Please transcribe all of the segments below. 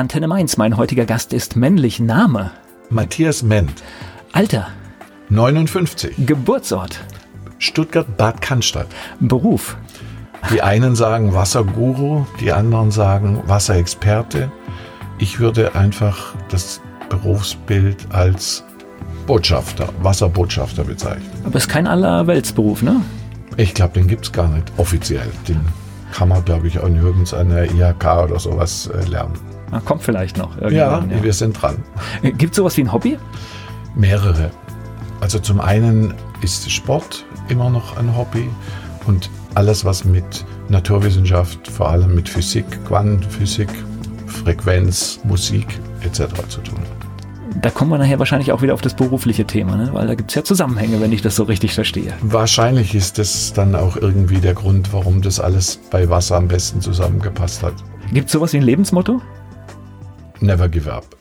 Antenne Mainz, mein heutiger Gast ist männlich. Name? Matthias Ment. Alter? 59. Geburtsort? Stuttgart-Bad Cannstatt. Beruf? Die einen sagen Wasserguru, die anderen sagen Wasserexperte. Ich würde einfach das Berufsbild als Botschafter, Wasserbotschafter bezeichnen. Aber es ist kein Allerweltsberuf, ne? Ich glaube, den gibt es gar nicht offiziell. Den kann man, glaube ich, auch nirgends an der IHK oder sowas äh, lernen. Kommt vielleicht noch. Ja, ja, wir sind dran. Gibt es sowas wie ein Hobby? Mehrere. Also zum einen ist Sport immer noch ein Hobby und alles, was mit Naturwissenschaft, vor allem mit Physik, Quantenphysik, Frequenz, Musik etc. zu tun hat. Da kommen wir nachher wahrscheinlich auch wieder auf das berufliche Thema, ne? weil da gibt es ja Zusammenhänge, wenn ich das so richtig verstehe. Wahrscheinlich ist das dann auch irgendwie der Grund, warum das alles bei Wasser am besten zusammengepasst hat. Gibt es sowas wie ein Lebensmotto? Never give up.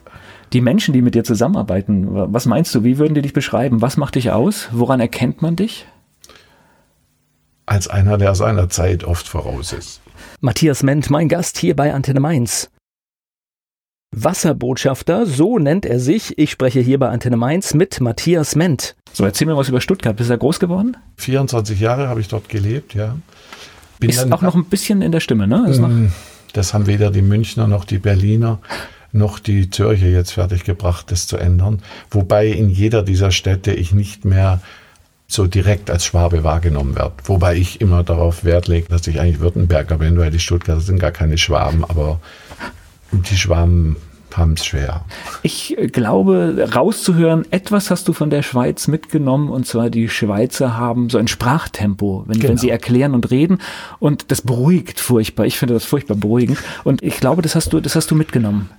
Die Menschen, die mit dir zusammenarbeiten, was meinst du, wie würden die dich beschreiben? Was macht dich aus? Woran erkennt man dich? Als einer, der seiner Zeit oft voraus ist. Matthias Ment, mein Gast hier bei Antenne Mainz. Wasserbotschafter, so nennt er sich. Ich spreche hier bei Antenne Mainz mit Matthias Ment. So, erzähl mir was über Stuttgart. Bist du da groß geworden? 24 Jahre habe ich dort gelebt, ja. Bin ist auch noch ein bisschen in der Stimme, ne? Mm, das haben weder die Münchner noch die Berliner noch die Zürcher jetzt fertiggebracht, das zu ändern. Wobei in jeder dieser Städte ich nicht mehr so direkt als Schwabe wahrgenommen werde. Wobei ich immer darauf Wert lege, dass ich eigentlich Württemberger bin, weil die Stuttgarter sind gar keine Schwaben, aber die Schwaben haben es schwer. Ich glaube, rauszuhören, etwas hast du von der Schweiz mitgenommen, und zwar die Schweizer haben so ein Sprachtempo, wenn, genau. wenn sie erklären und reden. Und das beruhigt furchtbar. Ich finde das furchtbar beruhigend. Und ich glaube, das hast du, das hast du mitgenommen.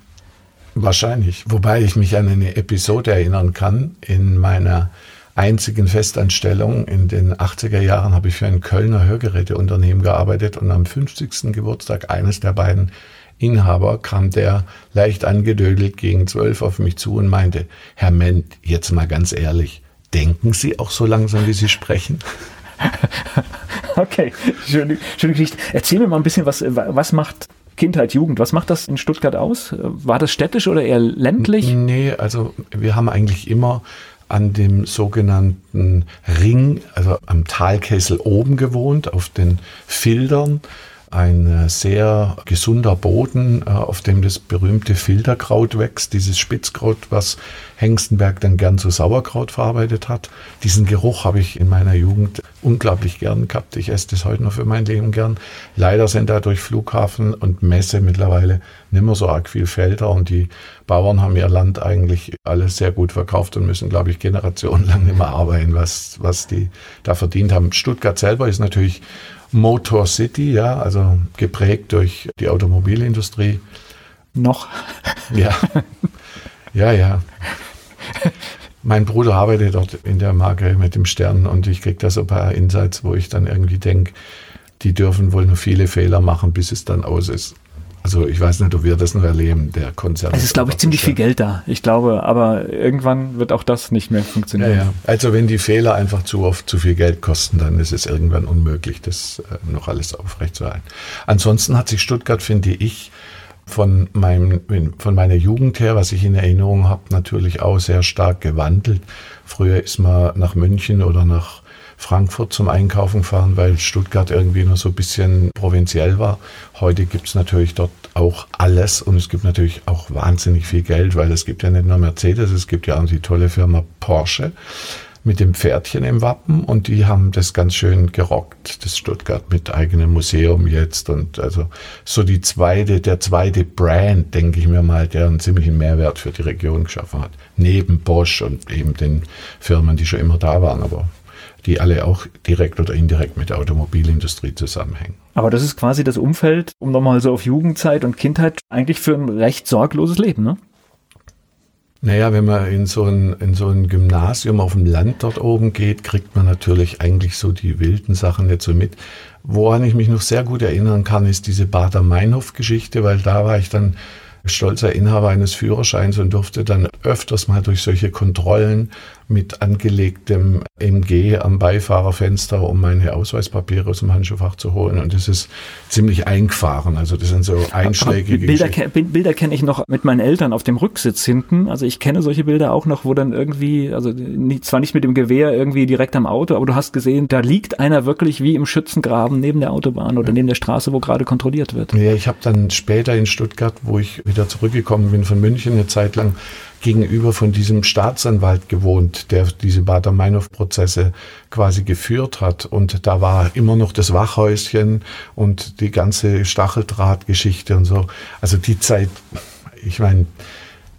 Wahrscheinlich. Wobei ich mich an eine Episode erinnern kann. In meiner einzigen Festanstellung in den 80er Jahren habe ich für ein Kölner Hörgeräteunternehmen gearbeitet und am 50. Geburtstag eines der beiden Inhaber kam der leicht angedödelt gegen zwölf auf mich zu und meinte, Herr Ment, jetzt mal ganz ehrlich, denken Sie auch so langsam, wie Sie sprechen? okay, schöne, schöne Geschichte. Erzähl mir mal ein bisschen, was, was macht Kindheit, Jugend, was macht das in Stuttgart aus? War das städtisch oder eher ländlich? Nee, also wir haben eigentlich immer an dem sogenannten Ring, also am Talkessel oben gewohnt, auf den Fildern ein äh, sehr gesunder Boden, äh, auf dem das berühmte Filterkraut wächst, dieses Spitzkraut, was Hengstenberg dann gern zu Sauerkraut verarbeitet hat. Diesen Geruch habe ich in meiner Jugend unglaublich gern gehabt. Ich esse das heute noch für mein Leben gern. Leider sind da durch Flughafen und Messe mittlerweile nicht mehr so arg viel Felder und die Bauern haben ihr Land eigentlich alles sehr gut verkauft und müssen, glaube ich, generationenlang mehr arbeiten, was, was die da verdient haben. Stuttgart selber ist natürlich Motor City, ja, also geprägt durch die Automobilindustrie. Noch? Ja. Ja, ja. Mein Bruder arbeitet dort in der Marke mit dem Stern und ich kriege da so ein paar Insights, wo ich dann irgendwie denke, die dürfen wohl nur viele Fehler machen, bis es dann aus ist. Also ich weiß nicht, ob wir das noch erleben, der Konzern. Es ist, glaube ich, ziemlich viel Geld da. Ich glaube, aber irgendwann wird auch das nicht mehr funktionieren. Ja, ja. Also wenn die Fehler einfach zu oft zu viel Geld kosten, dann ist es irgendwann unmöglich, das äh, noch alles aufrechtzuerhalten. Ansonsten hat sich Stuttgart, finde ich, von, meinem, von meiner Jugend her, was ich in Erinnerung habe, natürlich auch sehr stark gewandelt. Früher ist man nach München oder nach Frankfurt zum Einkaufen fahren, weil Stuttgart irgendwie nur so ein bisschen provinziell war. Heute gibt es natürlich dort auch alles und es gibt natürlich auch wahnsinnig viel Geld, weil es gibt ja nicht nur Mercedes, es gibt ja auch die tolle Firma Porsche mit dem Pferdchen im Wappen und die haben das ganz schön gerockt, das Stuttgart mit eigenem Museum jetzt und also so die zweite, der zweite Brand, denke ich mir mal, der einen ziemlichen Mehrwert für die Region geschaffen hat. Neben Bosch und eben den Firmen, die schon immer da waren, aber die alle auch direkt oder indirekt mit der Automobilindustrie zusammenhängen. Aber das ist quasi das Umfeld, um nochmal so auf Jugendzeit und Kindheit, eigentlich für ein recht sorgloses Leben, ne? Naja, wenn man in so, ein, in so ein Gymnasium auf dem Land dort oben geht, kriegt man natürlich eigentlich so die wilden Sachen nicht so mit. Woran ich mich noch sehr gut erinnern kann, ist diese Bader-Meinhof-Geschichte, weil da war ich dann stolzer Inhaber eines Führerscheins und durfte dann öfters mal durch solche Kontrollen mit angelegtem MG am Beifahrerfenster, um meine Ausweispapiere aus dem Handschuhfach zu holen. Und das ist ziemlich eingefahren. Also das sind so einschlägige Bilder, Bilder kenne ich noch mit meinen Eltern auf dem Rücksitz hinten. Also ich kenne solche Bilder auch noch, wo dann irgendwie, also nicht, zwar nicht mit dem Gewehr irgendwie direkt am Auto, aber du hast gesehen, da liegt einer wirklich wie im Schützengraben neben der Autobahn oder neben der Straße, wo gerade kontrolliert wird. Ja, ich habe dann später in Stuttgart, wo ich wieder zurückgekommen bin von München eine Zeit lang, gegenüber von diesem Staatsanwalt gewohnt, der diese Bader-Meinhof-Prozesse quasi geführt hat. Und da war immer noch das Wachhäuschen und die ganze Stacheldrahtgeschichte und so. Also die Zeit, ich meine,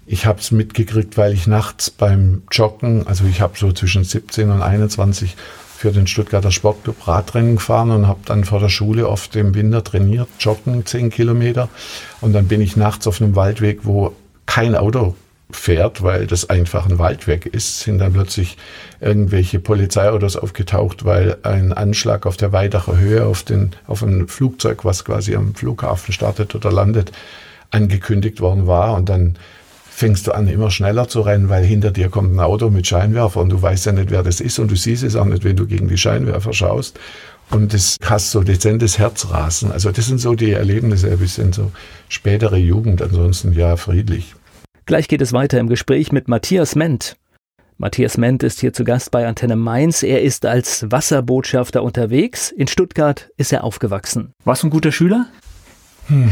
ich habe es mitgekriegt, weil ich nachts beim Joggen, also ich habe so zwischen 17 und 21 für den Stuttgarter Sportclub Radrennen gefahren und habe dann vor der Schule oft im Winter trainiert, joggen 10 Kilometer. Und dann bin ich nachts auf einem Waldweg, wo kein Auto fährt, weil das einfach ein Waldweg ist, sind dann plötzlich irgendwelche Polizeiautos aufgetaucht, weil ein Anschlag auf der Weidacher Höhe auf, den, auf ein Flugzeug, was quasi am Flughafen startet oder landet, angekündigt worden war. Und dann fängst du an, immer schneller zu rennen, weil hinter dir kommt ein Auto mit Scheinwerfer und du weißt ja nicht, wer das ist und du siehst es auch nicht, wenn du gegen die Scheinwerfer schaust. Und das hast so dezentes Herzrasen. Also das sind so die Erlebnisse, ein bisschen so spätere Jugend, ansonsten ja friedlich. Gleich geht es weiter im Gespräch mit Matthias Ment. Matthias Ment ist hier zu Gast bei Antenne Mainz. Er ist als Wasserbotschafter unterwegs. In Stuttgart ist er aufgewachsen. Warst du ein guter Schüler? Hm.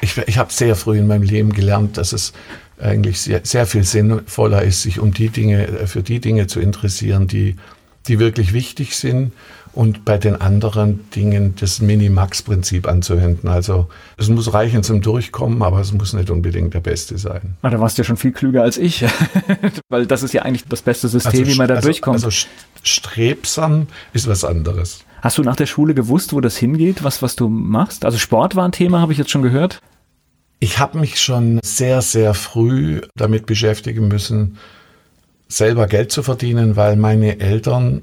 Ich, ich habe sehr früh in meinem Leben gelernt, dass es eigentlich sehr, sehr viel sinnvoller ist, sich um die Dinge, für die Dinge zu interessieren, die, die wirklich wichtig sind und bei den anderen Dingen das Minimax-Prinzip anzuwenden. Also es muss reichen zum Durchkommen, aber es muss nicht unbedingt der Beste sein. Ah, da warst du ja schon viel klüger als ich, weil das ist ja eigentlich das beste System, also, wie man da also, durchkommt. Also strebsam ist was anderes. Hast du nach der Schule gewusst, wo das hingeht, was, was du machst? Also Sport war ein Thema, habe ich jetzt schon gehört. Ich habe mich schon sehr, sehr früh damit beschäftigen müssen, selber Geld zu verdienen, weil meine Eltern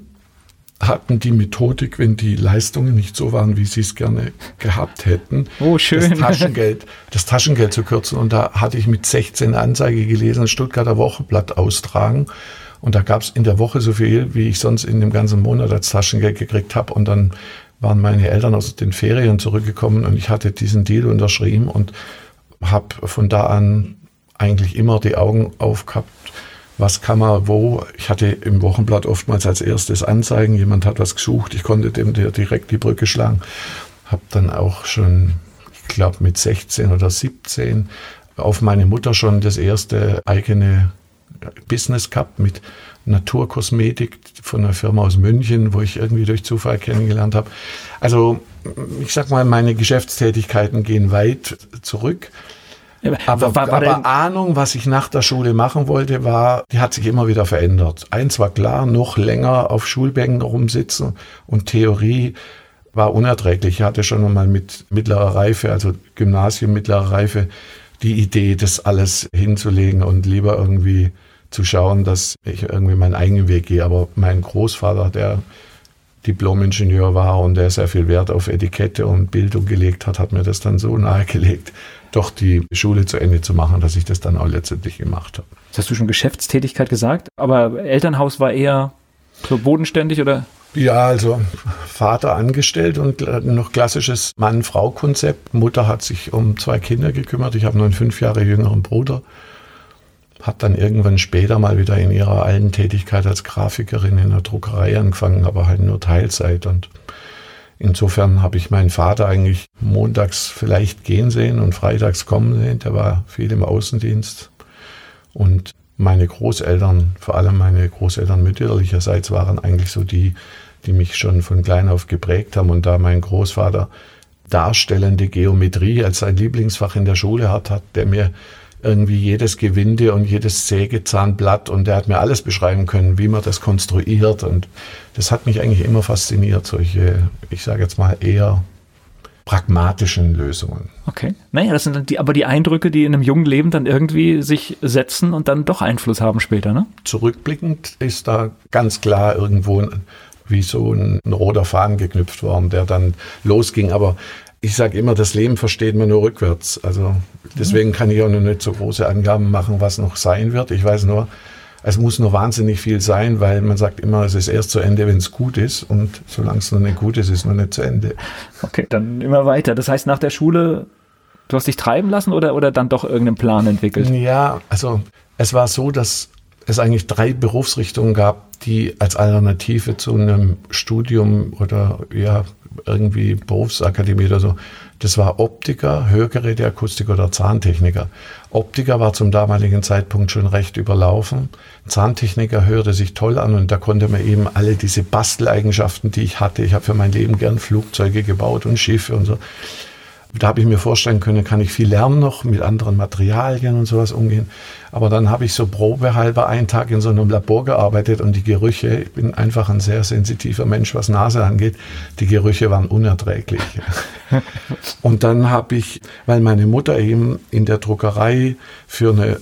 hatten die Methodik, wenn die Leistungen nicht so waren, wie sie es gerne gehabt hätten, oh, schön. Das, Taschengeld, das Taschengeld zu kürzen. Und da hatte ich mit 16 Anzeige gelesen, Stuttgarter Wochenblatt austragen. Und da gab es in der Woche so viel, wie ich sonst in dem ganzen Monat als Taschengeld gekriegt habe. Und dann waren meine Eltern aus den Ferien zurückgekommen und ich hatte diesen Deal unterschrieben und habe von da an eigentlich immer die Augen aufgehabt was kann man wo. Ich hatte im Wochenblatt oftmals als erstes Anzeigen, jemand hat was gesucht, ich konnte dem direkt die Brücke schlagen. Habe dann auch schon, ich glaube mit 16 oder 17, auf meine Mutter schon das erste eigene Business gehabt mit Naturkosmetik von einer Firma aus München, wo ich irgendwie durch Zufall kennengelernt habe. Also ich sag mal, meine Geschäftstätigkeiten gehen weit zurück. Aber, war, war aber Ahnung, was ich nach der Schule machen wollte, war, die hat sich immer wieder verändert. Eins war klar, noch länger auf Schulbänken rumsitzen und Theorie war unerträglich. Ich hatte schon einmal mit mittlerer Reife, also Gymnasium mittlerer Reife, die Idee, das alles hinzulegen und lieber irgendwie zu schauen, dass ich irgendwie meinen eigenen Weg gehe. Aber mein Großvater, der Diplom-Ingenieur war und der sehr viel Wert auf Etikette und Bildung gelegt hat, hat mir das dann so nahegelegt, doch die Schule zu Ende zu machen, dass ich das dann auch letztendlich gemacht habe. Das hast du schon Geschäftstätigkeit gesagt, aber Elternhaus war eher so bodenständig oder? Ja, also Vater angestellt und noch klassisches Mann-Frau-Konzept. Mutter hat sich um zwei Kinder gekümmert. Ich habe nur einen fünf Jahre jüngeren Bruder. Hat dann irgendwann später mal wieder in ihrer alten Tätigkeit als Grafikerin in der Druckerei angefangen, aber halt nur Teilzeit. Und insofern habe ich meinen Vater eigentlich montags vielleicht gehen sehen und freitags kommen sehen. Der war viel im Außendienst. Und meine Großeltern, vor allem meine Großeltern mütterlicherseits, waren eigentlich so die, die mich schon von klein auf geprägt haben. Und da mein Großvater darstellende Geometrie als sein Lieblingsfach in der Schule hat, hat der mir irgendwie jedes Gewinde und jedes Sägezahnblatt und der hat mir alles beschreiben können, wie man das konstruiert und das hat mich eigentlich immer fasziniert, solche, ich sage jetzt mal eher pragmatischen Lösungen. Okay. Naja, das sind dann die, aber die Eindrücke, die in einem jungen Leben dann irgendwie sich setzen und dann doch Einfluss haben später, ne? Zurückblickend ist da ganz klar irgendwo wie so ein, ein roter Faden geknüpft worden, der dann losging. Aber ich sage immer, das Leben versteht man nur rückwärts. Also deswegen kann ich auch noch nicht so große Angaben machen, was noch sein wird. Ich weiß nur, es muss nur wahnsinnig viel sein, weil man sagt immer, es ist erst zu Ende, wenn es gut ist. Und solange es noch nicht gut ist, ist es noch nicht zu Ende. Okay, dann immer weiter. Das heißt, nach der Schule, du hast dich treiben lassen oder, oder dann doch irgendeinen Plan entwickelt? Ja, also es war so, dass es eigentlich drei Berufsrichtungen gab, die als Alternative zu einem Studium oder ja irgendwie Berufsakademie oder so das war Optiker, Hörgeräteakustiker oder Zahntechniker. Optiker war zum damaligen Zeitpunkt schon recht überlaufen. Zahntechniker hörte sich toll an und da konnte man eben alle diese Basteleigenschaften, die ich hatte. Ich habe für mein Leben gern Flugzeuge gebaut und Schiffe und so. Da habe ich mir vorstellen können, kann ich viel lernen noch, mit anderen Materialien und sowas umgehen. Aber dann habe ich so probehalber einen Tag in so einem Labor gearbeitet und die Gerüche, ich bin einfach ein sehr sensitiver Mensch, was Nase angeht, die Gerüche waren unerträglich. und dann habe ich, weil meine Mutter eben in der Druckerei für eine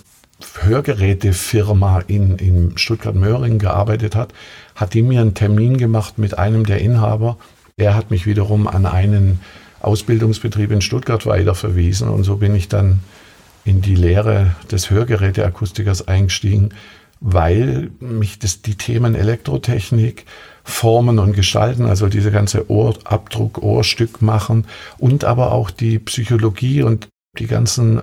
Hörgerätefirma in, in Stuttgart-Möhring gearbeitet hat, hat die mir einen Termin gemacht mit einem der Inhaber. Er hat mich wiederum an einen Ausbildungsbetrieb in Stuttgart weiterverwiesen und so bin ich dann in die Lehre des Hörgeräteakustikers eingestiegen, weil mich das, die Themen Elektrotechnik, Formen und Gestalten, also diese ganze Ohrabdruck, Ohrstück machen und aber auch die Psychologie und die ganzen,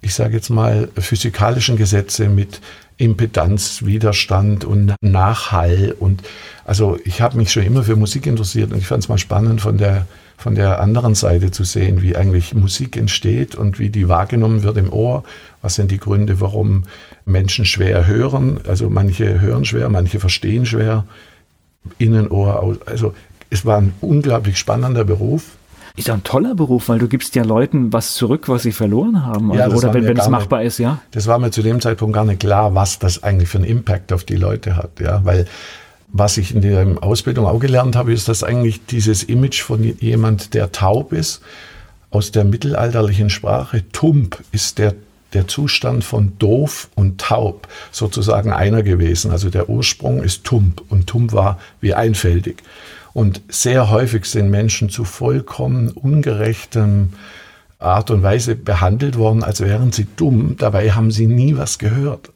ich sage jetzt mal, physikalischen Gesetze mit Impedanz, Widerstand und Nachhall. Und also ich habe mich schon immer für Musik interessiert und ich fand es mal spannend von der von der anderen Seite zu sehen, wie eigentlich Musik entsteht und wie die wahrgenommen wird im Ohr. Was sind die Gründe, warum Menschen schwer hören? Also manche hören schwer, manche verstehen schwer. Innenohr, also es war ein unglaublich spannender Beruf. Ist ja ein toller Beruf, weil du gibst ja Leuten was zurück, was sie verloren haben. Also, ja, oder wenn, wenn es machbar nicht, ist, ja. Das war mir zu dem Zeitpunkt gar nicht klar, was das eigentlich für einen Impact auf die Leute hat. Ja, weil was ich in der Ausbildung auch gelernt habe, ist, dass eigentlich dieses Image von jemand, der taub ist, aus der mittelalterlichen Sprache, tump ist der, der Zustand von doof und taub sozusagen einer gewesen. Also der Ursprung ist tump und tump war wie einfältig. Und sehr häufig sind Menschen zu vollkommen ungerechtem Art und Weise behandelt worden, als wären sie dumm. Dabei haben sie nie was gehört.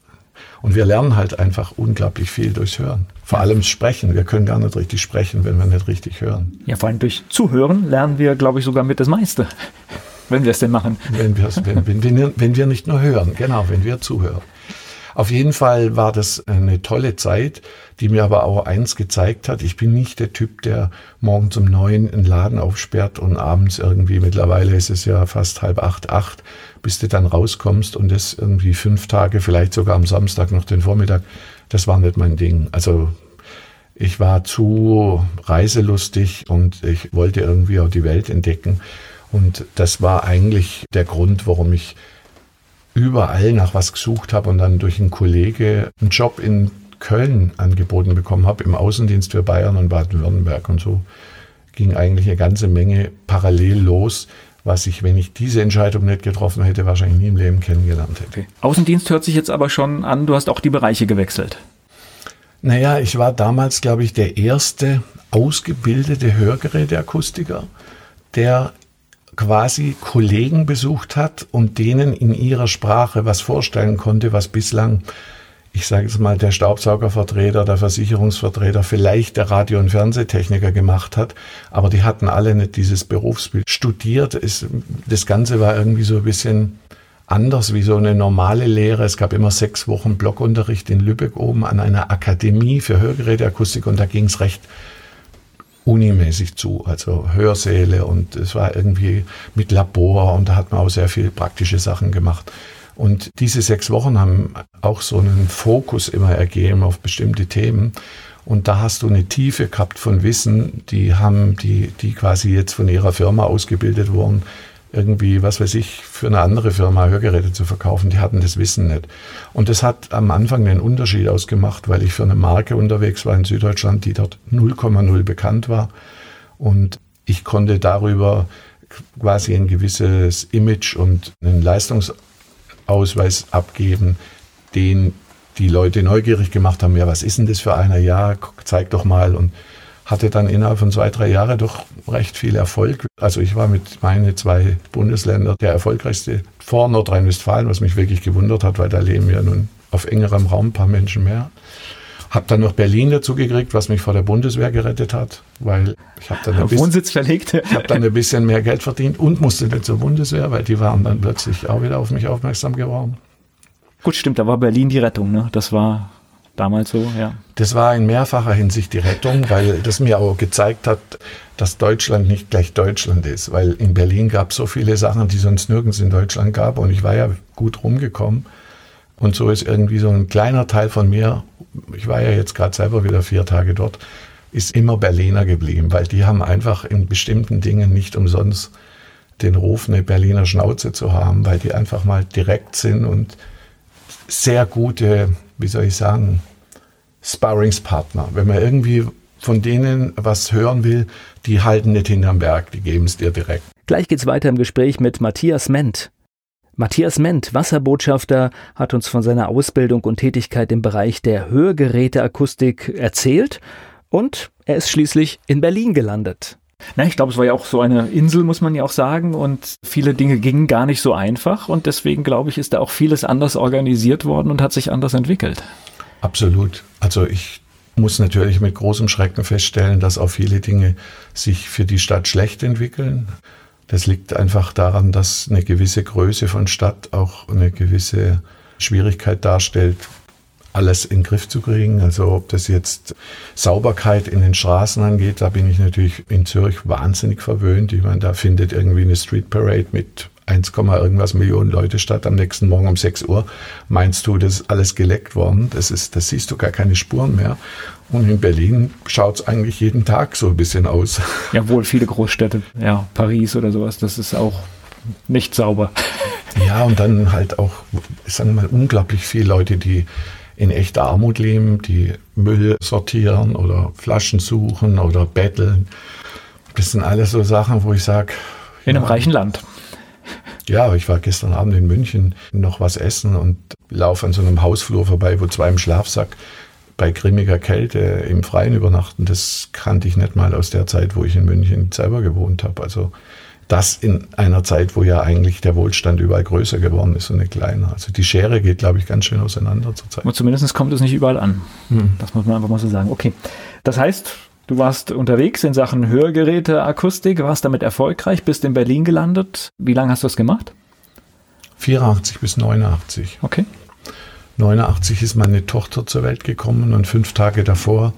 Und wir lernen halt einfach unglaublich viel durchs Hören. Vor allem Sprechen. Wir können gar nicht richtig sprechen, wenn wir nicht richtig hören. Ja, vor allem durch Zuhören lernen wir, glaube ich, sogar mit das meiste. Wenn wir es denn machen. Wenn, wenn, wenn, wenn, wir nicht nur hören, genau, wenn wir zuhören. Auf jeden Fall war das eine tolle Zeit, die mir aber auch eins gezeigt hat. Ich bin nicht der Typ, der morgens um neun einen Laden aufsperrt und abends irgendwie, mittlerweile ist es ja fast halb acht, acht, bis du dann rauskommst und das irgendwie fünf Tage, vielleicht sogar am Samstag noch den Vormittag, das war nicht mein Ding. Also ich war zu reiselustig und ich wollte irgendwie auch die Welt entdecken. Und das war eigentlich der Grund, warum ich überall nach was gesucht habe und dann durch einen Kollege einen Job in Köln angeboten bekommen habe, im Außendienst für Bayern und Baden-Württemberg. Und so ging eigentlich eine ganze Menge parallel los, was ich, wenn ich diese Entscheidung nicht getroffen hätte, wahrscheinlich nie im Leben kennengelernt hätte. Okay. Außendienst hört sich jetzt aber schon an, du hast auch die Bereiche gewechselt. Naja, ich war damals, glaube ich, der erste ausgebildete Hörgeräteakustiker, der quasi Kollegen besucht hat und denen in ihrer Sprache was vorstellen konnte, was bislang, ich sage jetzt mal, der Staubsaugervertreter, der Versicherungsvertreter, vielleicht der Radio- und Fernsehtechniker gemacht hat, aber die hatten alle nicht dieses Berufsbild studiert. Ist, das Ganze war irgendwie so ein bisschen anders wie so eine normale Lehre. Es gab immer sechs Wochen Blockunterricht in Lübeck oben an einer Akademie für Hörgeräteakustik und da ging es recht unimäßig zu, also Hörsäle und es war irgendwie mit Labor und da hat man auch sehr viel praktische Sachen gemacht. Und diese sechs Wochen haben auch so einen Fokus immer ergeben auf bestimmte Themen. Und da hast du eine Tiefe gehabt von Wissen, die haben, die, die quasi jetzt von ihrer Firma ausgebildet wurden, irgendwie, was weiß ich, für eine andere Firma Hörgeräte zu verkaufen. Die hatten das Wissen nicht. Und das hat am Anfang den Unterschied ausgemacht, weil ich für eine Marke unterwegs war in Süddeutschland, die dort 0,0 bekannt war. Und ich konnte darüber quasi ein gewisses Image und einen Leistungsausweis abgeben, den die Leute neugierig gemacht haben. Ja, was ist denn das für einer? Ja, zeig doch mal. Und hatte dann innerhalb von zwei, drei Jahren doch recht viel Erfolg. Also ich war mit meinen zwei Bundesländern der erfolgreichste vor Nordrhein-Westfalen, was mich wirklich gewundert hat, weil da leben ja nun auf engerem Raum ein paar Menschen mehr. Hab dann noch Berlin dazu gekriegt, was mich vor der Bundeswehr gerettet hat, weil ich habe dann ein bisschen, Wohnsitz verlegt. ich habe dann ein bisschen mehr Geld verdient und musste nicht zur Bundeswehr, weil die waren dann plötzlich auch wieder auf mich aufmerksam geworden. Gut, stimmt, da war Berlin die Rettung, ne? Das war damals so, ja. Das war in mehrfacher Hinsicht die Rettung, weil das mir auch gezeigt hat, dass Deutschland nicht gleich Deutschland ist, weil in Berlin gab es so viele Sachen, die sonst nirgends in Deutschland gab und ich war ja gut rumgekommen und so ist irgendwie so ein kleiner Teil von mir, ich war ja jetzt gerade selber wieder vier Tage dort, ist immer Berliner geblieben, weil die haben einfach in bestimmten Dingen nicht umsonst den Ruf, eine Berliner Schnauze zu haben, weil die einfach mal direkt sind und sehr gute wie soll ich sagen, Sparringspartner. Wenn man irgendwie von denen was hören will, die halten nicht hinterm Berg, die geben es dir direkt. Gleich geht's weiter im Gespräch mit Matthias Ment. Matthias Ment, Wasserbotschafter, hat uns von seiner Ausbildung und Tätigkeit im Bereich der Hörgeräteakustik erzählt und er ist schließlich in Berlin gelandet. Na, ich glaube, es war ja auch so eine Insel, muss man ja auch sagen. Und viele Dinge gingen gar nicht so einfach. Und deswegen, glaube ich, ist da auch vieles anders organisiert worden und hat sich anders entwickelt. Absolut. Also ich muss natürlich mit großem Schrecken feststellen, dass auch viele Dinge sich für die Stadt schlecht entwickeln. Das liegt einfach daran, dass eine gewisse Größe von Stadt auch eine gewisse Schwierigkeit darstellt, alles in den Griff zu kriegen. Also ob das jetzt Sauberkeit in den Straßen angeht, da bin ich natürlich in Zürich wahnsinnig verwöhnt. Ich meine, da findet irgendwie eine Street Parade mit 1, irgendwas Millionen Leute statt am nächsten Morgen um 6 Uhr. Meinst du, das ist alles geleckt worden? Das ist, das siehst du gar keine Spuren mehr. Und in Berlin schaut es eigentlich jeden Tag so ein bisschen aus. Ja, wohl viele Großstädte, ja, Paris oder sowas, das ist auch nicht sauber. Ja, und dann halt auch, sagen wir mal, unglaublich viele Leute, die in echter Armut leben, die Müll sortieren oder Flaschen suchen oder betteln. Das sind alles so Sachen, wo ich sage. In einem reichen Land. Ja, ich war gestern Abend in München noch was essen und laufe an so einem Hausflur vorbei, wo zwei im Schlafsack bei grimmiger Kälte im Freien übernachten. Das kannte ich nicht mal aus der Zeit, wo ich in München selber gewohnt habe. Also das in einer Zeit, wo ja eigentlich der Wohlstand überall größer geworden ist und nicht kleiner. Also die Schere geht, glaube ich, ganz schön auseinander zurzeit. Und zumindest kommt es nicht überall an. Hm. Das muss man einfach mal so sagen. Okay. Das heißt, du warst unterwegs in Sachen Hörgeräte, Akustik, warst damit erfolgreich, bist in Berlin gelandet. Wie lange hast du das gemacht? 84 bis 89. Okay. 89 ist meine Tochter zur Welt gekommen und fünf Tage davor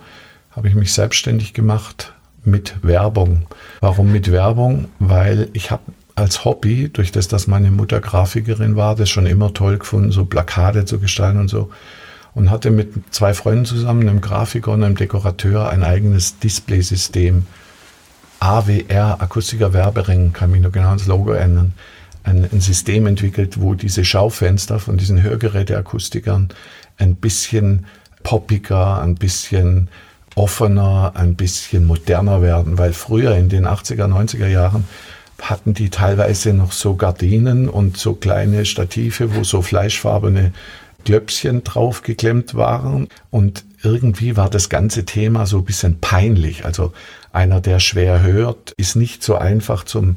habe ich mich selbstständig gemacht mit Werbung. Warum mit Werbung? Weil ich habe als Hobby, durch das, dass meine Mutter Grafikerin war, das schon immer toll gefunden, so Plakate zu gestalten und so. Und hatte mit zwei Freunden zusammen, einem Grafiker und einem Dekorateur, ein eigenes Displaysystem. AWR, Akustiker Werbering, kann mich nur genau ans Logo ändern. Ein, ein System entwickelt, wo diese Schaufenster von diesen Hörgeräteakustikern ein bisschen poppiger, ein bisschen offener, ein bisschen moderner werden, weil früher in den 80er, 90er Jahren hatten die teilweise noch so Gardinen und so kleine Stative, wo so fleischfarbene Glöpschen draufgeklemmt waren. Und irgendwie war das ganze Thema so ein bisschen peinlich. Also einer, der schwer hört, ist nicht so einfach zum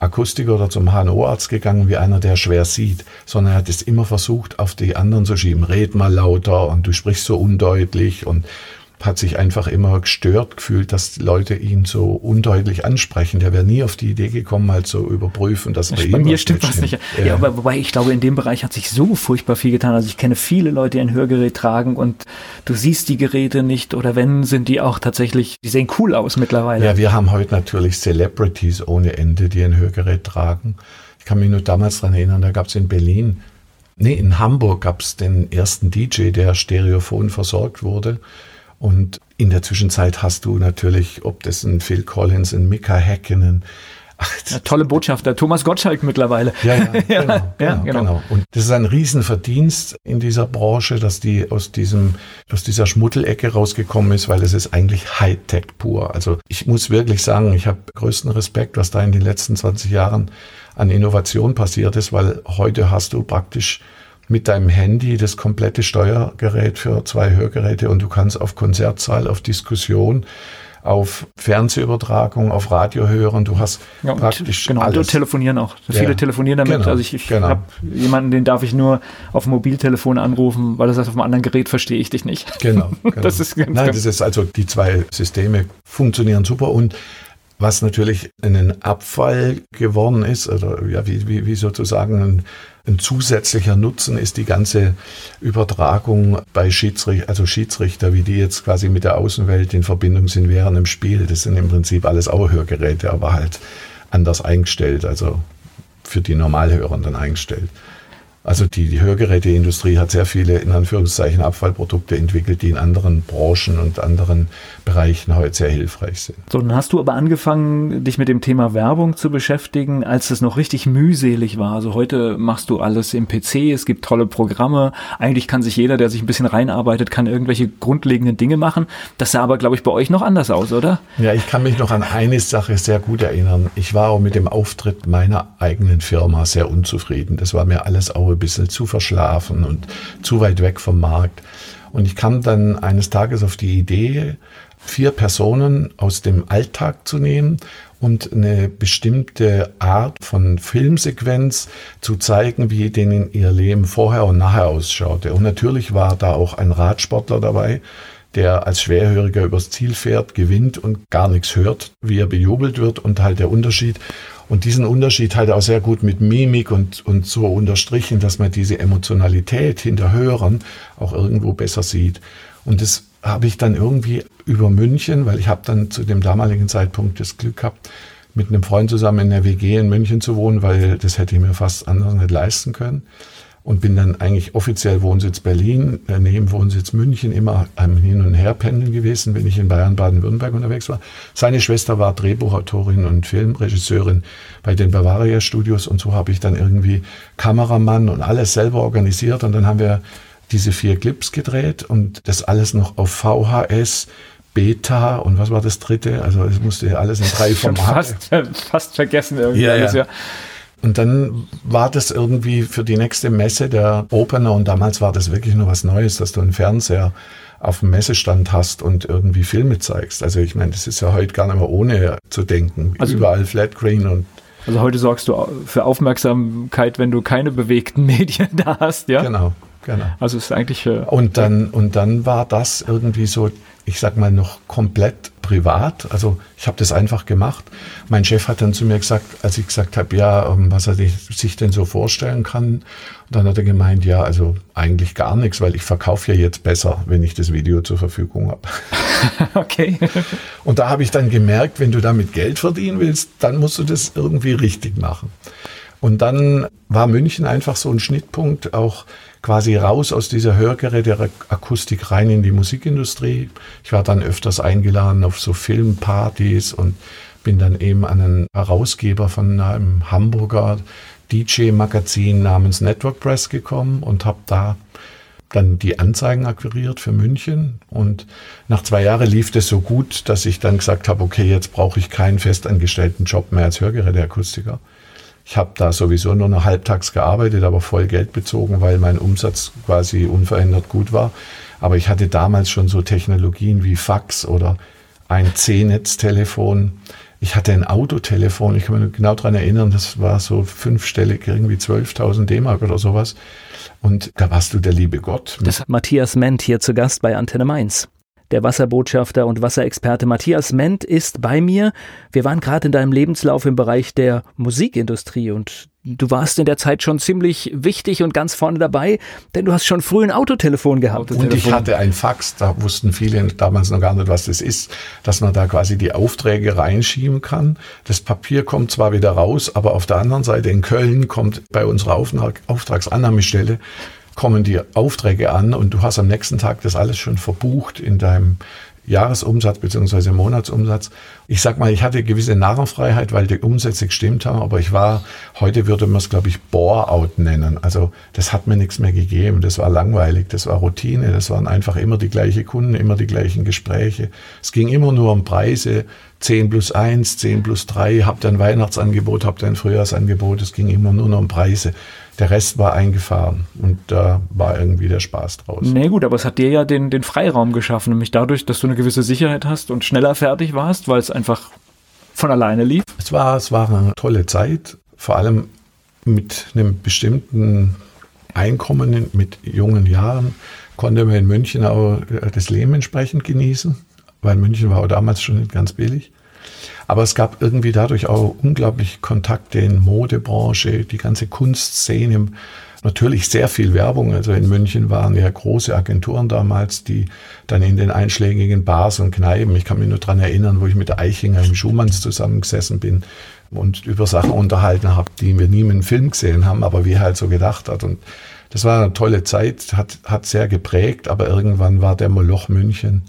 Akustiker oder zum HNO-Arzt gegangen wie einer, der schwer sieht, sondern er hat es immer versucht, auf die anderen zu schieben. Red mal lauter und du sprichst so undeutlich und hat sich einfach immer gestört gefühlt, dass Leute ihn so undeutlich ansprechen. Der wäre nie auf die Idee gekommen, mal zu überprüfen, dass bei, bei mir stimmt was nicht. Ja. ja, aber wobei ich glaube, in dem Bereich hat sich so furchtbar viel getan. Also ich kenne viele Leute, die ein Hörgerät tragen und du siehst die Geräte nicht oder wenn, sind die auch tatsächlich, die sehen cool aus mittlerweile. Ja, wir haben heute natürlich Celebrities ohne Ende, die ein Hörgerät tragen. Ich kann mich nur damals daran erinnern, da gab es in Berlin Nee, in Hamburg gab es den ersten DJ, der stereophon versorgt wurde. Und in der Zwischenzeit hast du natürlich, ob das ein Phil Collins, ein Mika Häkkinen, ja, tolle Botschafter, Thomas Gottschalk mittlerweile. Ja, ja, genau, ja, genau, ja, genau, genau. Und das ist ein Riesenverdienst in dieser Branche, dass die aus diesem, aus dieser Schmuddelecke rausgekommen ist, weil es ist eigentlich Hightech pur. Also ich muss wirklich sagen, ich habe größten Respekt, was da in den letzten 20 Jahren an Innovation passiert ist, weil heute hast du praktisch mit deinem Handy das komplette Steuergerät für zwei Hörgeräte und du kannst auf Konzertsaal, auf Diskussion, auf Fernsehübertragung, auf Radiohören. Du hast ja, praktisch genau, alles. telefonieren auch. Viele telefonieren damit. Genau, also ich, ich genau. habe jemanden, den darf ich nur auf Mobiltelefon anrufen, weil er sagt, auf einem anderen Gerät verstehe ich dich nicht. Genau. genau. das ist ganz, Nein, ganz das ist also die zwei Systeme funktionieren super und was natürlich ein Abfall geworden ist, oder ja, wie, wie, wie sozusagen ein, ein zusätzlicher Nutzen ist die ganze Übertragung bei Schiedsrichter, also Schiedsrichter, wie die jetzt quasi mit der Außenwelt in Verbindung sind während dem Spiel. Das sind im Prinzip alles auch Hörgeräte, aber halt anders eingestellt, also für die Normalhörenden eingestellt. Also die, die Hörgeräteindustrie hat sehr viele in Anführungszeichen Abfallprodukte entwickelt, die in anderen Branchen und anderen Bereichen heute sehr hilfreich sind. So, dann hast du aber angefangen, dich mit dem Thema Werbung zu beschäftigen, als es noch richtig mühselig war. Also heute machst du alles im PC, es gibt tolle Programme. Eigentlich kann sich jeder, der sich ein bisschen reinarbeitet, kann irgendwelche grundlegenden Dinge machen. Das sah aber, glaube ich, bei euch noch anders aus, oder? Ja, ich kann mich noch an eine Sache sehr gut erinnern. Ich war auch mit dem Auftritt meiner eigenen Firma sehr unzufrieden. Das war mir alles auch ein bisschen zu verschlafen und zu weit weg vom Markt. Und ich kam dann eines Tages auf die Idee, vier Personen aus dem Alltag zu nehmen und eine bestimmte Art von Filmsequenz zu zeigen, wie denen ihr Leben vorher und nachher ausschaute. Und natürlich war da auch ein Radsportler dabei, der als Schwerhöriger übers Ziel fährt, gewinnt und gar nichts hört, wie er bejubelt wird und halt der Unterschied. Und diesen Unterschied halt auch sehr gut mit Mimik und, und so unterstrichen, dass man diese Emotionalität hinter Hörern auch irgendwo besser sieht. Und das habe ich dann irgendwie über München, weil ich habe dann zu dem damaligen Zeitpunkt das Glück gehabt, mit einem Freund zusammen in der WG in München zu wohnen, weil das hätte ich mir fast anders nicht leisten können und bin dann eigentlich offiziell Wohnsitz Berlin, daneben Wohnsitz München, immer am Hin- und Herpendeln gewesen, wenn ich in Bayern, Baden-Württemberg unterwegs war. Seine Schwester war Drehbuchautorin und Filmregisseurin bei den Bavaria Studios und so habe ich dann irgendwie Kameramann und alles selber organisiert und dann haben wir diese vier Clips gedreht und das alles noch auf VHS, Beta und was war das dritte? Also es musste alles in drei Formaten. Fast, fast vergessen irgendwie ja, alles, ja. ja. Und dann war das irgendwie für die nächste Messe der Opener und damals war das wirklich nur was Neues, dass du einen Fernseher auf dem Messestand hast und irgendwie Filme zeigst. Also ich meine, das ist ja heute gar nicht mehr ohne zu denken. Also Überall Flatgreen und also heute sorgst du für Aufmerksamkeit, wenn du keine bewegten Medien da hast, ja? Genau, genau. Also es ist eigentlich. Äh, und dann und dann war das irgendwie so ich sag mal, noch komplett privat. Also ich habe das einfach gemacht. Mein Chef hat dann zu mir gesagt, als ich gesagt habe, ja, ähm, was er sich denn so vorstellen kann. Und dann hat er gemeint, ja, also eigentlich gar nichts, weil ich verkaufe ja jetzt besser, wenn ich das Video zur Verfügung habe. okay. Und da habe ich dann gemerkt, wenn du damit Geld verdienen willst, dann musst du das irgendwie richtig machen. Und dann war München einfach so ein Schnittpunkt, auch quasi raus aus dieser Hörgeräte-Akustik rein in die Musikindustrie. Ich war dann öfters eingeladen auf so Filmpartys und bin dann eben an einen Herausgeber von einem Hamburger DJ-Magazin namens Network Press gekommen und habe da dann die Anzeigen akquiriert für München. Und nach zwei Jahren lief das so gut, dass ich dann gesagt habe, okay, jetzt brauche ich keinen festangestellten Job mehr als Hörgeräteakustiker. Ich habe da sowieso nur noch halbtags gearbeitet, aber voll Geld bezogen, weil mein Umsatz quasi unverändert gut war. Aber ich hatte damals schon so Technologien wie Fax oder ein C-Netz-Telefon. Ich hatte ein Autotelefon, ich kann mich genau daran erinnern, das war so fünfstellig, irgendwie 12.000 D-Mark oder sowas. Und da warst du der liebe Gott. Das Matthias Ment hier zu Gast bei Antenne Mainz. Der Wasserbotschafter und Wasserexperte Matthias Ment ist bei mir. Wir waren gerade in deinem Lebenslauf im Bereich der Musikindustrie und du warst in der Zeit schon ziemlich wichtig und ganz vorne dabei, denn du hast schon früh ein Autotelefon gehabt. Und ich hatte ein Fax, da wussten viele damals noch gar nicht, was das ist, dass man da quasi die Aufträge reinschieben kann. Das Papier kommt zwar wieder raus, aber auf der anderen Seite in Köln kommt bei unserer Auftragsannahmestelle kommen die Aufträge an und du hast am nächsten Tag das alles schon verbucht in deinem Jahresumsatz beziehungsweise Monatsumsatz. Ich sag mal, ich hatte gewisse Narrenfreiheit, weil die Umsätze gestimmt haben, aber ich war, heute würde man es, glaube ich, Bore-out nennen. Also das hat mir nichts mehr gegeben. Das war langweilig, das war Routine, das waren einfach immer die gleichen Kunden, immer die gleichen Gespräche. Es ging immer nur um Preise, 10 plus 1, 10 plus 3, habt ein Weihnachtsangebot, habt ein Frühjahrsangebot, es ging immer nur noch um Preise. Der Rest war eingefahren und da war irgendwie der Spaß draus. Nee, gut, aber es hat dir ja den, den Freiraum geschaffen, nämlich dadurch, dass du eine gewisse Sicherheit hast und schneller fertig warst, weil es einfach von alleine lief. Es war, es war eine tolle Zeit, vor allem mit einem bestimmten Einkommen mit jungen Jahren konnte man in München auch das Leben entsprechend genießen, weil München war auch damals schon nicht ganz billig. Aber es gab irgendwie dadurch auch unglaublich Kontakte in Modebranche, die ganze Kunstszene, natürlich sehr viel Werbung. Also in München waren ja große Agenturen damals, die dann in den einschlägigen Bars und Kneipen, ich kann mich nur dran erinnern, wo ich mit Eichinger im Schumanns zusammengesessen bin und über Sachen unterhalten habe, die wir nie einem Film gesehen haben, aber wie er halt so gedacht hat. Und das war eine tolle Zeit, hat, hat sehr geprägt, aber irgendwann war der Moloch München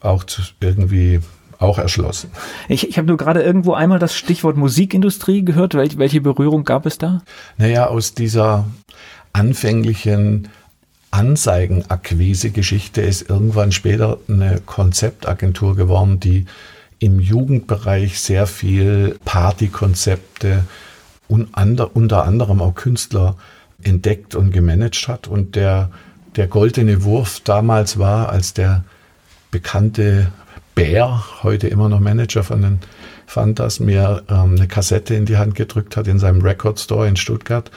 auch irgendwie auch erschlossen. Ich, ich habe nur gerade irgendwo einmal das Stichwort Musikindustrie gehört. Wel welche Berührung gab es da? Naja, aus dieser anfänglichen Anzeigenakquise-Geschichte ist irgendwann später eine Konzeptagentur geworden, die im Jugendbereich sehr viel Partykonzepte und ander, unter anderem auch Künstler entdeckt und gemanagt hat. Und der, der goldene Wurf damals war, als der bekannte Bär, heute immer noch Manager von den Fantas, mir ähm, eine Kassette in die Hand gedrückt hat in seinem Record Store in Stuttgart.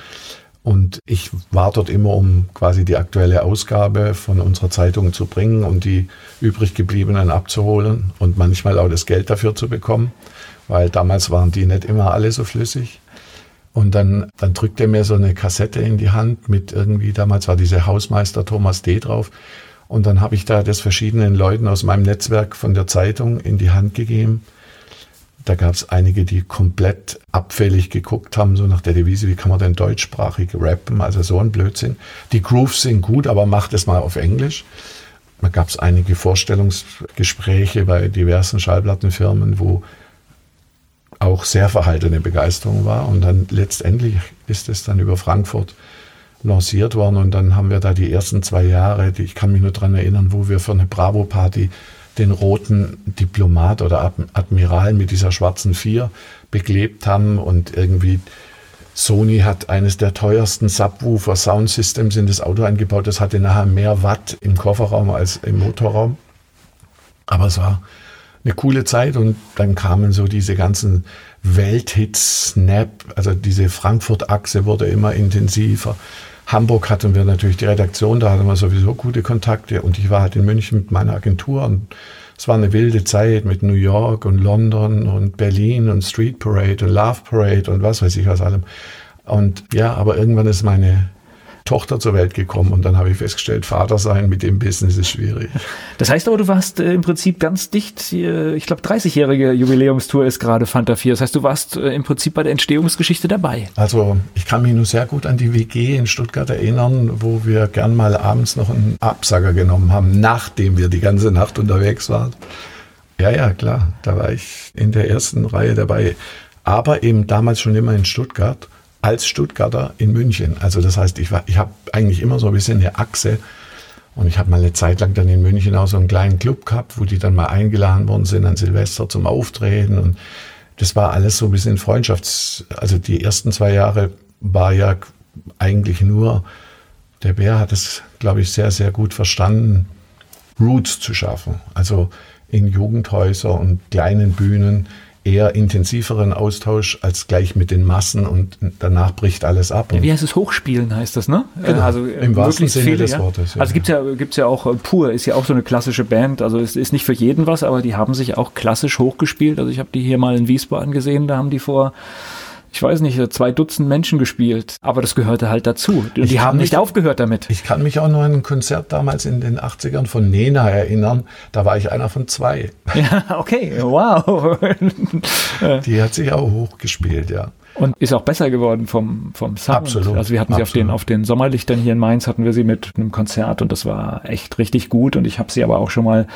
Und ich war dort immer, um quasi die aktuelle Ausgabe von unserer Zeitung zu bringen und die übrig gebliebenen abzuholen und manchmal auch das Geld dafür zu bekommen, weil damals waren die nicht immer alle so flüssig. Und dann, dann drückt er mir so eine Kassette in die Hand mit irgendwie, damals war diese Hausmeister Thomas D. drauf. Und dann habe ich da das verschiedenen Leuten aus meinem Netzwerk von der Zeitung in die Hand gegeben. Da gab es einige, die komplett abfällig geguckt haben, so nach der Devise, wie kann man denn deutschsprachig rappen? Also so ein Blödsinn. Die Grooves sind gut, aber macht es mal auf Englisch. Da gab es einige Vorstellungsgespräche bei diversen Schallplattenfirmen, wo auch sehr verhaltene Begeisterung war. Und dann letztendlich ist es dann über Frankfurt lanciert worden und dann haben wir da die ersten zwei Jahre, die, ich kann mich nur daran erinnern, wo wir für eine Bravo-Party den roten Diplomat oder Admiral mit dieser schwarzen Vier beklebt haben und irgendwie Sony hat eines der teuersten Subwoofer Soundsystems in das Auto eingebaut. Das hatte nachher mehr Watt im Kofferraum als im Motorraum. Aber es war eine coole Zeit und dann kamen so diese ganzen Welthits, Snap, also diese Frankfurt-Achse wurde immer intensiver. Hamburg hatten wir natürlich die Redaktion, da hatten wir sowieso gute Kontakte und ich war halt in München mit meiner Agentur und es war eine wilde Zeit mit New York und London und Berlin und Street Parade und Love Parade und was weiß ich was allem. Und ja, aber irgendwann ist meine Tochter zur Welt gekommen und dann habe ich festgestellt, Vater sein mit dem Business ist schwierig. Das heißt aber, du warst äh, im Prinzip ganz dicht, äh, ich glaube 30-jährige Jubiläumstour ist gerade Fanta 4. Das heißt, du warst äh, im Prinzip bei der Entstehungsgeschichte dabei. Also ich kann mich nur sehr gut an die WG in Stuttgart erinnern, wo wir gern mal abends noch einen Absager genommen haben, nachdem wir die ganze Nacht unterwegs waren. Ja, ja, klar, da war ich in der ersten Reihe dabei. Aber eben damals schon immer in Stuttgart als Stuttgarter in München. Also das heißt, ich, ich habe eigentlich immer so ein bisschen eine Achse. Und ich habe mal eine Zeit lang dann in München auch so einen kleinen Club gehabt, wo die dann mal eingeladen worden sind an Silvester zum Auftreten. Und das war alles so ein bisschen Freundschafts-, also die ersten zwei Jahre war ja eigentlich nur, der Bär hat es, glaube ich, sehr, sehr gut verstanden, Roots zu schaffen. Also in Jugendhäuser und kleinen Bühnen eher intensiveren Austausch als gleich mit den Massen und danach bricht alles ab. Ja, wie heißt es? Hochspielen heißt das, ne? Genau, also im wahrsten Sinne viele, des ja? Wortes. Ja. Also gibt's ja, gibt's ja auch äh, Pur, ist ja auch so eine klassische Band. Also es ist nicht für jeden was, aber die haben sich auch klassisch hochgespielt. Also ich habe die hier mal in Wiesbaden gesehen, da haben die vor ich weiß nicht, zwei Dutzend Menschen gespielt. Aber das gehörte halt dazu. Und die haben nicht aufgehört damit. Ich kann mich auch noch an ein Konzert damals in den 80ern von Nena erinnern. Da war ich einer von zwei. Ja, okay, wow. die hat sich auch hochgespielt, ja. Und ist auch besser geworden vom, vom Sound. Absolut. Also wir hatten sie auf den, auf den Sommerlichtern hier in Mainz, hatten wir sie mit einem Konzert und das war echt richtig gut. Und ich habe sie aber auch schon mal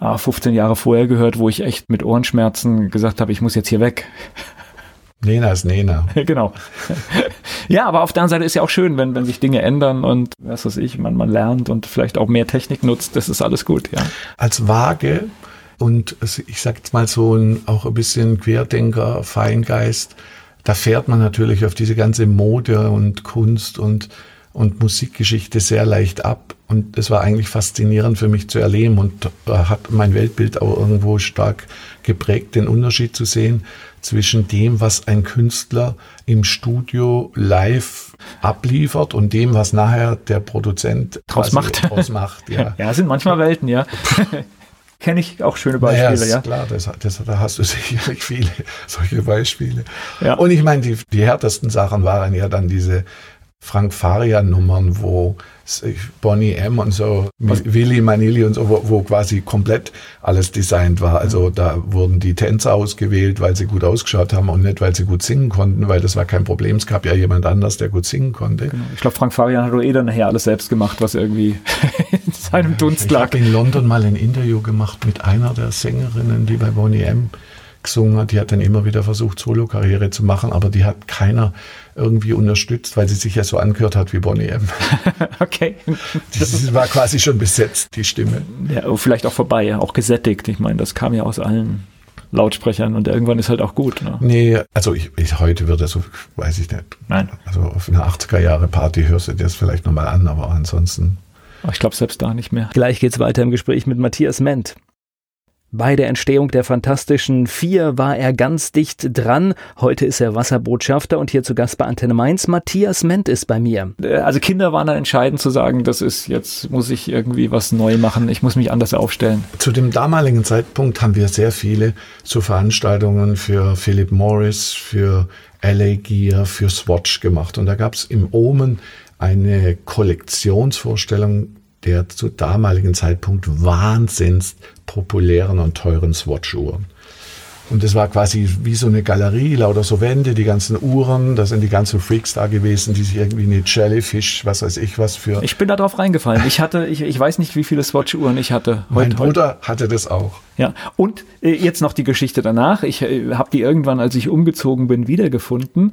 15 ah, Jahre vorher gehört, wo ich echt mit Ohrenschmerzen gesagt habe, ich muss jetzt hier weg. Nena ist Nena. genau. ja, aber auf der anderen Seite ist ja auch schön, wenn, wenn sich Dinge ändern und was weiß ich, man, man lernt und vielleicht auch mehr Technik nutzt, das ist alles gut, ja. Als Waage und ich sag jetzt mal so ein, auch ein bisschen Querdenker, Feingeist, da fährt man natürlich auf diese ganze Mode und Kunst und und Musikgeschichte sehr leicht ab. Und es war eigentlich faszinierend für mich zu erleben und hat mein Weltbild auch irgendwo stark geprägt, den Unterschied zu sehen zwischen dem, was ein Künstler im Studio live abliefert und dem, was nachher der Produzent draus macht. Draus macht ja. ja, sind manchmal Welten, ja. Kenne ich auch schöne Beispiele, naja, ist ja. Klar, das, das, da hast du sicherlich viele solche Beispiele. Ja. Und ich meine, die, die härtesten Sachen waren ja dann diese Frank Faria Nummern, wo Bonnie M und so, Willy Manili und so, wo, wo, quasi komplett alles designt war. Also da wurden die Tänzer ausgewählt, weil sie gut ausgeschaut haben und nicht, weil sie gut singen konnten, weil das war kein Problem. Es gab ja jemand anders, der gut singen konnte. Genau. Ich glaube, Frank Farian hat doch eh dann nachher alles selbst gemacht, was irgendwie in seinem Dunst lag. Ich habe in London mal ein Interview gemacht mit einer der Sängerinnen, die bei Bonnie M gesungen hat. Die hat dann immer wieder versucht, Solo-Karriere zu machen, aber die hat keiner irgendwie unterstützt, weil sie sich ja so angehört hat wie Bonnie M. okay. Das war quasi schon besetzt, die Stimme. Ja, vielleicht auch vorbei, auch gesättigt. Ich meine, das kam ja aus allen Lautsprechern und irgendwann ist halt auch gut. Ne? Nee, also ich, ich heute würde so, weiß ich nicht. Nein. Also auf einer 80er Jahre Party hörst du dir das vielleicht nochmal an, aber ansonsten. Ich glaube selbst da nicht mehr. Gleich geht's weiter im Gespräch mit Matthias Ment. Bei der Entstehung der Fantastischen Vier war er ganz dicht dran. Heute ist er Wasserbotschafter und hier zu Gast bei Antenne Mainz. Matthias Ment ist bei mir. Äh, also Kinder waren da entscheidend zu sagen, das ist jetzt muss ich irgendwie was neu machen. Ich muss mich anders aufstellen. Zu dem damaligen Zeitpunkt haben wir sehr viele so Veranstaltungen für Philip Morris, für LA Gear, für Swatch gemacht. Und da gab es im Omen eine Kollektionsvorstellung der zu damaligen Zeitpunkt wahnsinns populären und teuren Swatch-Uhren. Und das war quasi wie so eine Galerie, lauter so Wände, die ganzen Uhren, da sind die ganzen Freaks da gewesen, die sich irgendwie eine Jellyfish, was weiß ich was für. Ich bin da drauf reingefallen. Ich hatte, ich, ich weiß nicht, wie viele Swatch-Uhren ich hatte. Heute, mein Bruder heute. hatte das auch. Ja, und äh, jetzt noch die Geschichte danach. Ich äh, habe die irgendwann, als ich umgezogen bin, wiedergefunden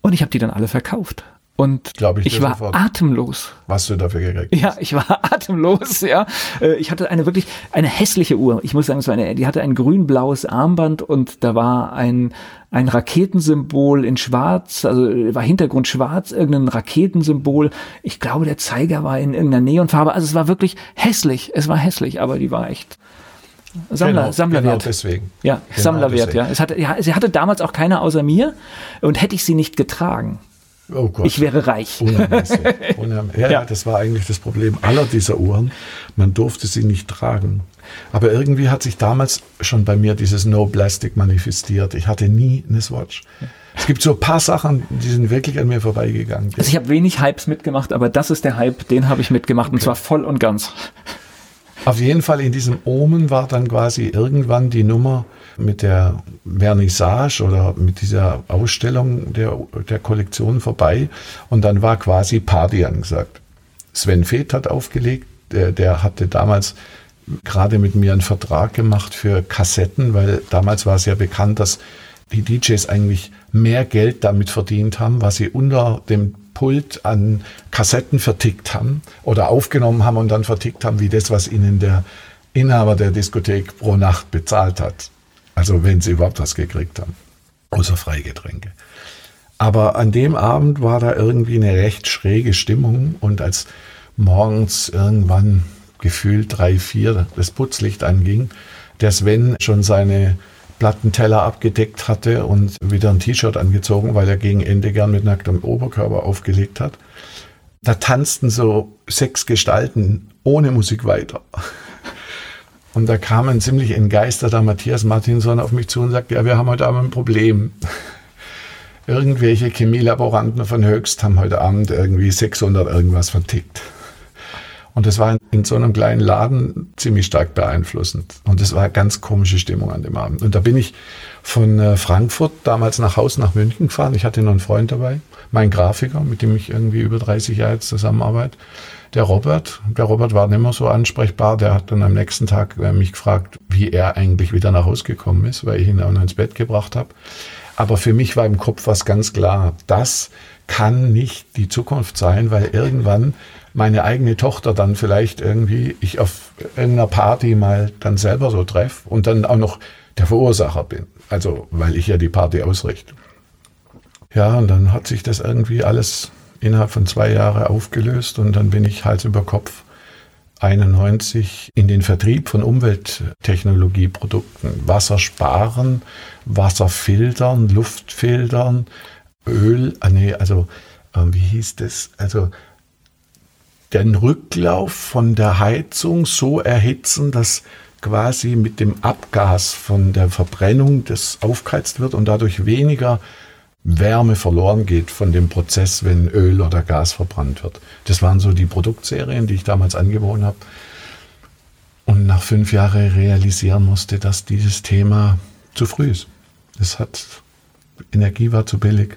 und ich habe die dann alle verkauft. Und ich, ich war sofort. atemlos. Was du dafür gekriegt Ja, ich war atemlos, ja. Äh, ich hatte eine wirklich, eine hässliche Uhr. Ich muss sagen, es war eine, die hatte ein grün-blaues Armband und da war ein, ein Raketensymbol in schwarz, also war Hintergrund schwarz, irgendein Raketensymbol. Ich glaube, der Zeiger war in irgendeiner Neonfarbe. Also es war wirklich hässlich. Es war hässlich, aber die war echt Sammler, genau, Sammlerwert. Genau deswegen. Ja, genau Sammlerwert, deswegen. ja. Es hatte, ja. Sie hatte damals auch keiner außer mir und hätte ich sie nicht getragen, Oh Gott. Ich wäre reich. Unheimlich. Ja, ja, das war eigentlich das Problem aller dieser Uhren. Man durfte sie nicht tragen. Aber irgendwie hat sich damals schon bei mir dieses No Plastic manifestiert. Ich hatte nie eine Swatch. Es gibt so ein paar Sachen, die sind wirklich an mir vorbeigegangen. Also ich habe wenig Hypes mitgemacht, aber das ist der Hype, den habe ich mitgemacht okay. und zwar voll und ganz. Auf jeden Fall in diesem Omen war dann quasi irgendwann die Nummer mit der Vernissage oder mit dieser Ausstellung der, der Kollektion vorbei und dann war quasi Party angesagt. Sven Feth hat aufgelegt, der, der hatte damals gerade mit mir einen Vertrag gemacht für Kassetten, weil damals war es ja bekannt, dass die DJs eigentlich mehr Geld damit verdient haben, was sie unter dem Pult an Kassetten vertickt haben oder aufgenommen haben und dann vertickt haben, wie das, was ihnen der Inhaber der Diskothek pro Nacht bezahlt hat. Also wenn sie überhaupt was gekriegt haben, außer Freigetränke. Aber an dem Abend war da irgendwie eine recht schräge Stimmung und als morgens irgendwann gefühlt drei, vier das Putzlicht anging, der Sven schon seine Plattenteller abgedeckt hatte und wieder ein T-Shirt angezogen, weil er gegen Ende gern mit nacktem Oberkörper aufgelegt hat. Da tanzten so sechs Gestalten ohne Musik weiter. Und da kam ein ziemlich entgeisterter Matthias Martinson auf mich zu und sagte, ja, wir haben heute Abend ein Problem. Irgendwelche Chemielaboranten von Höchst haben heute Abend irgendwie 600 irgendwas vertickt. Und das war in so einem kleinen Laden ziemlich stark beeinflussend. Und es war eine ganz komische Stimmung an dem Abend. Und da bin ich von äh, Frankfurt damals nach Hause nach München gefahren. Ich hatte noch einen Freund dabei, mein Grafiker, mit dem ich irgendwie über 30 Jahre jetzt zusammenarbeite der Robert. Der Robert war nicht mehr so ansprechbar. Der hat dann am nächsten Tag äh, mich gefragt, wie er eigentlich wieder nach Hause gekommen ist, weil ich ihn auch noch ins Bett gebracht habe. Aber für mich war im Kopf was ganz klar. Das kann nicht die Zukunft sein, weil irgendwann meine eigene Tochter dann vielleicht irgendwie ich auf irgendeiner Party mal dann selber so treffe und dann auch noch der Verursacher bin. Also, weil ich ja die Party ausrichte. Ja, und dann hat sich das irgendwie alles innerhalb von zwei Jahren aufgelöst und dann bin ich Hals über Kopf 91 in den Vertrieb von Umwelttechnologieprodukten. Wasser sparen, Wasser filtern, Luft filtern, Öl, ah nee, also äh, wie hieß das? Also den Rücklauf von der Heizung so erhitzen, dass quasi mit dem Abgas von der Verbrennung das aufgeheizt wird und dadurch weniger Wärme verloren geht von dem Prozess, wenn Öl oder Gas verbrannt wird. Das waren so die Produktserien, die ich damals angeboten habe. Und nach fünf Jahren realisieren musste, dass dieses Thema zu früh ist. Es hat, Energie war zu billig.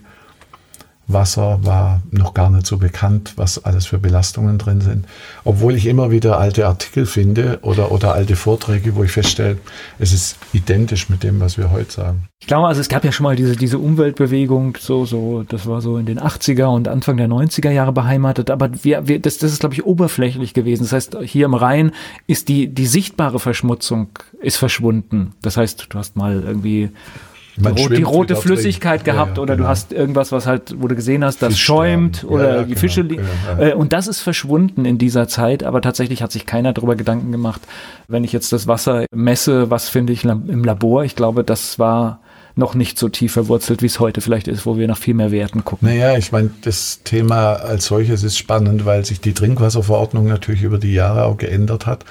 Wasser war noch gar nicht so bekannt, was alles für Belastungen drin sind. Obwohl ich immer wieder alte Artikel finde oder, oder alte Vorträge, wo ich feststelle, es ist identisch mit dem, was wir heute sagen. Ich glaube, also es gab ja schon mal diese, diese Umweltbewegung, so, so, das war so in den 80er und Anfang der 90er Jahre beheimatet, aber wir, wir, das, das ist, glaube ich, oberflächlich gewesen. Das heißt, hier im Rhein ist die, die sichtbare Verschmutzung ist verschwunden. Das heißt, du hast mal irgendwie die, die rote Flüssigkeit drin. gehabt ja, oder genau. du hast irgendwas, was halt, wo du gesehen hast, das schäumt oder ja, die genau. Fische liegen. Äh, und das ist verschwunden in dieser Zeit, aber tatsächlich hat sich keiner darüber Gedanken gemacht, wenn ich jetzt das Wasser messe, was finde ich im Labor? Ich glaube, das war noch nicht so tief verwurzelt, wie es heute vielleicht ist, wo wir nach viel mehr Werten gucken. Naja, ich meine, das Thema als solches ist spannend, weil sich die Trinkwasserverordnung natürlich über die Jahre auch geändert hat.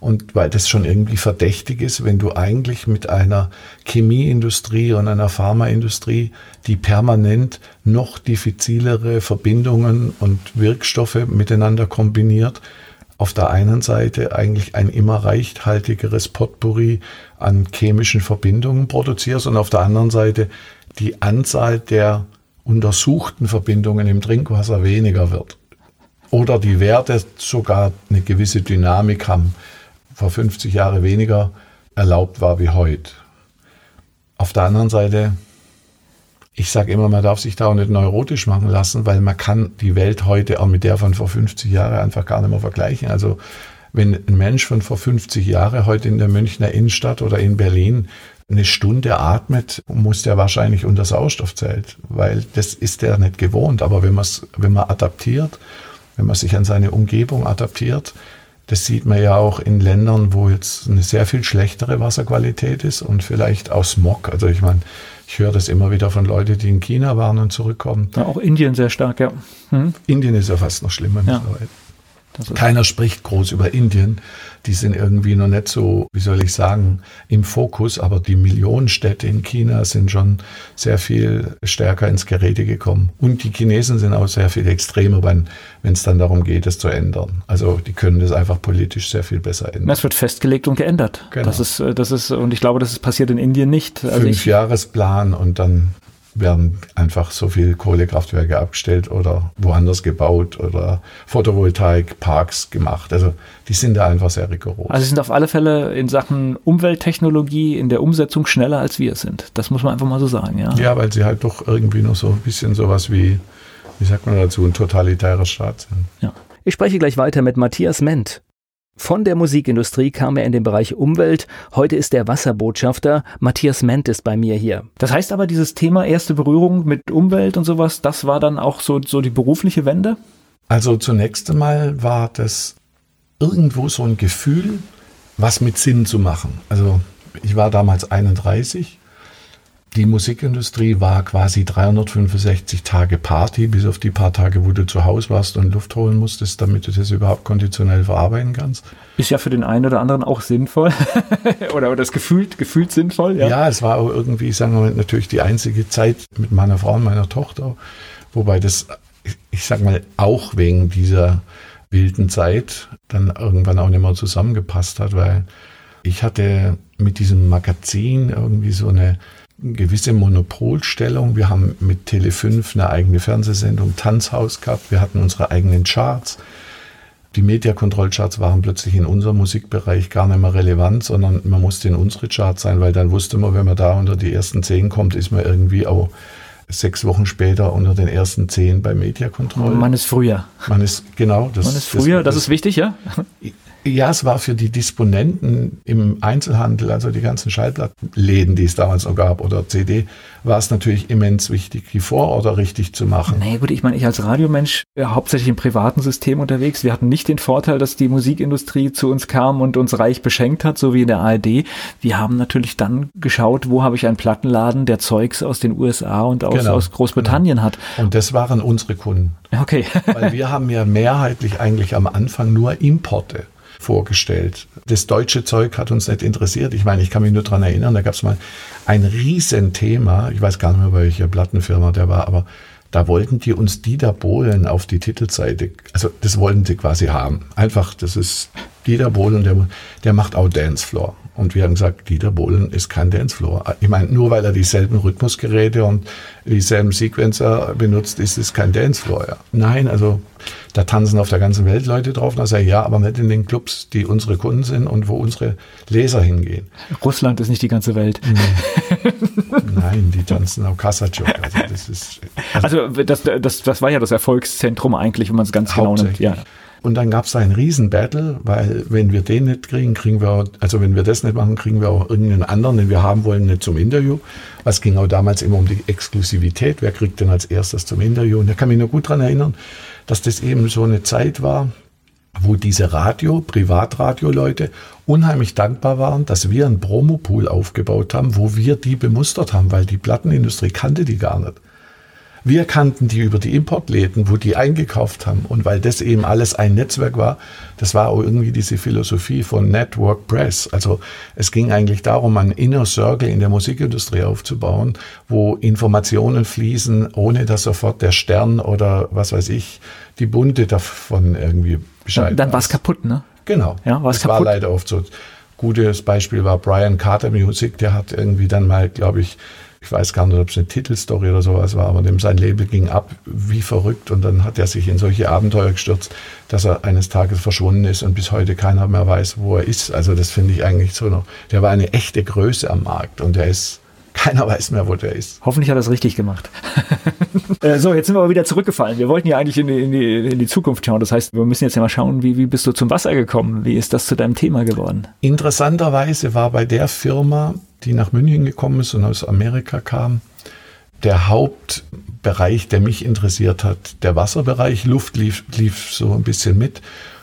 Und weil das schon irgendwie verdächtig ist, wenn du eigentlich mit einer Chemieindustrie und einer Pharmaindustrie, die permanent noch diffizilere Verbindungen und Wirkstoffe miteinander kombiniert, auf der einen Seite eigentlich ein immer reichhaltigeres Potpourri an chemischen Verbindungen produzierst und auf der anderen Seite die Anzahl der untersuchten Verbindungen im Trinkwasser weniger wird. Oder die Werte sogar eine gewisse Dynamik haben vor 50 Jahren weniger erlaubt war wie heute. Auf der anderen Seite, ich sage immer, man darf sich da auch nicht neurotisch machen lassen, weil man kann die Welt heute auch mit der von vor 50 Jahren einfach gar nicht mehr vergleichen. Also wenn ein Mensch von vor 50 Jahren heute in der Münchner Innenstadt oder in Berlin eine Stunde atmet, muss der wahrscheinlich unter Sauerstoffzelt, weil das ist der nicht gewohnt. Aber wenn, wenn man adaptiert, wenn man sich an seine Umgebung adaptiert, das sieht man ja auch in Ländern, wo jetzt eine sehr viel schlechtere Wasserqualität ist und vielleicht auch Smog. Also ich meine, ich höre das immer wieder von Leuten, die in China waren und zurückkommen. Ja, auch Indien sehr stark, ja. Hm? Indien ist ja fast noch schlimmer ja. Keiner spricht groß über Indien. Die sind irgendwie noch nicht so, wie soll ich sagen, im Fokus. Aber die Millionenstädte in China sind schon sehr viel stärker ins Gerede gekommen. Und die Chinesen sind auch sehr viel extremer, wenn es dann darum geht, es zu ändern. Also die können das einfach politisch sehr viel besser ändern. Es wird festgelegt und geändert. Genau. Das ist, äh, das ist, und ich glaube, das ist passiert in Indien nicht. Also Fünfjahresplan und dann werden einfach so viele Kohlekraftwerke abgestellt oder woanders gebaut oder Photovoltaikparks gemacht. Also die sind da einfach sehr rigoros. Also sie sind auf alle Fälle in Sachen Umwelttechnologie in der Umsetzung schneller als wir sind. Das muss man einfach mal so sagen, ja. Ja, weil sie halt doch irgendwie noch so ein bisschen sowas wie, wie sagt man dazu, ein totalitärer Staat sind. Ja. Ich spreche gleich weiter mit Matthias Ment. Von der Musikindustrie kam er in den Bereich Umwelt. Heute ist er Wasserbotschafter. Matthias Ment ist bei mir hier. Das heißt aber, dieses Thema erste Berührung mit Umwelt und sowas, das war dann auch so, so die berufliche Wende? Also zunächst einmal war das irgendwo so ein Gefühl, was mit Sinn zu machen. Also ich war damals 31 die Musikindustrie war quasi 365 Tage Party, bis auf die paar Tage, wo du zu Hause warst und Luft holen musstest, damit du das überhaupt konditionell verarbeiten kannst. Ist ja für den einen oder anderen auch sinnvoll. oder, oder das gefühlt, gefühlt sinnvoll, ja. Ja, es war auch irgendwie, sagen wir mal, natürlich die einzige Zeit mit meiner Frau und meiner Tochter, wobei das, ich sag mal, auch wegen dieser wilden Zeit dann irgendwann auch nicht mehr zusammengepasst hat, weil ich hatte mit diesem Magazin irgendwie so eine gewisse Monopolstellung. Wir haben mit Tele5 eine eigene Fernsehsendung Tanzhaus gehabt. Wir hatten unsere eigenen Charts. Die Media-Control-Charts waren plötzlich in unserem Musikbereich gar nicht mehr relevant, sondern man musste in unsere Charts sein, weil dann wusste man, wenn man da unter die ersten zehn kommt, ist man irgendwie auch sechs Wochen später unter den ersten zehn bei Media Control. Man ist früher. Man ist, genau. Das, man ist früher, das, das, das ist wichtig, ja? Ja, es war für die Disponenten im Einzelhandel, also die ganzen Schallplattenläden, die es damals noch gab, oder CD, war es natürlich immens wichtig, die Vororder richtig zu machen. Nee, gut, ich meine, ich als Radiomensch, ja, äh, hauptsächlich im privaten System unterwegs, wir hatten nicht den Vorteil, dass die Musikindustrie zu uns kam und uns reich beschenkt hat, so wie in der ARD. Wir haben natürlich dann geschaut, wo habe ich einen Plattenladen, der Zeugs aus den USA und aus, genau, aus Großbritannien genau. hat. Und das waren unsere Kunden. Okay. Weil wir haben ja mehrheitlich eigentlich am Anfang nur Importe vorgestellt. Das deutsche Zeug hat uns nicht interessiert. Ich meine, ich kann mich nur daran erinnern, da gab es mal ein Riesenthema. Ich weiß gar nicht mehr, bei welcher Plattenfirma der war, aber da wollten die uns Dieter Bohlen auf die Titelseite, also das wollten sie quasi haben. Einfach, das ist Dieter Bohlen, der, der macht auch Dancefloor. Und wir haben gesagt, Dieter Bohlen ist kein Dancefloor. Ich meine, nur weil er dieselben Rhythmusgeräte und dieselben Sequencer benutzt, ist es kein Dancefloor. Ja. Nein, also da tanzen auf der ganzen Welt Leute drauf. Und da sage ich, ja, aber nicht in den Clubs, die unsere Kunden sind und wo unsere Leser hingehen. Russland ist nicht die ganze Welt. Nein, die tanzen auf Kasachok. Also das ist. Also, also das, das, das war ja das Erfolgszentrum eigentlich, wenn man es ganz genau nimmt. Ja. Und dann gab es einen Riesen-Battle, weil wenn wir den nicht kriegen, kriegen wir, also wenn wir das nicht machen, kriegen wir auch irgendeinen anderen, den wir haben wollen, nicht zum Interview. Es ging auch damals immer um die Exklusivität. Wer kriegt denn als erstes zum Interview? Und da kann mich noch gut daran erinnern, dass das eben so eine Zeit war, wo diese Radio, Privatradio-Leute unheimlich dankbar waren, dass wir einen Promopool aufgebaut haben, wo wir die bemustert haben, weil die Plattenindustrie kannte die gar nicht. Wir kannten die über die Importläden, wo die eingekauft haben. Und weil das eben alles ein Netzwerk war, das war auch irgendwie diese Philosophie von Network Press. Also es ging eigentlich darum, einen Inner Circle in der Musikindustrie aufzubauen, wo Informationen fließen, ohne dass sofort der Stern oder was weiß ich, die Bunte davon irgendwie Bescheid Dann, dann war es kaputt, ne? Genau. Ja, war es kaputt. war leider oft so. Gutes Beispiel war Brian Carter Music, der hat irgendwie dann mal, glaube ich, ich weiß gar nicht, ob es eine Titelstory oder sowas war, aber sein Label ging ab wie verrückt und dann hat er sich in solche Abenteuer gestürzt, dass er eines Tages verschwunden ist und bis heute keiner mehr weiß, wo er ist. Also das finde ich eigentlich so noch. Der war eine echte Größe am Markt und der ist keiner weiß mehr, wo der ist. Hoffentlich hat er es richtig gemacht. Äh, so, jetzt sind wir aber wieder zurückgefallen. Wir wollten ja eigentlich in die, in, die, in die Zukunft schauen. Das heißt, wir müssen jetzt ja mal schauen, wie, wie bist du zum Wasser gekommen? Wie ist das zu deinem Thema geworden? Interessanterweise war bei der Firma die nach München gekommen ist und aus Amerika kam. Der Hauptbereich, der mich interessiert hat, der Wasserbereich, Luft lief, lief so ein bisschen mit.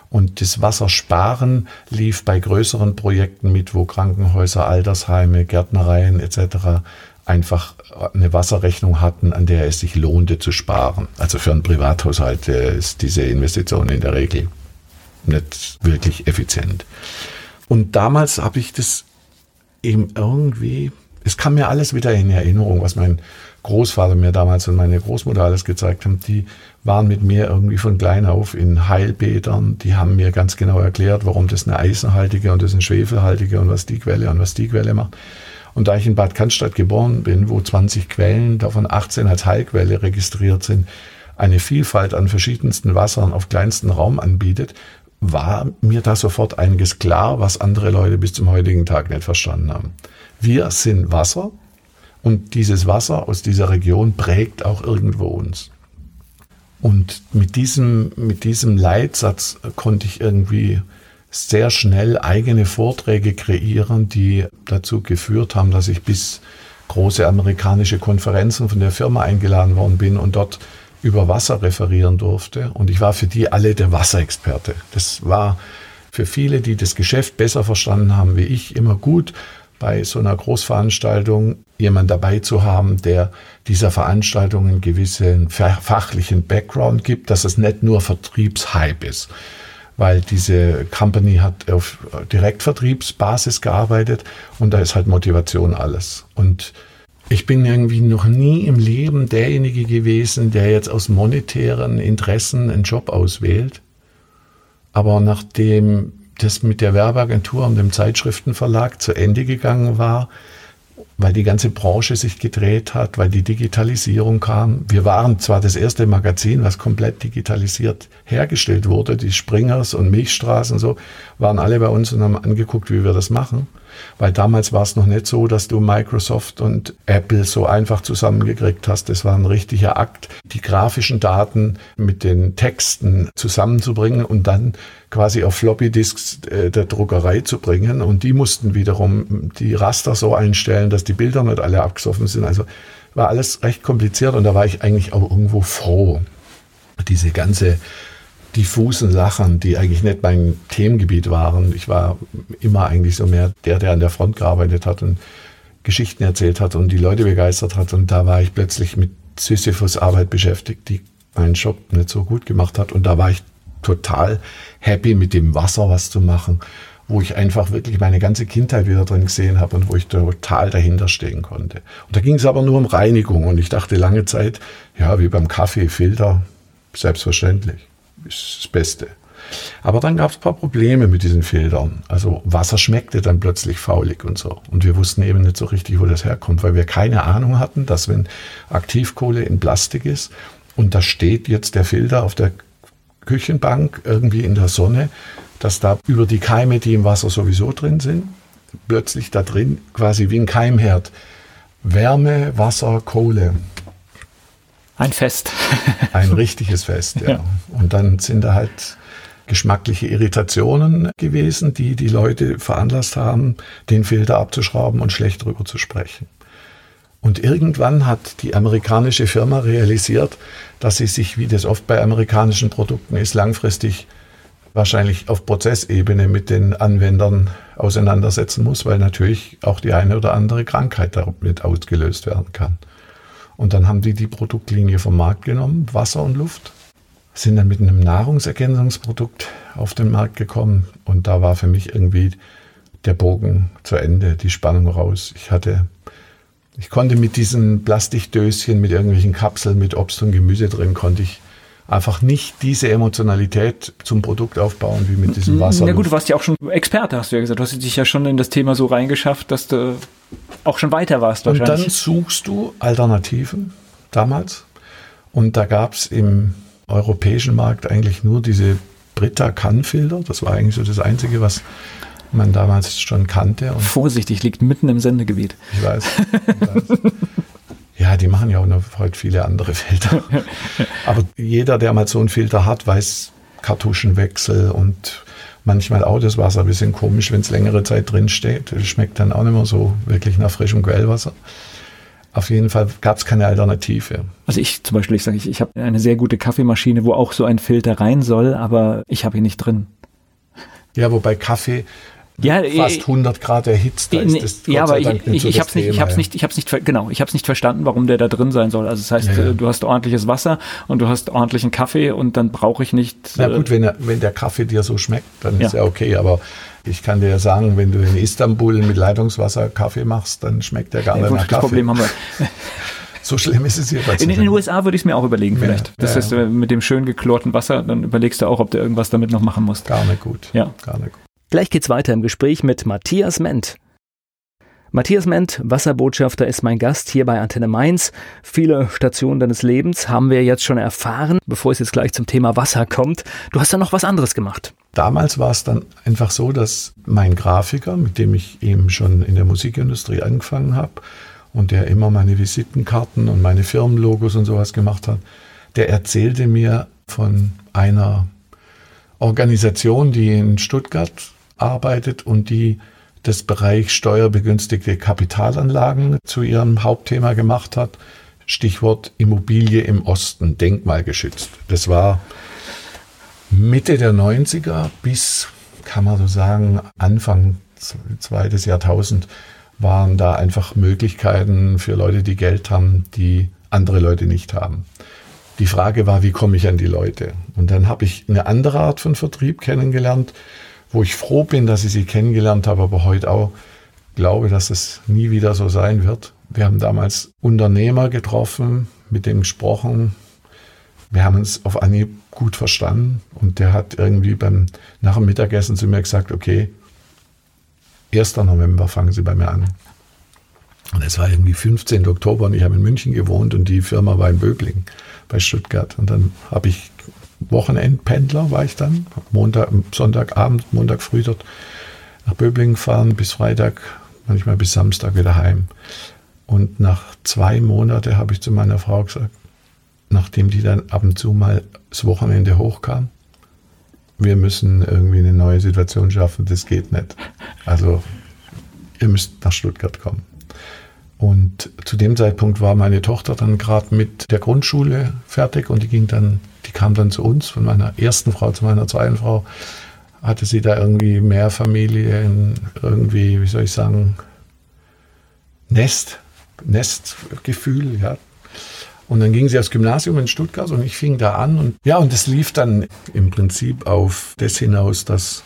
Und das Wassersparen lief bei größeren Projekten mit, wo Krankenhäuser, Altersheime, Gärtnereien etc. einfach eine Wasserrechnung hatten, an der es sich lohnte zu sparen. Also für einen Privathaushalt ist diese Investition in der Regel nicht wirklich effizient. Und damals habe ich das eben irgendwie, es kam mir alles wieder in Erinnerung, was mein Großvater mir damals und meine Großmutter alles gezeigt haben. Die waren mit mir irgendwie von klein auf in Heilbädern. Die haben mir ganz genau erklärt, warum das eine eisenhaltige und das eine schwefelhaltige und was die Quelle und was die Quelle macht. Und da ich in Bad Cannstatt geboren bin, wo 20 Quellen, davon 18 als Heilquelle registriert sind, eine Vielfalt an verschiedensten Wassern auf kleinsten Raum anbietet, war mir da sofort einiges klar, was andere Leute bis zum heutigen Tag nicht verstanden haben. Wir sind Wasser und dieses Wasser aus dieser Region prägt auch irgendwo uns. Und mit diesem, mit diesem Leitsatz konnte ich irgendwie sehr schnell eigene Vorträge kreieren, die dazu geführt haben, dass ich bis große amerikanische Konferenzen von der Firma eingeladen worden bin und dort über Wasser referieren durfte. Und ich war für die alle der Wasserexperte. Das war für viele, die das Geschäft besser verstanden haben wie ich, immer gut, bei so einer Großveranstaltung jemand dabei zu haben, der dieser Veranstaltung einen gewissen fachlichen Background gibt, dass es nicht nur Vertriebshype ist. Weil diese Company hat auf Direktvertriebsbasis gearbeitet und da ist halt Motivation alles. Und ich bin irgendwie noch nie im Leben derjenige gewesen, der jetzt aus monetären Interessen einen Job auswählt. Aber nachdem das mit der Werbeagentur und dem Zeitschriftenverlag zu Ende gegangen war, weil die ganze Branche sich gedreht hat, weil die Digitalisierung kam. Wir waren zwar das erste Magazin, was komplett digitalisiert hergestellt wurde. Die Springers und Milchstraßen und so waren alle bei uns und haben angeguckt, wie wir das machen. Weil damals war es noch nicht so, dass du Microsoft und Apple so einfach zusammengekriegt hast. Das war ein richtiger Akt, die grafischen Daten mit den Texten zusammenzubringen und dann quasi auf Floppy-Disks äh, der Druckerei zu bringen. Und die mussten wiederum die Raster so einstellen, dass die Bilder nicht alle abgesoffen sind. Also war alles recht kompliziert und da war ich eigentlich auch irgendwo froh. Diese ganze diffusen Sachen, die eigentlich nicht mein Themengebiet waren. Ich war immer eigentlich so mehr der, der an der Front gearbeitet hat und Geschichten erzählt hat und die Leute begeistert hat. Und da war ich plötzlich mit Sisyphus Arbeit beschäftigt, die meinen Job nicht so gut gemacht hat. Und da war ich total happy mit dem Wasser was zu machen, wo ich einfach wirklich meine ganze Kindheit wieder drin gesehen habe und wo ich total dahinter stehen konnte. Und da ging es aber nur um Reinigung und ich dachte lange Zeit, ja, wie beim Kaffee, Filter, selbstverständlich, das Beste. Aber dann gab es ein paar Probleme mit diesen Filtern. Also Wasser schmeckte dann plötzlich faulig und so. Und wir wussten eben nicht so richtig, wo das herkommt, weil wir keine Ahnung hatten, dass wenn Aktivkohle in Plastik ist und da steht jetzt der Filter auf der Küchenbank irgendwie in der Sonne, dass da über die Keime, die im Wasser sowieso drin sind, plötzlich da drin quasi wie ein Keimherd Wärme, Wasser, Kohle. Ein Fest. ein richtiges Fest, ja. ja. Und dann sind da halt geschmackliche Irritationen gewesen, die die Leute veranlasst haben, den Filter abzuschrauben und schlecht drüber zu sprechen. Und irgendwann hat die amerikanische Firma realisiert, dass sie sich, wie das oft bei amerikanischen Produkten ist, langfristig wahrscheinlich auf Prozessebene mit den Anwendern auseinandersetzen muss, weil natürlich auch die eine oder andere Krankheit damit ausgelöst werden kann. Und dann haben die die Produktlinie vom Markt genommen, Wasser und Luft, sind dann mit einem Nahrungsergänzungsprodukt auf den Markt gekommen und da war für mich irgendwie der Bogen zu Ende, die Spannung raus. Ich hatte ich konnte mit diesen Plastikdöschen, mit irgendwelchen Kapseln, mit Obst und Gemüse drin, konnte ich einfach nicht diese Emotionalität zum Produkt aufbauen wie mit diesem Wasser. Na gut, du warst ja auch schon Experte, hast du ja gesagt. Du hast dich ja schon in das Thema so reingeschafft, dass du auch schon weiter warst. Und dann suchst du Alternativen damals. Und da gab es im europäischen Markt eigentlich nur diese Brita Kannfilter. Das war eigentlich so das Einzige, was man damals schon kannte. Vorsichtig, liegt mitten im Sendegebiet. Ich weiß. Ich weiß. ja, die machen ja auch noch heute viele andere Filter. Aber jeder, der mal so einen Filter hat, weiß Kartuschenwechsel und manchmal auch das Wasser ein bisschen komisch, wenn es längere Zeit drin steht. Schmeckt dann auch nicht mehr so wirklich nach frischem Quellwasser. Auf jeden Fall gab es keine Alternative. Also ich zum Beispiel, ich sage, ich, ich habe eine sehr gute Kaffeemaschine, wo auch so ein Filter rein soll, aber ich habe ihn nicht drin. Ja, wobei Kaffee ja, fast 100 Grad erhitzt. Da ist das ja, aber ich, ich, ich habe es nicht, ich hab's nicht, ich hab's nicht, genau, ich habe es nicht verstanden, warum der da drin sein soll. Also das heißt, ja, ja. du hast ordentliches Wasser und du hast ordentlichen Kaffee und dann brauche ich nicht. Na gut, wenn, wenn der Kaffee dir so schmeckt, dann ist ja okay. Aber ich kann dir ja sagen, wenn du in Istanbul mit Leitungswasser Kaffee machst, dann schmeckt der gar ja, nicht nach Kaffee. Das Problem haben wir. So schlimm ist es hier bei In, in den USA würde ich es mir auch überlegen, vielleicht. Das heißt, mit dem schön geklorten Wasser, dann überlegst du auch, ob du irgendwas damit noch machen musst. Gar nicht gut. Ja. Gar nicht gut. Gleich geht's weiter im Gespräch mit Matthias Ment. Matthias Ment, Wasserbotschafter, ist mein Gast hier bei Antenne Mainz. Viele Stationen deines Lebens haben wir jetzt schon erfahren, bevor es jetzt gleich zum Thema Wasser kommt. Du hast da noch was anderes gemacht. Damals war es dann einfach so, dass mein Grafiker, mit dem ich eben schon in der Musikindustrie angefangen habe und der immer meine Visitenkarten und meine Firmenlogos und sowas gemacht hat, der erzählte mir von einer Organisation, die in Stuttgart arbeitet und die das Bereich steuerbegünstigte Kapitalanlagen zu ihrem Hauptthema gemacht hat. Stichwort Immobilie im Osten, denkmalgeschützt. Das war Mitte der 90er bis, kann man so sagen, Anfang zweites Jahrtausend waren da einfach Möglichkeiten für Leute, die Geld haben, die andere Leute nicht haben. Die Frage war, wie komme ich an die Leute? Und dann habe ich eine andere Art von Vertrieb kennengelernt, wo ich froh bin, dass ich sie kennengelernt habe, aber heute auch glaube, dass es nie wieder so sein wird. Wir haben damals Unternehmer getroffen, mit dem gesprochen. Wir haben uns auf Anhieb gut verstanden und der hat irgendwie beim, nach dem Mittagessen zu mir gesagt, okay, 1. November fangen Sie bei mir an. Und es war irgendwie 15. Oktober und ich habe in München gewohnt und die Firma war in Böblingen bei Stuttgart. Und dann habe ich Wochenendpendler war ich dann, Montag, Sonntagabend, Montag früh dort nach Böblingen fahren bis Freitag, manchmal bis Samstag wieder heim. Und nach zwei Monaten habe ich zu meiner Frau gesagt, nachdem die dann ab und zu mal das Wochenende hochkam, wir müssen irgendwie eine neue Situation schaffen, das geht nicht. Also ihr müsst nach Stuttgart kommen. Und zu dem Zeitpunkt war meine Tochter dann gerade mit der Grundschule fertig und die ging dann, die kam dann zu uns von meiner ersten Frau zu meiner zweiten Frau. Hatte sie da irgendwie mehr Familie, irgendwie, wie soll ich sagen, Nest, Nestgefühl, ja. Und dann ging sie aufs Gymnasium in Stuttgart und ich fing da an und ja, und es lief dann im Prinzip auf das hinaus, dass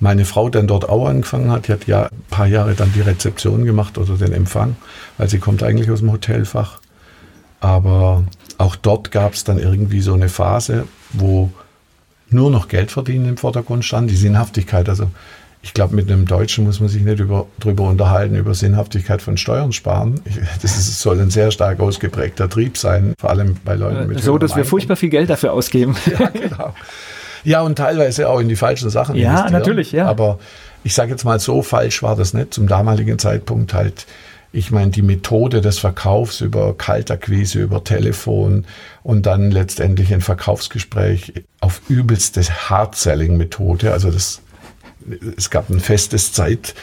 meine Frau dann dort auch angefangen hat. Die hat ja ein paar Jahre dann die Rezeption gemacht oder den Empfang, weil sie kommt eigentlich aus dem Hotelfach. Aber auch dort gab es dann irgendwie so eine Phase, wo nur noch Geld verdienen im Vordergrund stand, die Sinnhaftigkeit. Also ich glaube, mit einem Deutschen muss man sich nicht über, drüber unterhalten, über Sinnhaftigkeit von Steuern sparen. Ich, das ist, soll ein sehr stark ausgeprägter Trieb sein, vor allem bei Leuten mit So, dass wir furchtbar viel Geld dafür ausgeben. Ja, genau. Ja, und teilweise auch in die falschen Sachen. Ja, natürlich, ja. Aber ich sage jetzt mal, so falsch war das nicht. Zum damaligen Zeitpunkt halt, ich meine, die Methode des Verkaufs über Kaltakquise, über Telefon und dann letztendlich ein Verkaufsgespräch auf übelste Hard-Selling-Methode. Also das, es gab ein festes Zeit,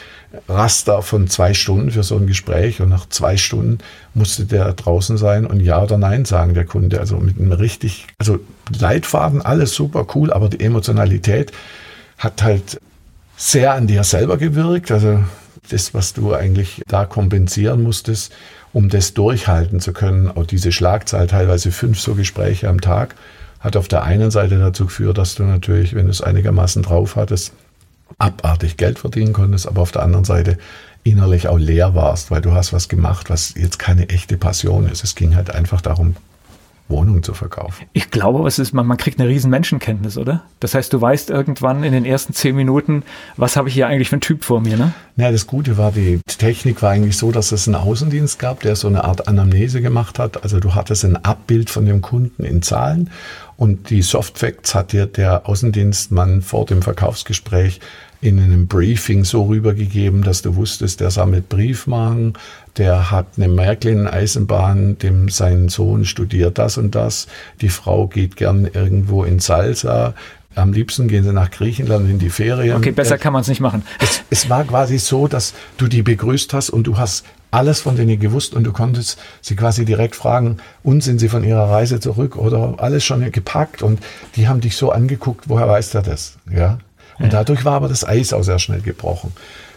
Raster von zwei Stunden für so ein Gespräch und nach zwei Stunden musste der draußen sein und Ja oder Nein sagen, der Kunde. Also mit einem richtig, also Leitfaden, alles super cool, aber die Emotionalität hat halt sehr an dir selber gewirkt. Also das, was du eigentlich da kompensieren musstest, um das durchhalten zu können, auch diese Schlagzahl, teilweise fünf so Gespräche am Tag, hat auf der einen Seite dazu geführt, dass du natürlich, wenn du es einigermaßen drauf hattest, abartig Geld verdienen konntest, aber auf der anderen Seite innerlich auch leer warst, weil du hast was gemacht, was jetzt keine echte Passion ist. Es ging halt einfach darum, Wohnungen zu verkaufen. Ich glaube, es ist, man, man kriegt eine riesen Menschenkenntnis, oder? Das heißt, du weißt irgendwann in den ersten zehn Minuten, was habe ich hier eigentlich für einen Typ vor mir, ne? Ja, das Gute war, die Technik war eigentlich so, dass es einen Außendienst gab, der so eine Art Anamnese gemacht hat. Also du hattest ein Abbild von dem Kunden in Zahlen und die Softfacts hat dir der Außendienstmann vor dem Verkaufsgespräch in einem Briefing so rübergegeben, dass du wusstest, der sammelt Briefmarken, der hat eine Märklin-Eisenbahn, dem sein Sohn studiert das und das, die Frau geht gern irgendwo in Salsa, am liebsten gehen sie nach Griechenland in die Ferien. Okay, besser kann man es nicht machen. Es, es, war quasi so, dass du die begrüßt hast und du hast alles von denen gewusst und du konntest sie quasi direkt fragen, und sind sie von ihrer Reise zurück oder alles schon gepackt und die haben dich so angeguckt, woher weiß der das? Ja. Und dadurch war aber das Eis auch sehr schnell gebrochen.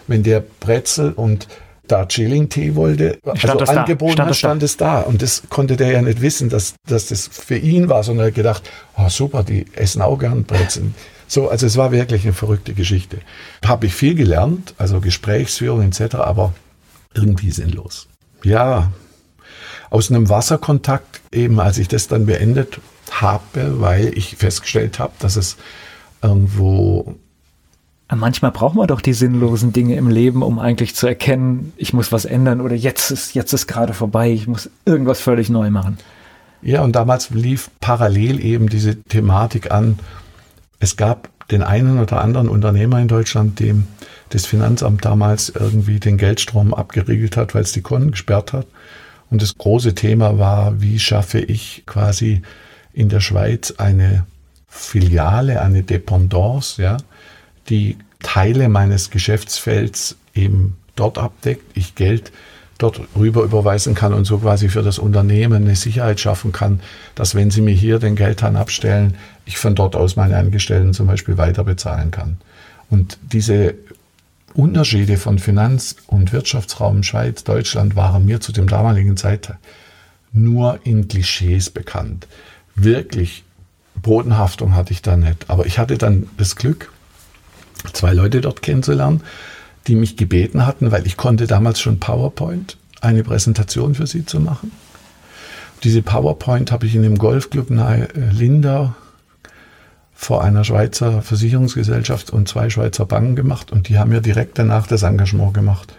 Wenn der Brezel und Darjeeling-Tee wollte, stand also angeboten stand hat, stand es da. Und das konnte der ja nicht wissen, dass, dass das für ihn war, sondern er hat gedacht, oh, super, die essen auch gern Brezeln. So, also es war wirklich eine verrückte Geschichte. Habe ich viel gelernt, also Gesprächsführung etc., aber irgendwie sinnlos. Ja, aus einem Wasserkontakt eben, als ich das dann beendet habe, weil ich festgestellt habe, dass es irgendwo Manchmal braucht man doch die sinnlosen Dinge im Leben, um eigentlich zu erkennen, ich muss was ändern oder jetzt ist, jetzt ist gerade vorbei, ich muss irgendwas völlig neu machen. Ja, und damals lief parallel eben diese Thematik an. Es gab den einen oder anderen Unternehmer in Deutschland, dem das Finanzamt damals irgendwie den Geldstrom abgeriegelt hat, weil es die Konten gesperrt hat. Und das große Thema war, wie schaffe ich quasi in der Schweiz eine Filiale, eine Dependance, ja, die Teile meines Geschäftsfelds eben dort abdeckt, ich Geld dort rüber überweisen kann und so quasi für das Unternehmen eine Sicherheit schaffen kann, dass wenn sie mir hier den Geldhahn abstellen, ich von dort aus meine Angestellten zum Beispiel weiter bezahlen kann. Und diese Unterschiede von Finanz- und Wirtschaftsraum Schweiz, Deutschland waren mir zu dem damaligen Zeitpunkt nur in Klischees bekannt. Wirklich Bodenhaftung hatte ich da nicht. Aber ich hatte dann das Glück, zwei Leute dort kennenzulernen, die mich gebeten hatten, weil ich konnte damals schon PowerPoint, eine Präsentation für sie zu machen. Diese PowerPoint habe ich in dem Golfclub nahe äh, Lindau vor einer Schweizer Versicherungsgesellschaft und zwei Schweizer Banken gemacht und die haben mir direkt danach das Engagement gemacht.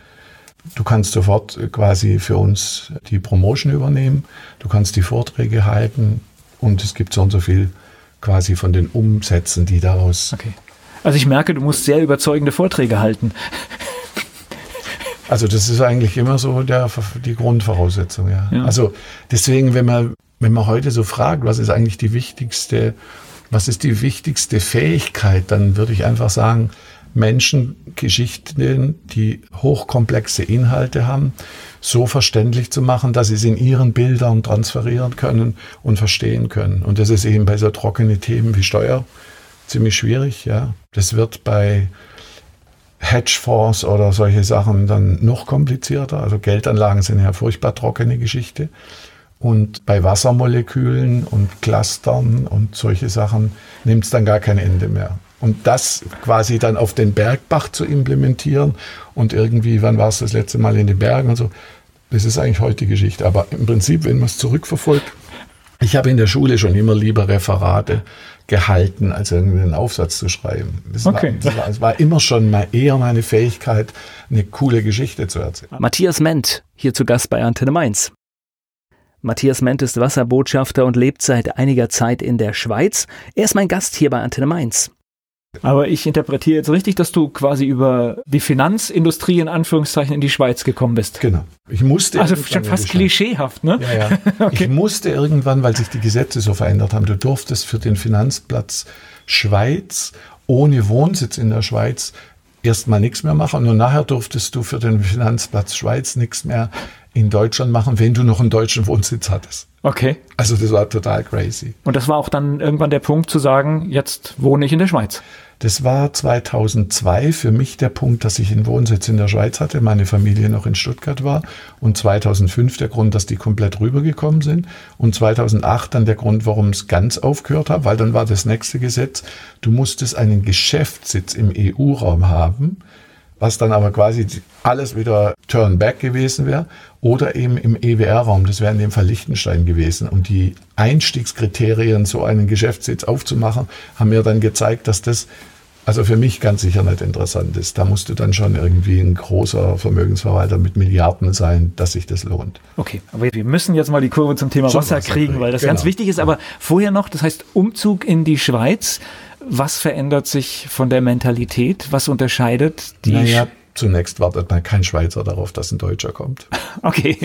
Du kannst sofort quasi für uns die Promotion übernehmen, du kannst die Vorträge halten und es gibt so und so viel quasi von den Umsätzen, die daraus. Okay. Also ich merke, du musst sehr überzeugende Vorträge halten. Also das ist eigentlich immer so der, die Grundvoraussetzung, ja. ja. Also deswegen, wenn man, wenn man heute so fragt, was ist eigentlich die wichtigste, was ist die wichtigste Fähigkeit, dann würde ich einfach sagen, Menschen Geschichten, die hochkomplexe Inhalte haben, so verständlich zu machen, dass sie es in ihren Bildern transferieren können und verstehen können. Und das ist eben bei so trockenen Themen wie Steuer ziemlich schwierig, ja. Das wird bei Hedgefonds oder solche Sachen dann noch komplizierter. Also Geldanlagen sind ja furchtbar trockene Geschichte. Und bei Wassermolekülen und Clustern und solche Sachen nimmt es dann gar kein Ende mehr. Und das quasi dann auf den Bergbach zu implementieren und irgendwie, wann war es das letzte Mal in den Bergen und so, das ist eigentlich heute Geschichte. Aber im Prinzip, wenn man es zurückverfolgt, ich habe in der Schule schon immer lieber Referate gehalten, als irgendwie einen Aufsatz zu schreiben. Das, okay. war, es war immer schon mal eher meine Fähigkeit, eine coole Geschichte zu erzählen. Matthias Ment, hier zu Gast bei Antenne Mainz. Matthias Ment ist Wasserbotschafter und lebt seit einiger Zeit in der Schweiz. Er ist mein Gast hier bei Antenne Mainz. Aber ich interpretiere jetzt richtig, dass du quasi über die Finanzindustrie in Anführungszeichen in die Schweiz gekommen bist. Genau. Ich musste. Also schon fast klischeehaft, ne? Ja, ja. okay. Ich musste irgendwann, weil sich die Gesetze so verändert haben, du durftest für den Finanzplatz Schweiz ohne Wohnsitz in der Schweiz erstmal nichts mehr machen und nachher durftest du für den Finanzplatz Schweiz nichts mehr in Deutschland machen, wenn du noch einen deutschen Wohnsitz hattest. Okay. Also das war total crazy. Und das war auch dann irgendwann der Punkt zu sagen, jetzt wohne ich in der Schweiz. Das war 2002 für mich der Punkt, dass ich einen Wohnsitz in der Schweiz hatte, meine Familie noch in Stuttgart war und 2005 der Grund, dass die komplett rübergekommen sind und 2008 dann der Grund, warum es ganz aufgehört hat, weil dann war das nächste Gesetz, du musstest einen Geschäftssitz im EU-Raum haben, was dann aber quasi alles wieder turn back gewesen wäre oder eben im EWR-Raum, das wäre in dem Fall Liechtenstein gewesen. Und die Einstiegskriterien, so einen Geschäftssitz aufzumachen, haben mir dann gezeigt, dass das also für mich ganz sicher nicht interessant ist. Da musst du dann schon irgendwie ein großer Vermögensverwalter mit Milliarden sein, dass sich das lohnt. Okay, aber wir müssen jetzt mal die Kurve zum Thema Wasser, Wasser, kriegen, weil das genau. ganz wichtig ist. Aber vorher noch, das heißt Umzug in die Schweiz. Was verändert sich von der Mentalität? Was unterscheidet die? Naja, zunächst wartet man kein Schweizer darauf, dass ein Deutscher kommt. Okay.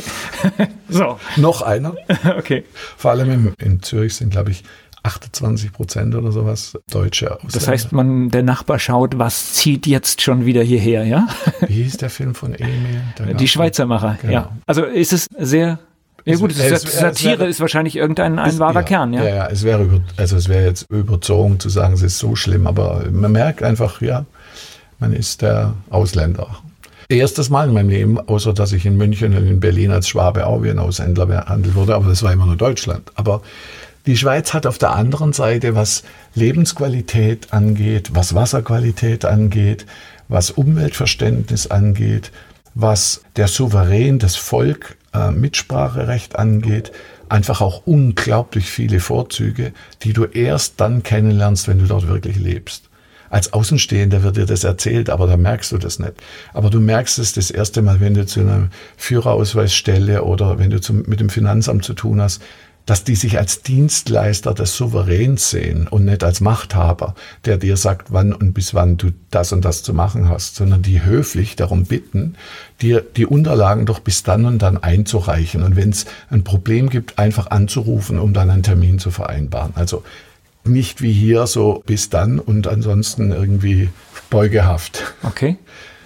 so. Noch einer. okay. Vor allem in, in Zürich sind, glaube ich, 28 Prozent oder sowas Deutsche Ausländer. Das heißt, man, der Nachbar schaut, was zieht jetzt schon wieder hierher, ja? Wie hieß der Film von Emil? Die Schweizermacher, genau. ja. Also ist es sehr ja gut, es, es, Satire wäre, ist wahrscheinlich irgendein ein wahrer ja, Kern, ja. Ja, ja, es wäre über, also es wäre jetzt überzogen zu sagen, es ist so schlimm, aber man merkt einfach, ja, man ist der Ausländer. Erstes Mal in meinem Leben, außer dass ich in München und in Berlin als Schwabe auch wie ein Ausländer behandelt wurde, aber das war immer nur Deutschland. Aber die Schweiz hat auf der anderen Seite, was Lebensqualität angeht, was Wasserqualität angeht, was Umweltverständnis angeht, was der Souverän, das Volk äh, Mitspracherecht angeht, einfach auch unglaublich viele Vorzüge, die du erst dann kennenlernst, wenn du dort wirklich lebst. Als Außenstehender wird dir das erzählt, aber da merkst du das nicht. Aber du merkst es das erste Mal, wenn du zu einer Führerausweisstelle oder wenn du zum, mit dem Finanzamt zu tun hast, dass die sich als Dienstleister des Souveräns sehen und nicht als Machthaber, der dir sagt, wann und bis wann du das und das zu machen hast, sondern die höflich darum bitten, dir die Unterlagen doch bis dann und dann einzureichen und wenn es ein Problem gibt, einfach anzurufen, um dann einen Termin zu vereinbaren. Also nicht wie hier so bis dann und ansonsten irgendwie beugehaft. Okay.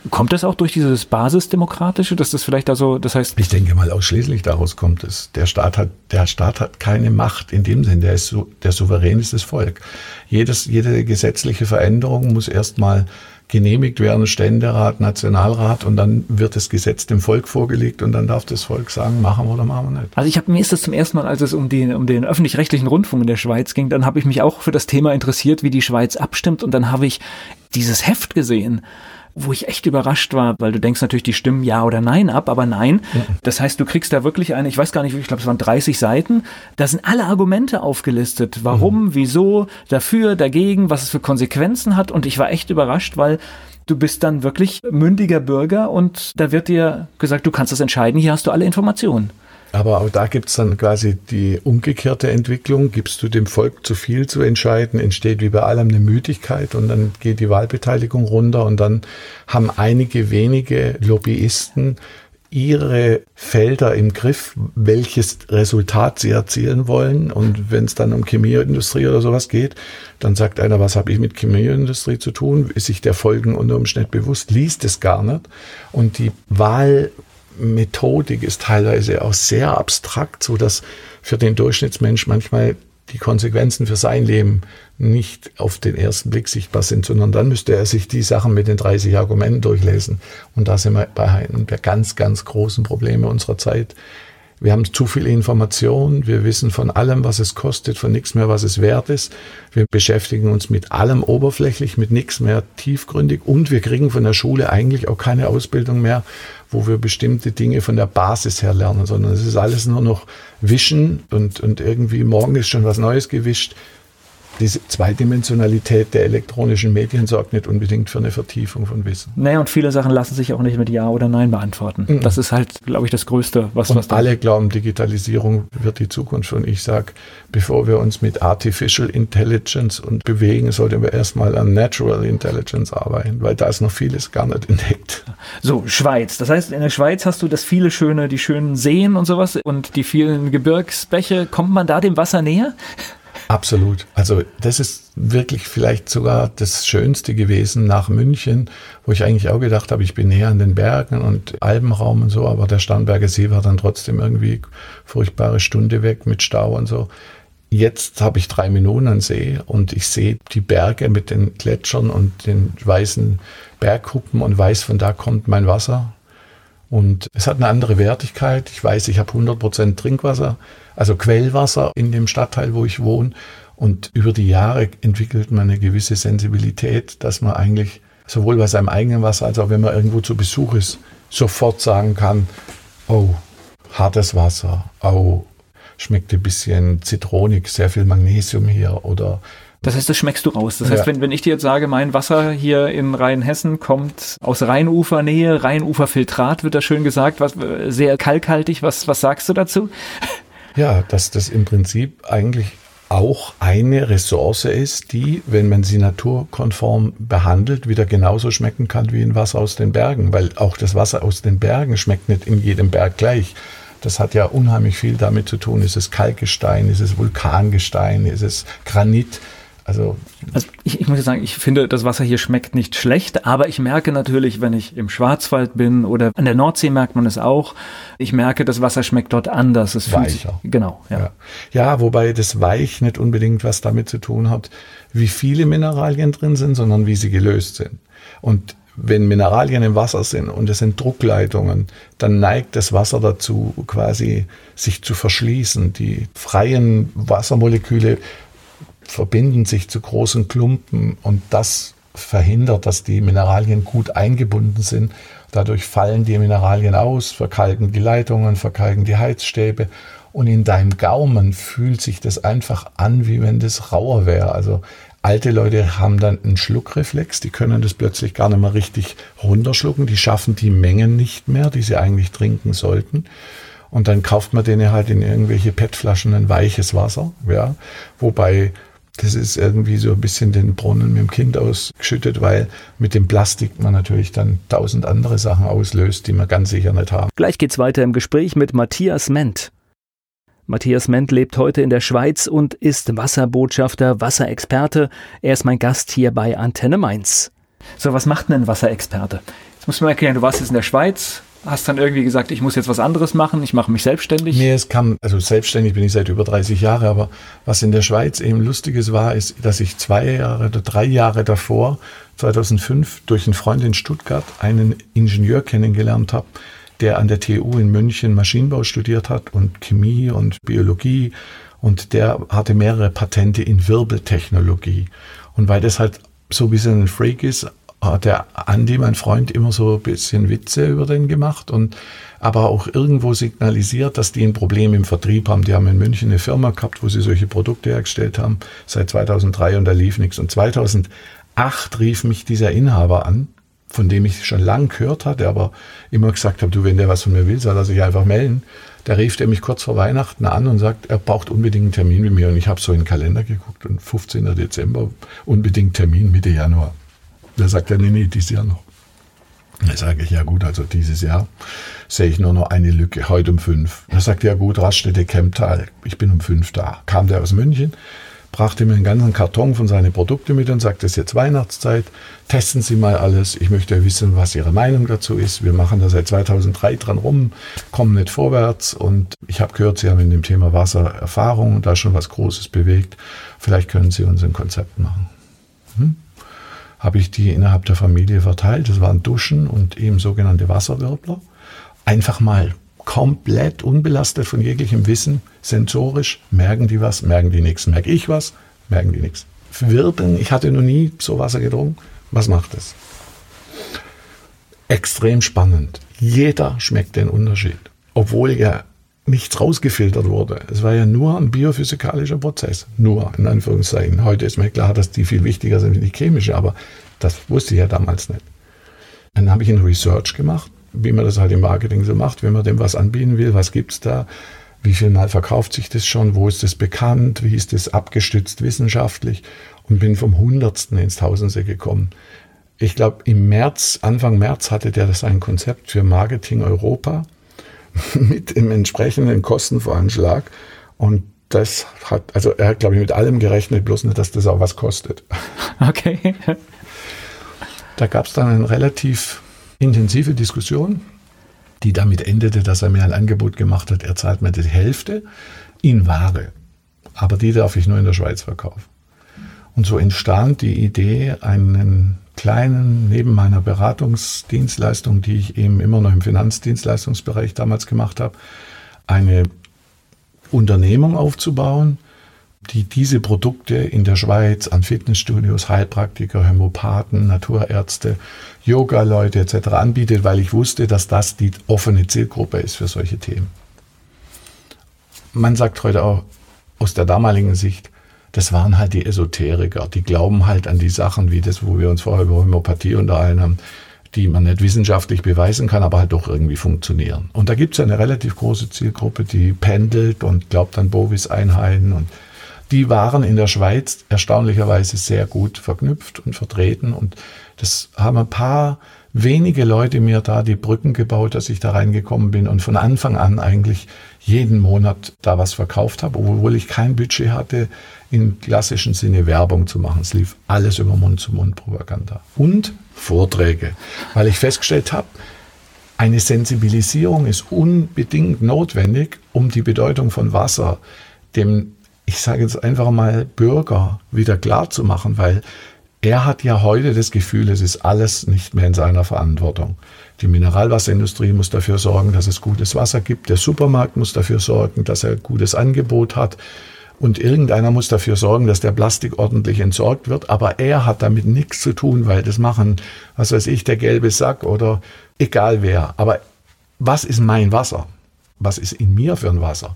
Kommt das auch durch dieses Basisdemokratische, dass das vielleicht also, das heißt? Ich denke mal, ausschließlich daraus kommt es. Der Staat hat, der Staat hat keine Macht in dem Sinn. Der ist so, der Souverän ist das Volk. Jedes, jede gesetzliche Veränderung muss erstmal genehmigt werden, Ständerat, Nationalrat und dann wird das Gesetz dem Volk vorgelegt und dann darf das Volk sagen, machen wir oder machen wir nicht. Also ich habe mir ist das zum ersten Mal, als es um den, um den öffentlich-rechtlichen Rundfunk in der Schweiz ging, dann habe ich mich auch für das Thema interessiert, wie die Schweiz abstimmt und dann habe ich dieses Heft gesehen wo ich echt überrascht war, weil du denkst natürlich, die stimmen ja oder nein ab, aber nein. Ja. Das heißt, du kriegst da wirklich eine, ich weiß gar nicht, ich glaube, es waren 30 Seiten, da sind alle Argumente aufgelistet. Warum, mhm. wieso, dafür, dagegen, was es für Konsequenzen hat. Und ich war echt überrascht, weil du bist dann wirklich mündiger Bürger und da wird dir gesagt, du kannst das entscheiden, hier hast du alle Informationen. Aber auch da gibt es dann quasi die umgekehrte Entwicklung. Gibst du dem Volk zu viel zu entscheiden, entsteht wie bei allem eine Müdigkeit und dann geht die Wahlbeteiligung runter und dann haben einige wenige Lobbyisten ihre Felder im Griff, welches Resultat sie erzielen wollen. Und wenn es dann um Chemieindustrie oder sowas geht, dann sagt einer, was habe ich mit Chemieindustrie zu tun? Ist sich der Folgen unter Umständen bewusst, liest es gar nicht. Und die Wahlmethodik ist teilweise auch sehr abstrakt, so dass für den Durchschnittsmensch manchmal die Konsequenzen für sein Leben nicht auf den ersten Blick sichtbar sind, sondern dann müsste er sich die Sachen mit den 30 Argumenten durchlesen. Und da sind wir bei einem der ganz, ganz großen Probleme unserer Zeit. Wir haben zu viel Information, wir wissen von allem, was es kostet, von nichts mehr, was es wert ist. Wir beschäftigen uns mit allem oberflächlich, mit nichts mehr tiefgründig und wir kriegen von der Schule eigentlich auch keine Ausbildung mehr, wo wir bestimmte Dinge von der Basis her lernen, sondern es ist alles nur noch Wischen und, und irgendwie morgen ist schon was Neues gewischt diese Zweidimensionalität der elektronischen Medien sorgt nicht unbedingt für eine Vertiefung von Wissen. Naja, und viele Sachen lassen sich auch nicht mit Ja oder Nein beantworten. Mhm. Das ist halt, glaube ich, das Größte, was, und was alle glauben, Digitalisierung wird die Zukunft. Und ich sage, bevor wir uns mit Artificial Intelligence und bewegen, sollten wir erstmal an Natural Intelligence arbeiten, weil da ist noch vieles gar nicht entdeckt. So, Schweiz. Das heißt, in der Schweiz hast du das viele schöne, die schönen Seen und sowas und die vielen Gebirgsbäche. Kommt man da dem Wasser näher? Absolut. Also das ist wirklich vielleicht sogar das Schönste gewesen nach München, wo ich eigentlich auch gedacht habe, ich bin näher an den Bergen und Alpenraum und so, aber der Starnberger See war dann trotzdem irgendwie furchtbare Stunde weg mit Stau und so. Jetzt habe ich drei Minuten an See und ich sehe die Berge mit den Gletschern und den weißen Bergkuppen und weiß, von da kommt mein Wasser. Und es hat eine andere Wertigkeit. Ich weiß, ich habe 100 Prozent Trinkwasser also Quellwasser in dem Stadtteil, wo ich wohne. Und über die Jahre entwickelt man eine gewisse Sensibilität, dass man eigentlich sowohl bei seinem eigenen Wasser als auch wenn man irgendwo zu Besuch ist, sofort sagen kann, oh, hartes Wasser, oh, schmeckt ein bisschen zitronig, sehr viel Magnesium hier oder das heißt, das schmeckst du raus. Das heißt, wenn, wenn ich dir jetzt sage, mein Wasser hier in Rheinhessen kommt aus Rheinufernähe, Rheinuferfiltrat, wird da schön gesagt, was, sehr kalkhaltig, was, was sagst du dazu? Ja, dass das im Prinzip eigentlich auch eine Ressource ist, die, wenn man sie naturkonform behandelt, wieder genauso schmecken kann wie ein Wasser aus den Bergen, weil auch das Wasser aus den Bergen schmeckt nicht in jedem Berg gleich. Das hat ja unheimlich viel damit zu tun. Ist es Kalkgestein, ist es Vulkangestein, ist es Granit? Also, also ich, ich muss sagen, ich finde, das Wasser hier schmeckt nicht schlecht, aber ich merke natürlich, wenn ich im Schwarzwald bin oder an der Nordsee merkt man es auch, ich merke, das Wasser schmeckt dort anders. Es Weicher. Sich, genau, ja. ja. Ja, wobei das Weich nicht unbedingt was damit zu tun hat, wie viele Mineralien drin sind, sondern wie sie gelöst sind. Und wenn Mineralien im Wasser sind und es sind Druckleitungen, dann neigt das Wasser dazu, quasi sich zu verschließen. Die freien Wassermoleküle verbinden sich zu großen Klumpen und das verhindert, dass die Mineralien gut eingebunden sind. Dadurch fallen die Mineralien aus, verkalken die Leitungen, verkalken die Heizstäbe und in deinem Gaumen fühlt sich das einfach an, wie wenn das rauer wäre. Also alte Leute haben dann einen Schluckreflex, die können das plötzlich gar nicht mehr richtig runterschlucken, die schaffen die Mengen nicht mehr, die sie eigentlich trinken sollten. Und dann kauft man denen halt in irgendwelche PET-Flaschen ein weiches Wasser, ja, wobei das ist irgendwie so ein bisschen den Brunnen mit dem Kind ausgeschüttet, weil mit dem Plastik man natürlich dann tausend andere Sachen auslöst, die wir ganz sicher nicht haben. Gleich geht's weiter im Gespräch mit Matthias Ment. Matthias Ment lebt heute in der Schweiz und ist Wasserbotschafter, Wasserexperte. Er ist mein Gast hier bei Antenne Mainz. So, was macht denn ein Wasserexperte? Jetzt muss man erklären, du warst jetzt in der Schweiz, hast dann irgendwie gesagt, ich muss jetzt was anderes machen, ich mache mich selbstständig? Nee, es kam, also selbstständig bin ich seit über 30 Jahren, aber was in der Schweiz eben lustiges war, ist, dass ich zwei Jahre oder drei Jahre davor, 2005, durch einen Freund in Stuttgart einen Ingenieur kennengelernt habe, der an der TU in München Maschinenbau studiert hat und Chemie und Biologie und der hatte mehrere Patente in Wirbeltechnologie. Und weil das halt so ein bisschen ein Freak ist, der Andi, mein Freund, immer so ein bisschen Witze über den gemacht und aber auch irgendwo signalisiert, dass die ein Problem im Vertrieb haben. Die haben in München eine Firma gehabt, wo sie solche Produkte hergestellt haben, seit 2003 und da lief nichts. Und 2008 rief mich dieser Inhaber an von dem ich schon lange gehört hatte, aber immer gesagt habe, du, wenn der was von mir will, soll er sich einfach melden. Da rief er mich kurz vor Weihnachten an und sagt, er braucht unbedingt einen Termin mit mir. Und ich habe so in den Kalender geguckt und 15. Dezember unbedingt Termin Mitte Januar. Da sagt er, nee, nee, dieses Jahr noch. Da sage ich, ja gut, also dieses Jahr sehe ich nur noch eine Lücke, heute um fünf. Da sagt er, ja gut, Raststätte Kemptal, ich bin um fünf da. Kam der aus München, brachte mir einen ganzen Karton von seinen Produkten mit und sagte, es ist jetzt Weihnachtszeit, testen Sie mal alles. Ich möchte wissen, was Ihre Meinung dazu ist. Wir machen da seit 2003 dran rum, kommen nicht vorwärts und ich habe gehört, Sie haben in dem Thema Wasser Erfahrung und da schon was Großes bewegt. Vielleicht können Sie uns ein Konzept machen. Hm? Habe ich die innerhalb der Familie verteilt. Das waren Duschen und eben sogenannte Wasserwirbler. Einfach mal komplett unbelastet von jeglichem Wissen, sensorisch, merken die was, merken die nichts, merke ich was, merken die nichts. Wirbeln, ich hatte noch nie so Wasser getrunken, was macht es? Extrem spannend. Jeder schmeckt den Unterschied, obwohl ja nichts rausgefiltert wurde. Es war ja nur ein biophysikalischer Prozess. Nur, in Anführungszeichen. Heute ist mir klar, dass die viel wichtiger sind wie die chemische, aber das wusste ich ja damals nicht. Dann habe ich ein Research gemacht wie man das halt im Marketing so macht, wenn man dem was anbieten will, was gibt es da, wie viel Mal verkauft sich das schon, wo ist das bekannt, wie ist das abgestützt wissenschaftlich und bin vom Hundertsten ins Tausendste gekommen. Ich glaube, im März, Anfang März hatte der das ein Konzept für Marketing Europa mit dem entsprechenden Kostenvoranschlag und das hat, also er hat, glaube ich, mit allem gerechnet, bloß nicht, dass das auch was kostet. Okay. Da gab es dann ein relativ intensive Diskussion, die damit endete, dass er mir ein Angebot gemacht hat, er zahlt mir die Hälfte in Ware. Aber die darf ich nur in der Schweiz verkaufen. Und so entstand die Idee, einen kleinen, neben meiner Beratungsdienstleistung, die ich eben immer noch im Finanzdienstleistungsbereich damals gemacht habe, eine Unternehmung aufzubauen, die diese Produkte in der Schweiz an Fitnessstudios, Heilpraktiker, Hämopathen, Naturärzte, Yoga-Leute etc. anbietet, weil ich wusste, dass das die offene Zielgruppe ist für solche Themen. Man sagt heute auch aus der damaligen Sicht, das waren halt die Esoteriker, die glauben halt an die Sachen wie das, wo wir uns vorher über Homöopathie unterhalten haben, die man nicht wissenschaftlich beweisen kann, aber halt doch irgendwie funktionieren. Und da gibt es eine relativ große Zielgruppe, die pendelt und glaubt an Bovis-Einheiten und die waren in der Schweiz erstaunlicherweise sehr gut verknüpft und vertreten. Und das haben ein paar wenige Leute mir da die Brücken gebaut, dass ich da reingekommen bin und von Anfang an eigentlich jeden Monat da was verkauft habe, obwohl ich kein Budget hatte, im klassischen Sinne Werbung zu machen. Es lief alles über Mund-zu-Mund-Propaganda. Und Vorträge, weil ich festgestellt habe, eine Sensibilisierung ist unbedingt notwendig, um die Bedeutung von Wasser dem ich sage jetzt einfach mal, Bürger wieder klar zu machen, weil er hat ja heute das Gefühl, es ist alles nicht mehr in seiner Verantwortung. Die Mineralwasserindustrie muss dafür sorgen, dass es gutes Wasser gibt. Der Supermarkt muss dafür sorgen, dass er gutes Angebot hat. Und irgendeiner muss dafür sorgen, dass der Plastik ordentlich entsorgt wird. Aber er hat damit nichts zu tun, weil das machen, was weiß ich, der gelbe Sack oder egal wer. Aber was ist mein Wasser? Was ist in mir für ein Wasser?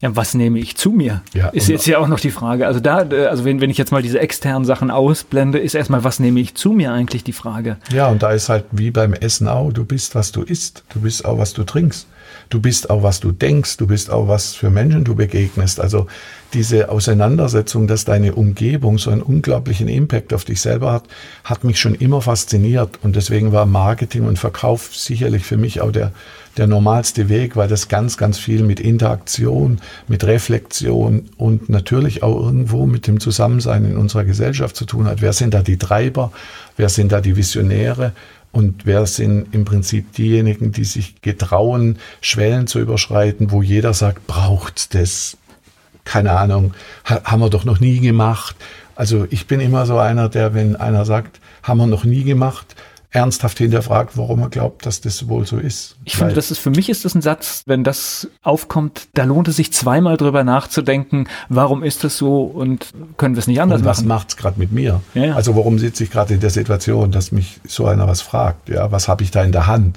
Ja, was nehme ich zu mir? Ja, ist jetzt ja auch noch die Frage. Also da, äh, also wenn, wenn ich jetzt mal diese externen Sachen ausblende, ist erstmal, was nehme ich zu mir eigentlich die Frage? Ja, und da ist halt wie beim Essen auch, du bist, was du isst, du bist auch, was du trinkst. Du bist auch, was du denkst, du bist auch, was für Menschen du begegnest. Also diese Auseinandersetzung, dass deine Umgebung so einen unglaublichen Impact auf dich selber hat, hat mich schon immer fasziniert. Und deswegen war Marketing und Verkauf sicherlich für mich auch der, der normalste Weg, weil das ganz, ganz viel mit Interaktion, mit Reflexion und natürlich auch irgendwo mit dem Zusammensein in unserer Gesellschaft zu tun hat. Wer sind da die Treiber? Wer sind da die Visionäre? Und wer sind im Prinzip diejenigen, die sich getrauen, Schwellen zu überschreiten, wo jeder sagt, braucht das? Keine Ahnung, haben wir doch noch nie gemacht. Also ich bin immer so einer, der, wenn einer sagt, haben wir noch nie gemacht, ernsthaft hinterfragt, warum er glaubt, dass das wohl so ist. Ich finde, das ist für mich ist das ein Satz, wenn das aufkommt, da lohnt es sich zweimal drüber nachzudenken, warum ist das so und können wir es nicht anders und was machen. Was macht's gerade mit mir? Ja. Also warum sitze ich gerade in der Situation, dass mich so einer was fragt? Ja, was habe ich da in der Hand?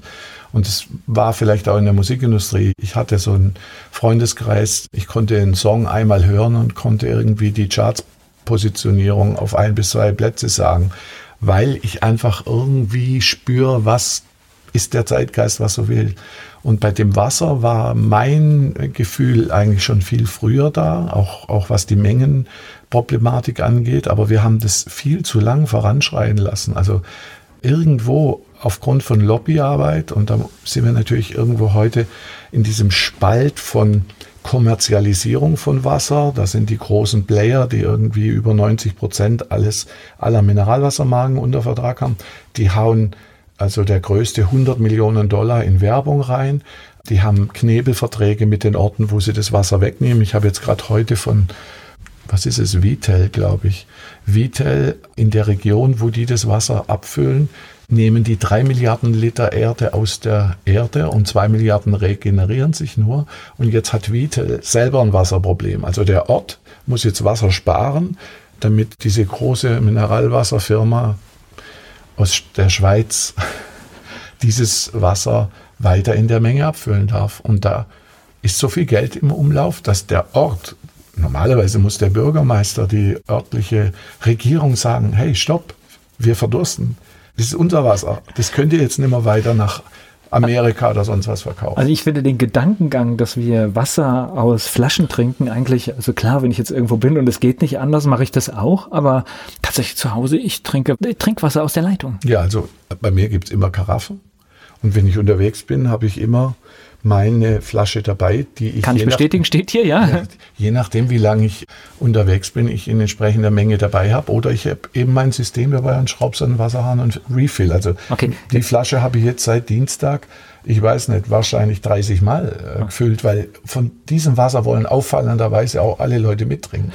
Und es war vielleicht auch in der Musikindustrie. Ich hatte so einen Freundeskreis, ich konnte einen Song einmal hören und konnte irgendwie die Charts Positionierung auf ein bis zwei Plätze sagen weil ich einfach irgendwie spüre, was ist der Zeitgeist, was so will. Und bei dem Wasser war mein Gefühl eigentlich schon viel früher da, auch, auch was die Mengenproblematik angeht. Aber wir haben das viel zu lang voranschreien lassen. Also irgendwo aufgrund von Lobbyarbeit, und da sind wir natürlich irgendwo heute in diesem Spalt von Kommerzialisierung von Wasser. Da sind die großen Player, die irgendwie über 90 Prozent alles aller Mineralwassermarken unter Vertrag haben. Die hauen also der größte 100 Millionen Dollar in Werbung rein. Die haben Knebelverträge mit den Orten, wo sie das Wasser wegnehmen. Ich habe jetzt gerade heute von, was ist es, Vitel, glaube ich. Vitel in der Region, wo die das Wasser abfüllen, nehmen die drei Milliarden Liter Erde aus der Erde und zwei Milliarden regenerieren sich nur. Und jetzt hat Vitel selber ein Wasserproblem. Also der Ort muss jetzt Wasser sparen, damit diese große Mineralwasserfirma aus der Schweiz dieses Wasser weiter in der Menge abfüllen darf. Und da ist so viel Geld im Umlauf, dass der Ort, normalerweise muss der Bürgermeister, die örtliche Regierung sagen, hey, stopp, wir verdursten. Das ist unser Wasser. Das könnt ihr jetzt nicht mehr weiter nach Amerika oder sonst was verkaufen. Also ich finde den Gedankengang, dass wir Wasser aus Flaschen trinken, eigentlich, also klar, wenn ich jetzt irgendwo bin und es geht nicht anders, mache ich das auch, aber tatsächlich zu Hause, ich trinke Trinkwasser aus der Leitung. Ja, also bei mir gibt es immer Karaffen und wenn ich unterwegs bin, habe ich immer meine Flasche dabei, die ich. Kann ich bestätigen, nach, steht hier, ja. Je nachdem, wie lange ich unterwegs bin, ich in entsprechender Menge dabei habe. Oder ich habe eben mein System dabei und schraube so einen Wasserhahn und Refill. Also okay. die Flasche habe ich jetzt seit Dienstag, ich weiß nicht, wahrscheinlich 30 Mal äh, gefüllt, weil von diesem Wasser wollen auffallenderweise auch alle Leute mittrinken.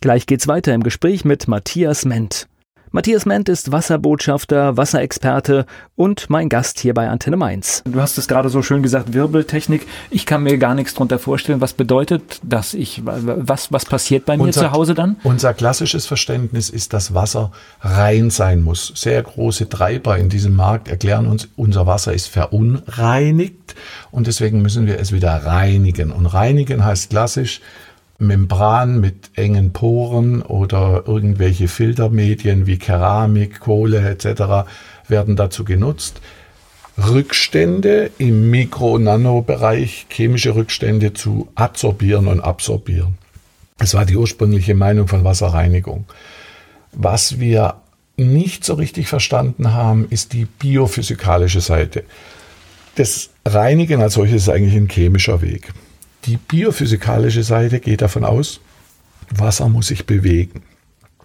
Gleich geht's weiter im Gespräch mit Matthias Ment. Matthias Ment ist Wasserbotschafter, Wasserexperte und mein Gast hier bei Antenne Mainz. Du hast es gerade so schön gesagt, Wirbeltechnik. Ich kann mir gar nichts darunter vorstellen. Was bedeutet das? Ich, was, was passiert bei mir unser, zu Hause dann? Unser klassisches Verständnis ist, dass Wasser rein sein muss. Sehr große Treiber in diesem Markt erklären uns, unser Wasser ist verunreinigt und deswegen müssen wir es wieder reinigen. Und reinigen heißt klassisch, Membran mit engen Poren oder irgendwelche Filtermedien wie Keramik, Kohle etc. werden dazu genutzt. Rückstände im Mikro- und Nanobereich, chemische Rückstände zu adsorbieren und absorbieren. Das war die ursprüngliche Meinung von Wasserreinigung. Was wir nicht so richtig verstanden haben, ist die biophysikalische Seite. Das Reinigen als solches ist eigentlich ein chemischer Weg. Die biophysikalische Seite geht davon aus, Wasser muss sich bewegen.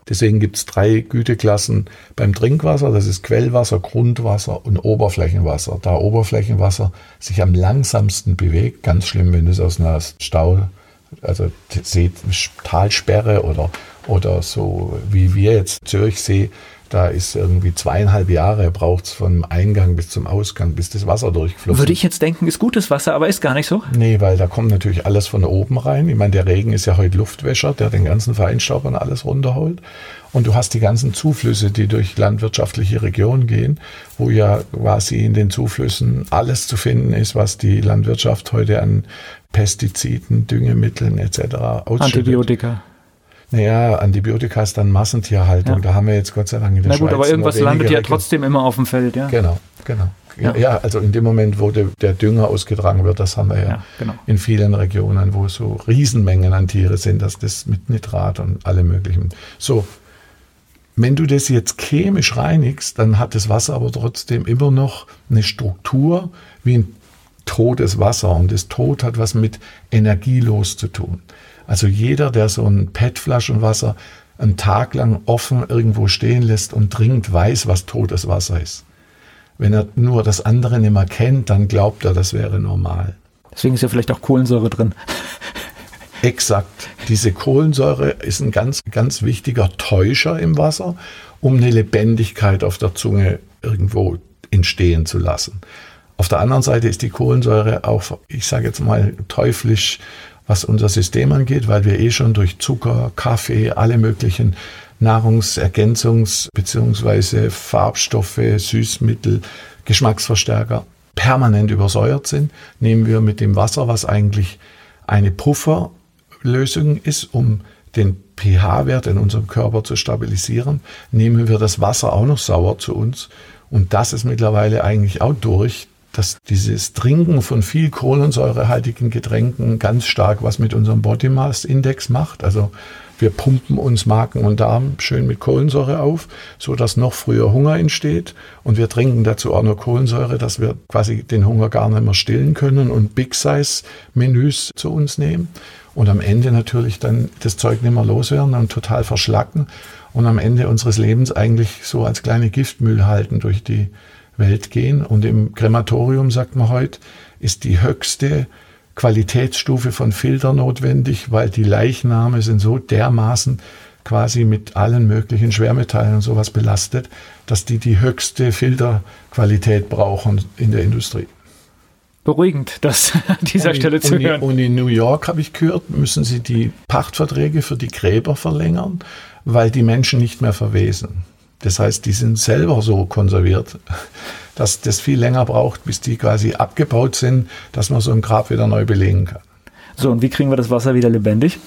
Deswegen gibt es drei Güteklassen beim Trinkwasser. Das ist Quellwasser, Grundwasser und Oberflächenwasser. Da Oberflächenwasser sich am langsamsten bewegt, ganz schlimm, wenn es aus einer Stau, also Talsperre oder, oder so wie wir jetzt Zürichsee da ist irgendwie zweieinhalb Jahre braucht es vom Eingang bis zum Ausgang, bis das Wasser durchfließt. Würde ich jetzt denken, ist gutes Wasser, aber ist gar nicht so? Nee, weil da kommt natürlich alles von oben rein. Ich meine, der Regen ist ja heute Luftwäscher, der den ganzen Feinstaub und alles runterholt. Und du hast die ganzen Zuflüsse, die durch landwirtschaftliche Regionen gehen, wo ja quasi in den Zuflüssen alles zu finden ist, was die Landwirtschaft heute an Pestiziden, Düngemitteln etc. ausschüttet. Antibiotika. Naja, Antibiotika ist dann Massentierhaltung. Ja. Da haben wir jetzt Gott sei Dank in der Na gut, Schweiz aber irgendwas landet ja trotzdem immer auf dem Feld, ja. Genau, genau. Ja. ja, also in dem Moment, wo der, der, Dünger ausgetragen wird, das haben wir ja, ja genau. in vielen Regionen, wo so Riesenmengen an Tiere sind, dass das mit Nitrat und allem möglichen. So, wenn du das jetzt chemisch reinigst, dann hat das Wasser aber trotzdem immer noch eine Struktur wie ein totes Wasser. Und das Tod hat was mit energielos zu tun. Also jeder, der so ein PET-Flaschenwasser einen Tag lang offen irgendwo stehen lässt und trinkt, weiß, was totes Wasser ist. Wenn er nur das andere nicht mehr kennt, dann glaubt er, das wäre normal. Deswegen ist ja vielleicht auch Kohlensäure drin. Exakt. Diese Kohlensäure ist ein ganz, ganz wichtiger Täuscher im Wasser, um eine Lebendigkeit auf der Zunge irgendwo entstehen zu lassen. Auf der anderen Seite ist die Kohlensäure auch, ich sage jetzt mal, teuflisch was unser System angeht, weil wir eh schon durch Zucker, Kaffee, alle möglichen Nahrungsergänzungs- bzw. Farbstoffe, Süßmittel, Geschmacksverstärker permanent übersäuert sind, nehmen wir mit dem Wasser, was eigentlich eine Pufferlösung ist, um den pH-Wert in unserem Körper zu stabilisieren, nehmen wir das Wasser auch noch sauer zu uns. Und das ist mittlerweile eigentlich auch durch, dass dieses Trinken von viel kohlensäurehaltigen Getränken ganz stark was mit unserem Body Mass Index macht. Also wir pumpen uns Magen und Darm schön mit Kohlensäure auf, so dass noch früher Hunger entsteht. Und wir trinken dazu auch noch Kohlensäure, dass wir quasi den Hunger gar nicht mehr stillen können und Big Size Menüs zu uns nehmen. Und am Ende natürlich dann das Zeug nicht mehr loswerden und total verschlacken. Und am Ende unseres Lebens eigentlich so als kleine Giftmüll halten durch die Welt gehen. Und im Krematorium, sagt man heute, ist die höchste Qualitätsstufe von Filter notwendig, weil die Leichname sind so dermaßen quasi mit allen möglichen Schwermetallen und sowas belastet, dass die die höchste Filterqualität brauchen in der Industrie. Beruhigend, das an dieser und Stelle in, zu und hören. und in New York habe ich gehört, müssen sie die Pachtverträge für die Gräber verlängern, weil die Menschen nicht mehr verwesen. Das heißt, die sind selber so konserviert, dass das viel länger braucht, bis die quasi abgebaut sind, dass man so ein Grab wieder neu belegen kann. So, und wie kriegen wir das Wasser wieder lebendig?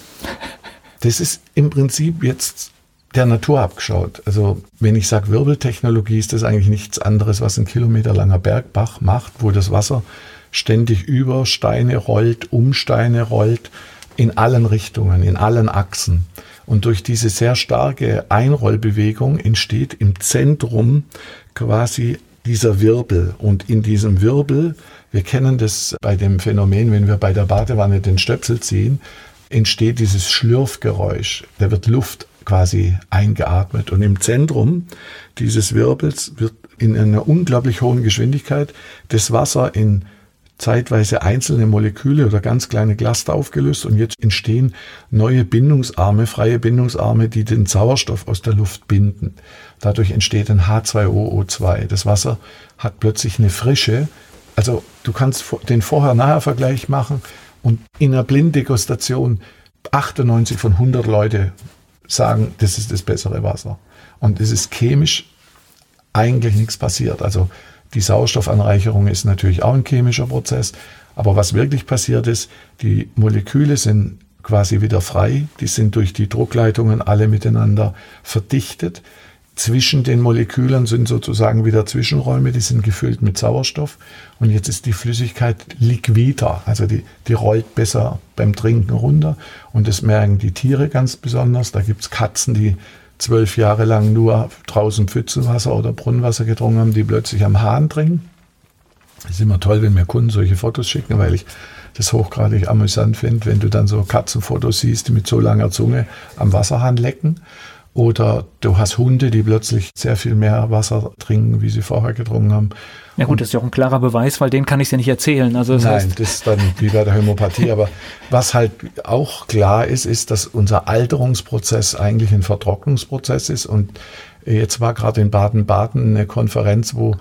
Das ist im Prinzip jetzt der Natur abgeschaut. Also wenn ich sage Wirbeltechnologie, ist das eigentlich nichts anderes, was ein kilometerlanger Bergbach macht, wo das Wasser ständig über Steine rollt, um Steine rollt, in allen Richtungen, in allen Achsen. Und durch diese sehr starke Einrollbewegung entsteht im Zentrum quasi dieser Wirbel. Und in diesem Wirbel, wir kennen das bei dem Phänomen, wenn wir bei der Badewanne den Stöpsel ziehen, entsteht dieses Schlürfgeräusch. Da wird Luft quasi eingeatmet. Und im Zentrum dieses Wirbels wird in einer unglaublich hohen Geschwindigkeit das Wasser in zeitweise einzelne Moleküle oder ganz kleine Cluster aufgelöst und jetzt entstehen neue Bindungsarme, freie Bindungsarme, die den Sauerstoff aus der Luft binden. Dadurch entsteht ein H2OO2. Das Wasser hat plötzlich eine Frische. Also du kannst den Vorher-Nachher-Vergleich machen und in einer Blinddegustation 98 von 100 Leute sagen, das ist das bessere Wasser. Und es ist chemisch eigentlich nichts passiert. Also die Sauerstoffanreicherung ist natürlich auch ein chemischer Prozess. Aber was wirklich passiert ist, die Moleküle sind quasi wieder frei. Die sind durch die Druckleitungen alle miteinander verdichtet. Zwischen den Molekülen sind sozusagen wieder Zwischenräume, die sind gefüllt mit Sauerstoff. Und jetzt ist die Flüssigkeit liquider, also die, die rollt besser beim Trinken runter. Und das merken die Tiere ganz besonders. Da gibt's Katzen, die zwölf Jahre lang nur draußen Pfützenwasser oder Brunnenwasser getrunken haben, die plötzlich am Hahn trinken. Es ist immer toll, wenn mir Kunden solche Fotos schicken, weil ich das hochgradig amüsant finde, wenn du dann so Katzenfotos siehst, die mit so langer Zunge am Wasserhahn lecken. Oder du hast Hunde, die plötzlich sehr viel mehr Wasser trinken, wie sie vorher getrunken haben. Ja gut, und das ist ja auch ein klarer Beweis, weil den kann ich ja nicht erzählen. Also das nein, das ist dann wie bei der Hämopathie. aber was halt auch klar ist, ist, dass unser Alterungsprozess eigentlich ein Vertrocknungsprozess ist. Und jetzt war gerade in Baden-Baden eine Konferenz, wo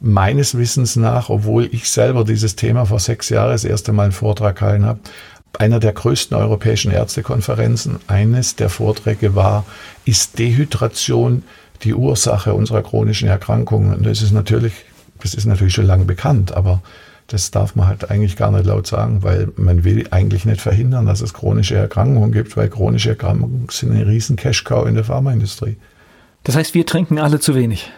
meines Wissens nach, obwohl ich selber dieses Thema vor sechs Jahren das erste Mal einen Vortrag gehalten habe, einer der größten europäischen Ärztekonferenzen, eines der Vorträge war, ist Dehydration die Ursache unserer chronischen Erkrankungen? Und das ist natürlich, das ist natürlich schon lange bekannt, aber das darf man halt eigentlich gar nicht laut sagen, weil man will eigentlich nicht verhindern, dass es chronische Erkrankungen gibt, weil chronische Erkrankungen sind ein riesen Cash-Cow in der Pharmaindustrie. Das heißt, wir trinken alle zu wenig.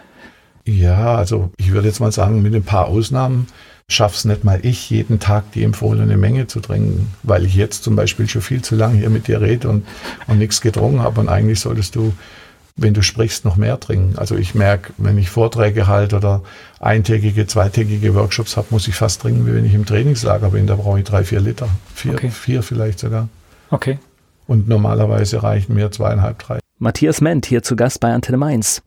Ja, also ich würde jetzt mal sagen, mit ein paar Ausnahmen schaff's nicht mal ich, jeden Tag die empfohlene Menge zu trinken, weil ich jetzt zum Beispiel schon viel zu lange hier mit dir rede und, und nichts getrunken habe. Und eigentlich solltest du, wenn du sprichst, noch mehr trinken. Also ich merke, wenn ich Vorträge halte oder eintägige, zweitägige Workshops habe, muss ich fast trinken, wie wenn ich im Trainingslager bin. Da brauche ich drei, vier Liter. Vier, okay. vier vielleicht sogar. Okay. Und normalerweise reichen mir zweieinhalb, drei. Matthias Ment hier zu Gast bei Antenne Mainz.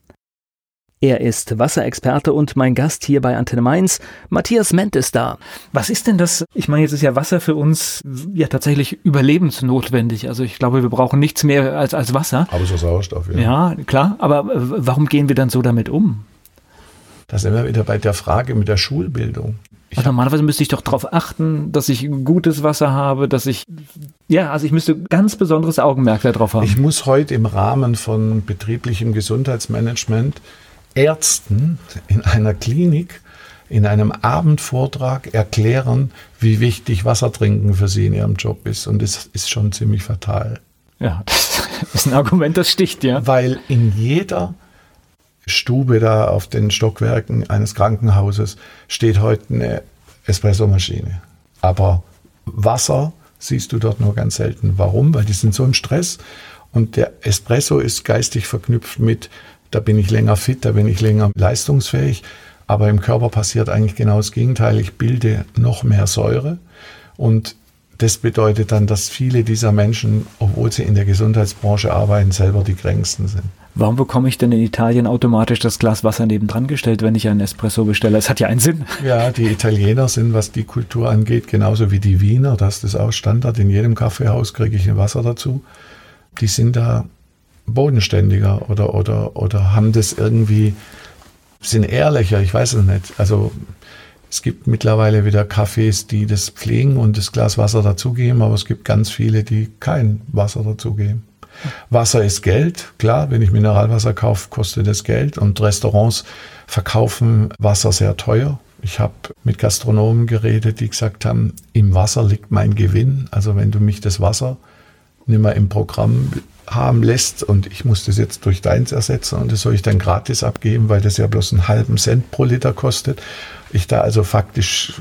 Er ist Wasserexperte und mein Gast hier bei Antenne Mainz. Matthias Ment ist da. Was ist denn das? Ich meine, jetzt ist ja Wasser für uns ja tatsächlich überlebensnotwendig. Also ich glaube, wir brauchen nichts mehr als, als Wasser. Aber so Sauerstoff, ja. Ja, klar. Aber warum gehen wir dann so damit um? Da sind wir wieder bei der Frage mit der Schulbildung. Also normalerweise müsste ich doch darauf achten, dass ich gutes Wasser habe, dass ich, ja, also ich müsste ganz besonderes Augenmerk darauf haben. Ich muss heute im Rahmen von betrieblichem Gesundheitsmanagement Ärzten in einer Klinik in einem Abendvortrag erklären, wie wichtig Wasser trinken für sie in ihrem Job ist. Und das ist schon ziemlich fatal. Ja, das ist ein Argument, das sticht, ja. Weil in jeder Stube da auf den Stockwerken eines Krankenhauses steht heute eine Espressomaschine. Aber Wasser siehst du dort nur ganz selten. Warum? Weil die sind so im Stress und der Espresso ist geistig verknüpft mit, da bin ich länger fit, da bin ich länger leistungsfähig. Aber im Körper passiert eigentlich genau das Gegenteil. Ich bilde noch mehr Säure und das bedeutet dann, dass viele dieser Menschen, obwohl sie in der Gesundheitsbranche arbeiten, selber die kränksten sind. Warum bekomme ich denn in Italien automatisch das Glas Wasser nebendran gestellt, wenn ich einen Espresso bestelle? Es hat ja einen Sinn. Ja, die Italiener sind, was die Kultur angeht, genauso wie die Wiener. Das ist auch Standard. In jedem Kaffeehaus kriege ich ein Wasser dazu. Die sind da bodenständiger oder, oder, oder haben das irgendwie, sind ehrlicher. Ich weiß es nicht. Also, es gibt mittlerweile wieder Cafés, die das pflegen und das Glas Wasser dazugeben, aber es gibt ganz viele, die kein Wasser dazugeben. Wasser ist Geld, klar, wenn ich Mineralwasser kaufe, kostet das Geld und Restaurants verkaufen Wasser sehr teuer. Ich habe mit Gastronomen geredet, die gesagt haben, im Wasser liegt mein Gewinn. Also wenn du mich das Wasser nicht mehr im Programm haben lässt und ich muss das jetzt durch deins ersetzen und das soll ich dann gratis abgeben, weil das ja bloß einen halben Cent pro Liter kostet. Ich da also faktisch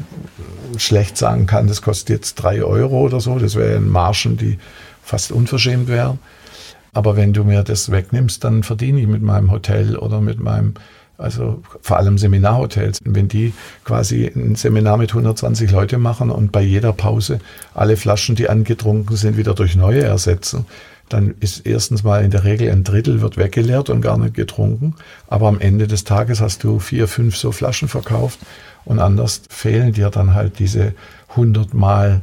schlecht sagen kann, das kostet jetzt drei Euro oder so. Das wären Margen, die fast unverschämt wären. Aber wenn du mir das wegnimmst, dann verdiene ich mit meinem Hotel oder mit meinem, also vor allem Seminarhotels. Wenn die quasi ein Seminar mit 120 Leute machen und bei jeder Pause alle Flaschen, die angetrunken sind, wieder durch neue ersetzen, dann ist erstens mal in der Regel ein Drittel wird weggeleert und gar nicht getrunken. Aber am Ende des Tages hast du vier, fünf so Flaschen verkauft und anders fehlen dir dann halt diese 100 mal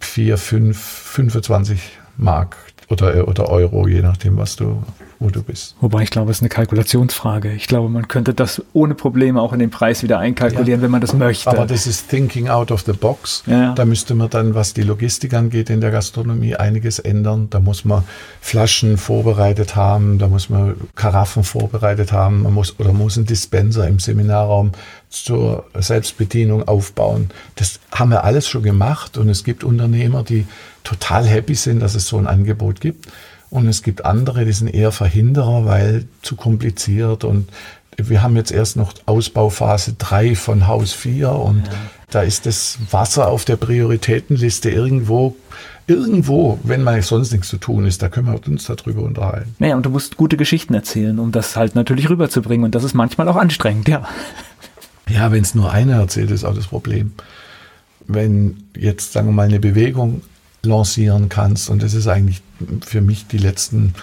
4, 5, 25 Mark, oder, oder Euro, je nachdem, was du, wo du bist. Wobei ich glaube, es ist eine Kalkulationsfrage. Ich glaube, man könnte das ohne Probleme auch in den Preis wieder einkalkulieren, ja. wenn man das möchte. Aber das ist Thinking out of the box. Ja. Da müsste man dann, was die Logistik angeht in der Gastronomie, einiges ändern. Da muss man Flaschen vorbereitet haben, da muss man Karaffen vorbereitet haben, man muss oder muss einen Dispenser im Seminarraum zur Selbstbedienung aufbauen. Das haben wir alles schon gemacht und es gibt Unternehmer, die total happy sind, dass es so ein Angebot gibt. Und es gibt andere, die sind eher Verhinderer, weil zu kompliziert und wir haben jetzt erst noch Ausbauphase 3 von Haus 4 und ja. da ist das Wasser auf der Prioritätenliste irgendwo, irgendwo, wenn mal sonst nichts zu tun ist, da können wir uns darüber unterhalten. Naja, und du musst gute Geschichten erzählen, um das halt natürlich rüberzubringen und das ist manchmal auch anstrengend, ja. Ja, wenn es nur einer erzählt, ist auch das Problem. Wenn jetzt, sagen wir mal, eine Bewegung lancieren kannst. Und das ist eigentlich für mich die letzten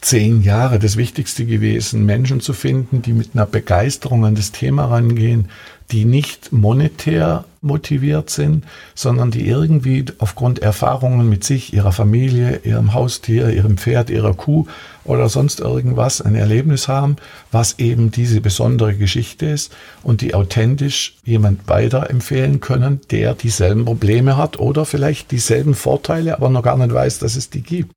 zehn Jahre das Wichtigste gewesen, Menschen zu finden, die mit einer Begeisterung an das Thema rangehen, die nicht monetär motiviert sind, sondern die irgendwie aufgrund Erfahrungen mit sich, ihrer Familie, ihrem Haustier, ihrem Pferd, ihrer Kuh oder sonst irgendwas ein Erlebnis haben, was eben diese besondere Geschichte ist und die authentisch jemand weiterempfehlen können, der dieselben Probleme hat oder vielleicht dieselben Vorteile, aber noch gar nicht weiß, dass es die gibt.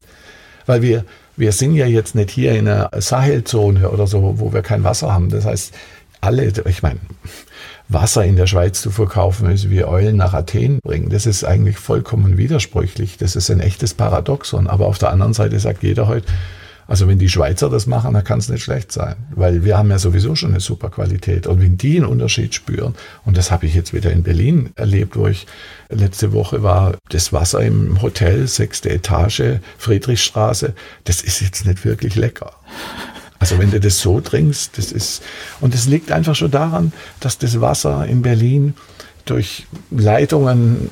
Weil wir, wir sind ja jetzt nicht hier in einer Sahelzone oder so, wo wir kein Wasser haben. Das heißt, alle, ich meine, Wasser in der Schweiz zu verkaufen, ist wie Eulen nach Athen bringen. Das ist eigentlich vollkommen widersprüchlich. Das ist ein echtes Paradoxon. Aber auf der anderen Seite sagt jeder heute, also wenn die Schweizer das machen, dann kann es nicht schlecht sein, weil wir haben ja sowieso schon eine super Qualität. Und wenn die einen Unterschied spüren, und das habe ich jetzt wieder in Berlin erlebt, wo ich letzte Woche war, das Wasser im Hotel, sechste Etage, Friedrichstraße, das ist jetzt nicht wirklich lecker. Also wenn du das so trinkst, das ist, und es liegt einfach schon daran, dass das Wasser in Berlin durch Leitungen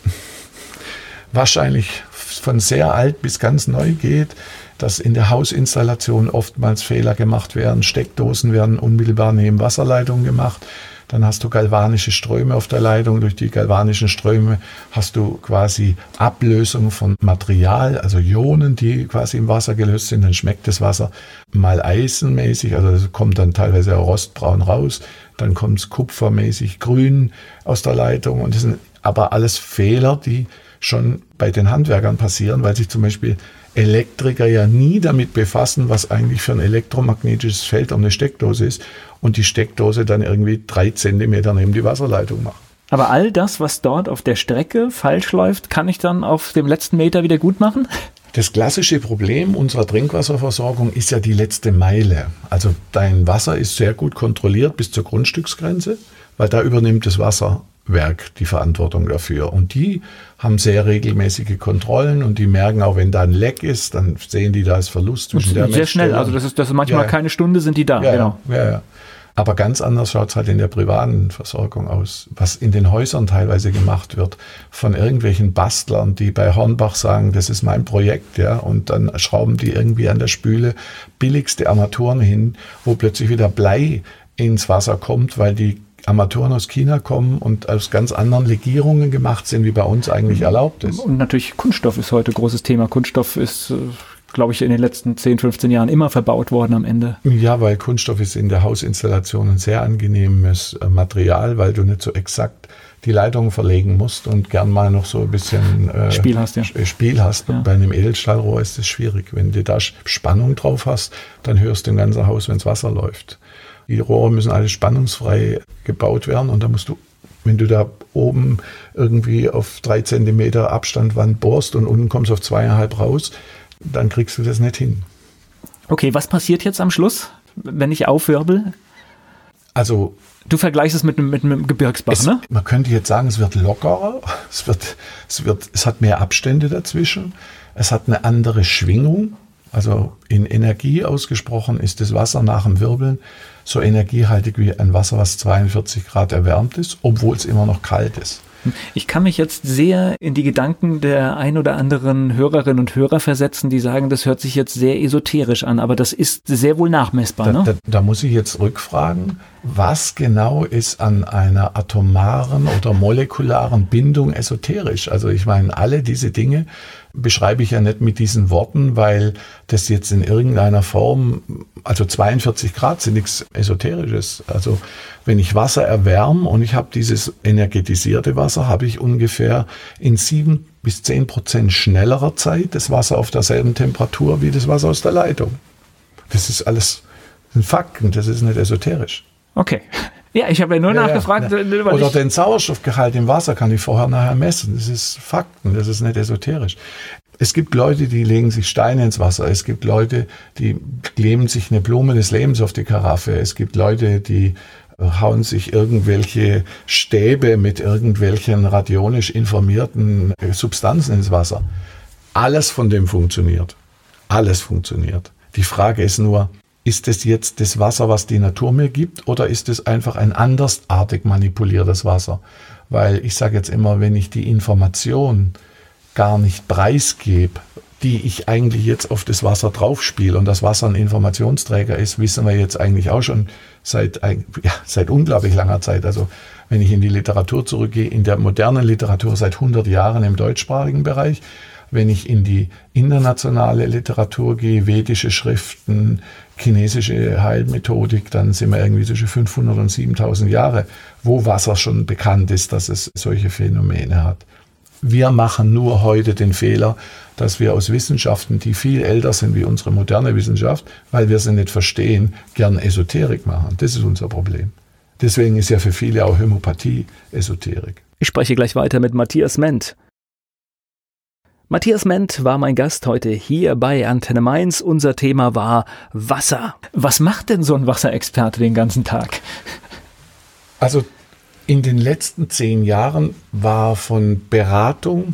wahrscheinlich von sehr alt bis ganz neu geht, dass in der Hausinstallation oftmals Fehler gemacht werden, Steckdosen werden unmittelbar neben Wasserleitungen gemacht dann hast du galvanische Ströme auf der Leitung. Durch die galvanischen Ströme hast du quasi Ablösung von Material, also Ionen, die quasi im Wasser gelöst sind. Dann schmeckt das Wasser mal eisenmäßig, also es kommt dann teilweise rostbraun raus. Dann kommt es kupfermäßig grün aus der Leitung. Und das sind aber alles Fehler, die schon bei den Handwerkern passieren, weil sich zum Beispiel Elektriker ja nie damit befassen, was eigentlich für ein elektromagnetisches Feld um eine Steckdose ist und die Steckdose dann irgendwie drei Zentimeter neben die Wasserleitung macht. Aber all das, was dort auf der Strecke falsch läuft, kann ich dann auf dem letzten Meter wieder gut machen? Das klassische Problem unserer Trinkwasserversorgung ist ja die letzte Meile. Also dein Wasser ist sehr gut kontrolliert bis zur Grundstücksgrenze, weil da übernimmt das Wasserwerk die Verantwortung dafür. Und die haben sehr regelmäßige Kontrollen und die merken auch, wenn da ein Leck ist, dann sehen die da ist Verlust zwischen und der Sehr schnell, also das ist, das ist manchmal ja. keine Stunde sind die da. Ja, genau. ja, ja. Aber ganz anders schaut es halt in der privaten Versorgung aus, was in den Häusern teilweise gemacht wird von irgendwelchen Bastlern, die bei Hornbach sagen, das ist mein Projekt, ja, und dann schrauben die irgendwie an der Spüle billigste Armaturen hin, wo plötzlich wieder Blei ins Wasser kommt, weil die Armaturen aus China kommen und aus ganz anderen Legierungen gemacht sind, wie bei uns eigentlich erlaubt ist. Und natürlich Kunststoff ist heute großes Thema. Kunststoff ist äh, glaube ich, in den letzten 10, 15 Jahren immer verbaut worden am Ende. Ja, weil Kunststoff ist in der Hausinstallation ein sehr angenehmes äh, Material, weil du nicht so exakt die Leitung verlegen musst und gern mal noch so ein bisschen äh, Spiel hast. Ja. Äh, Spiel hast. Ja. Bei einem Edelstahlrohr ist das schwierig. Wenn du da Spannung drauf hast, dann hörst du im ganzen Haus, wenn das Wasser läuft. Die Rohre müssen alle spannungsfrei gebaut werden und da musst du wenn du da oben irgendwie auf drei Zentimeter Abstand Wand bohrst und unten kommst auf zweieinhalb raus, dann kriegst du das nicht hin. Okay, was passiert jetzt am Schluss, wenn ich aufwirbel? Also Du vergleichst es mit, mit, mit einem Gebirgsbach, es, ne? Man könnte jetzt sagen, es wird lockerer, es, wird, es, wird, es hat mehr Abstände dazwischen, es hat eine andere Schwingung. Also in Energie ausgesprochen ist das Wasser nach dem Wirbeln so energiehaltig wie ein Wasser, was 42 Grad erwärmt ist, obwohl es immer noch kalt ist. Ich kann mich jetzt sehr in die Gedanken der ein oder anderen Hörerinnen und Hörer versetzen, die sagen, das hört sich jetzt sehr esoterisch an, aber das ist sehr wohl nachmessbar. Da, ne? da, da muss ich jetzt rückfragen, was genau ist an einer atomaren oder molekularen Bindung esoterisch? Also ich meine, alle diese Dinge beschreibe ich ja nicht mit diesen Worten, weil das jetzt in irgendeiner Form, also 42 Grad sind nichts Esoterisches. Also wenn ich Wasser erwärme und ich habe dieses energetisierte Wasser, habe ich ungefähr in sieben bis zehn Prozent schnellerer Zeit das Wasser auf derselben Temperatur wie das Wasser aus der Leitung. Das ist alles ein Fakten, das ist nicht esoterisch. Okay. Ja, ich habe ja nur ja, nachgefragt. Ja. Oder den Sauerstoffgehalt im Wasser kann ich vorher nachher messen. Das ist Fakten, das ist nicht esoterisch. Es gibt Leute, die legen sich Steine ins Wasser. Es gibt Leute, die kleben sich eine Blume des Lebens auf die Karaffe. Es gibt Leute, die hauen sich irgendwelche Stäbe mit irgendwelchen radionisch informierten Substanzen ins Wasser. Alles von dem funktioniert. Alles funktioniert. Die Frage ist nur, ist es jetzt das Wasser, was die Natur mir gibt, oder ist es einfach ein andersartig manipuliertes Wasser? Weil ich sage jetzt immer, wenn ich die Information gar nicht preisgebe, die ich eigentlich jetzt auf das Wasser draufspiele und das Wasser ein Informationsträger ist, wissen wir jetzt eigentlich auch schon seit, ja, seit unglaublich langer Zeit. Also wenn ich in die Literatur zurückgehe, in der modernen Literatur seit 100 Jahren im deutschsprachigen Bereich, wenn ich in die internationale Literatur gehe, vedische Schriften, chinesische Heilmethodik, dann sind wir irgendwie zwischen 500 und 7000 Jahre, wo Wasser schon bekannt ist, dass es solche Phänomene hat. Wir machen nur heute den Fehler, dass wir aus Wissenschaften, die viel älter sind wie unsere moderne Wissenschaft, weil wir sie nicht verstehen, gern Esoterik machen. Das ist unser Problem. Deswegen ist ja für viele auch Hämopathie Esoterik. Ich spreche gleich weiter mit Matthias Ment. Matthias Ment war mein Gast heute hier bei Antenne Mainz. Unser Thema war Wasser. Was macht denn so ein Wasserexperte den ganzen Tag? Also in den letzten zehn Jahren war von Beratung,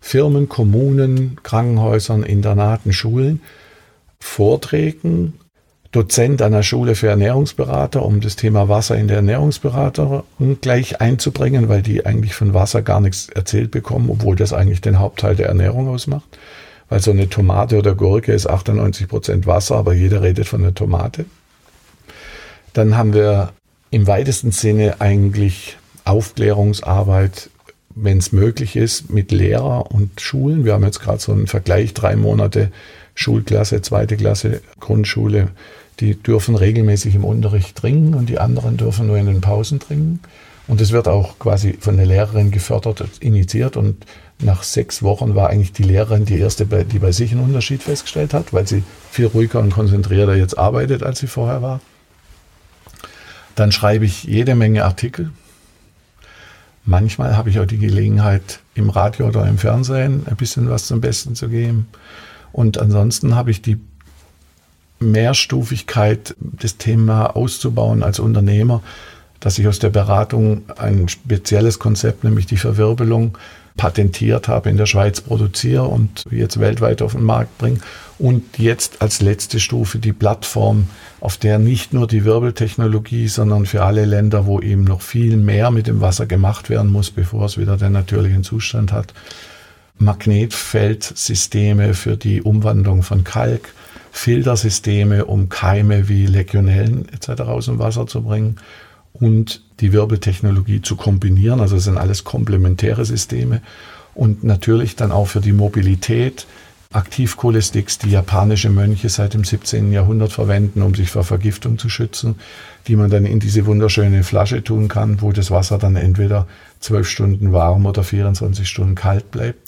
Firmen, Kommunen, Krankenhäusern, Internaten, Schulen, Vorträgen, Dozent an der Schule für Ernährungsberater, um das Thema Wasser in der Ernährungsberatung gleich einzubringen, weil die eigentlich von Wasser gar nichts erzählt bekommen, obwohl das eigentlich den Hauptteil der Ernährung ausmacht. Weil so eine Tomate oder Gurke ist 98 Prozent Wasser, aber jeder redet von einer Tomate. Dann haben wir im weitesten Sinne eigentlich Aufklärungsarbeit, wenn es möglich ist, mit Lehrer und Schulen. Wir haben jetzt gerade so einen Vergleich, drei Monate Schulklasse, zweite Klasse, Grundschule, die dürfen regelmäßig im Unterricht trinken und die anderen dürfen nur in den Pausen trinken. Und es wird auch quasi von der Lehrerin gefördert, initiiert. Und nach sechs Wochen war eigentlich die Lehrerin die erste, die bei sich einen Unterschied festgestellt hat, weil sie viel ruhiger und konzentrierter jetzt arbeitet, als sie vorher war. Dann schreibe ich jede Menge Artikel. Manchmal habe ich auch die Gelegenheit, im Radio oder im Fernsehen ein bisschen was zum Besten zu geben. Und ansonsten habe ich die Mehrstufigkeit, das Thema auszubauen als Unternehmer, dass ich aus der Beratung ein spezielles Konzept, nämlich die Verwirbelung, patentiert habe, in der Schweiz produziere und jetzt weltweit auf den Markt bringe. Und jetzt als letzte Stufe die Plattform, auf der nicht nur die Wirbeltechnologie, sondern für alle Länder, wo eben noch viel mehr mit dem Wasser gemacht werden muss, bevor es wieder den natürlichen Zustand hat, Magnetfeldsysteme für die Umwandlung von Kalk, Filtersysteme, um Keime wie Legionellen etc. aus dem Wasser zu bringen und die Wirbeltechnologie zu kombinieren. Also es sind alles komplementäre Systeme und natürlich dann auch für die Mobilität Aktivkohlesticks, die japanische Mönche seit dem 17. Jahrhundert verwenden, um sich vor Vergiftung zu schützen, die man dann in diese wunderschöne Flasche tun kann, wo das Wasser dann entweder zwölf Stunden warm oder 24 Stunden kalt bleibt.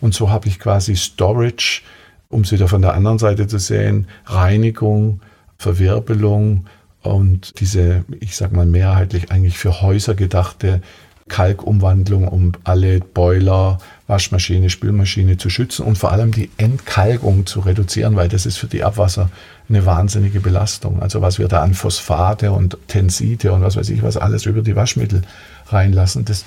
Und so habe ich quasi Storage, um es wieder von der anderen Seite zu sehen, Reinigung, Verwirbelung, und diese, ich sag mal, mehrheitlich eigentlich für Häuser gedachte Kalkumwandlung, um alle Boiler, Waschmaschine, Spülmaschine zu schützen und vor allem die Entkalkung zu reduzieren, weil das ist für die Abwasser eine wahnsinnige Belastung. Also was wir da an Phosphate und Tensite und was weiß ich was alles über die Waschmittel reinlassen, das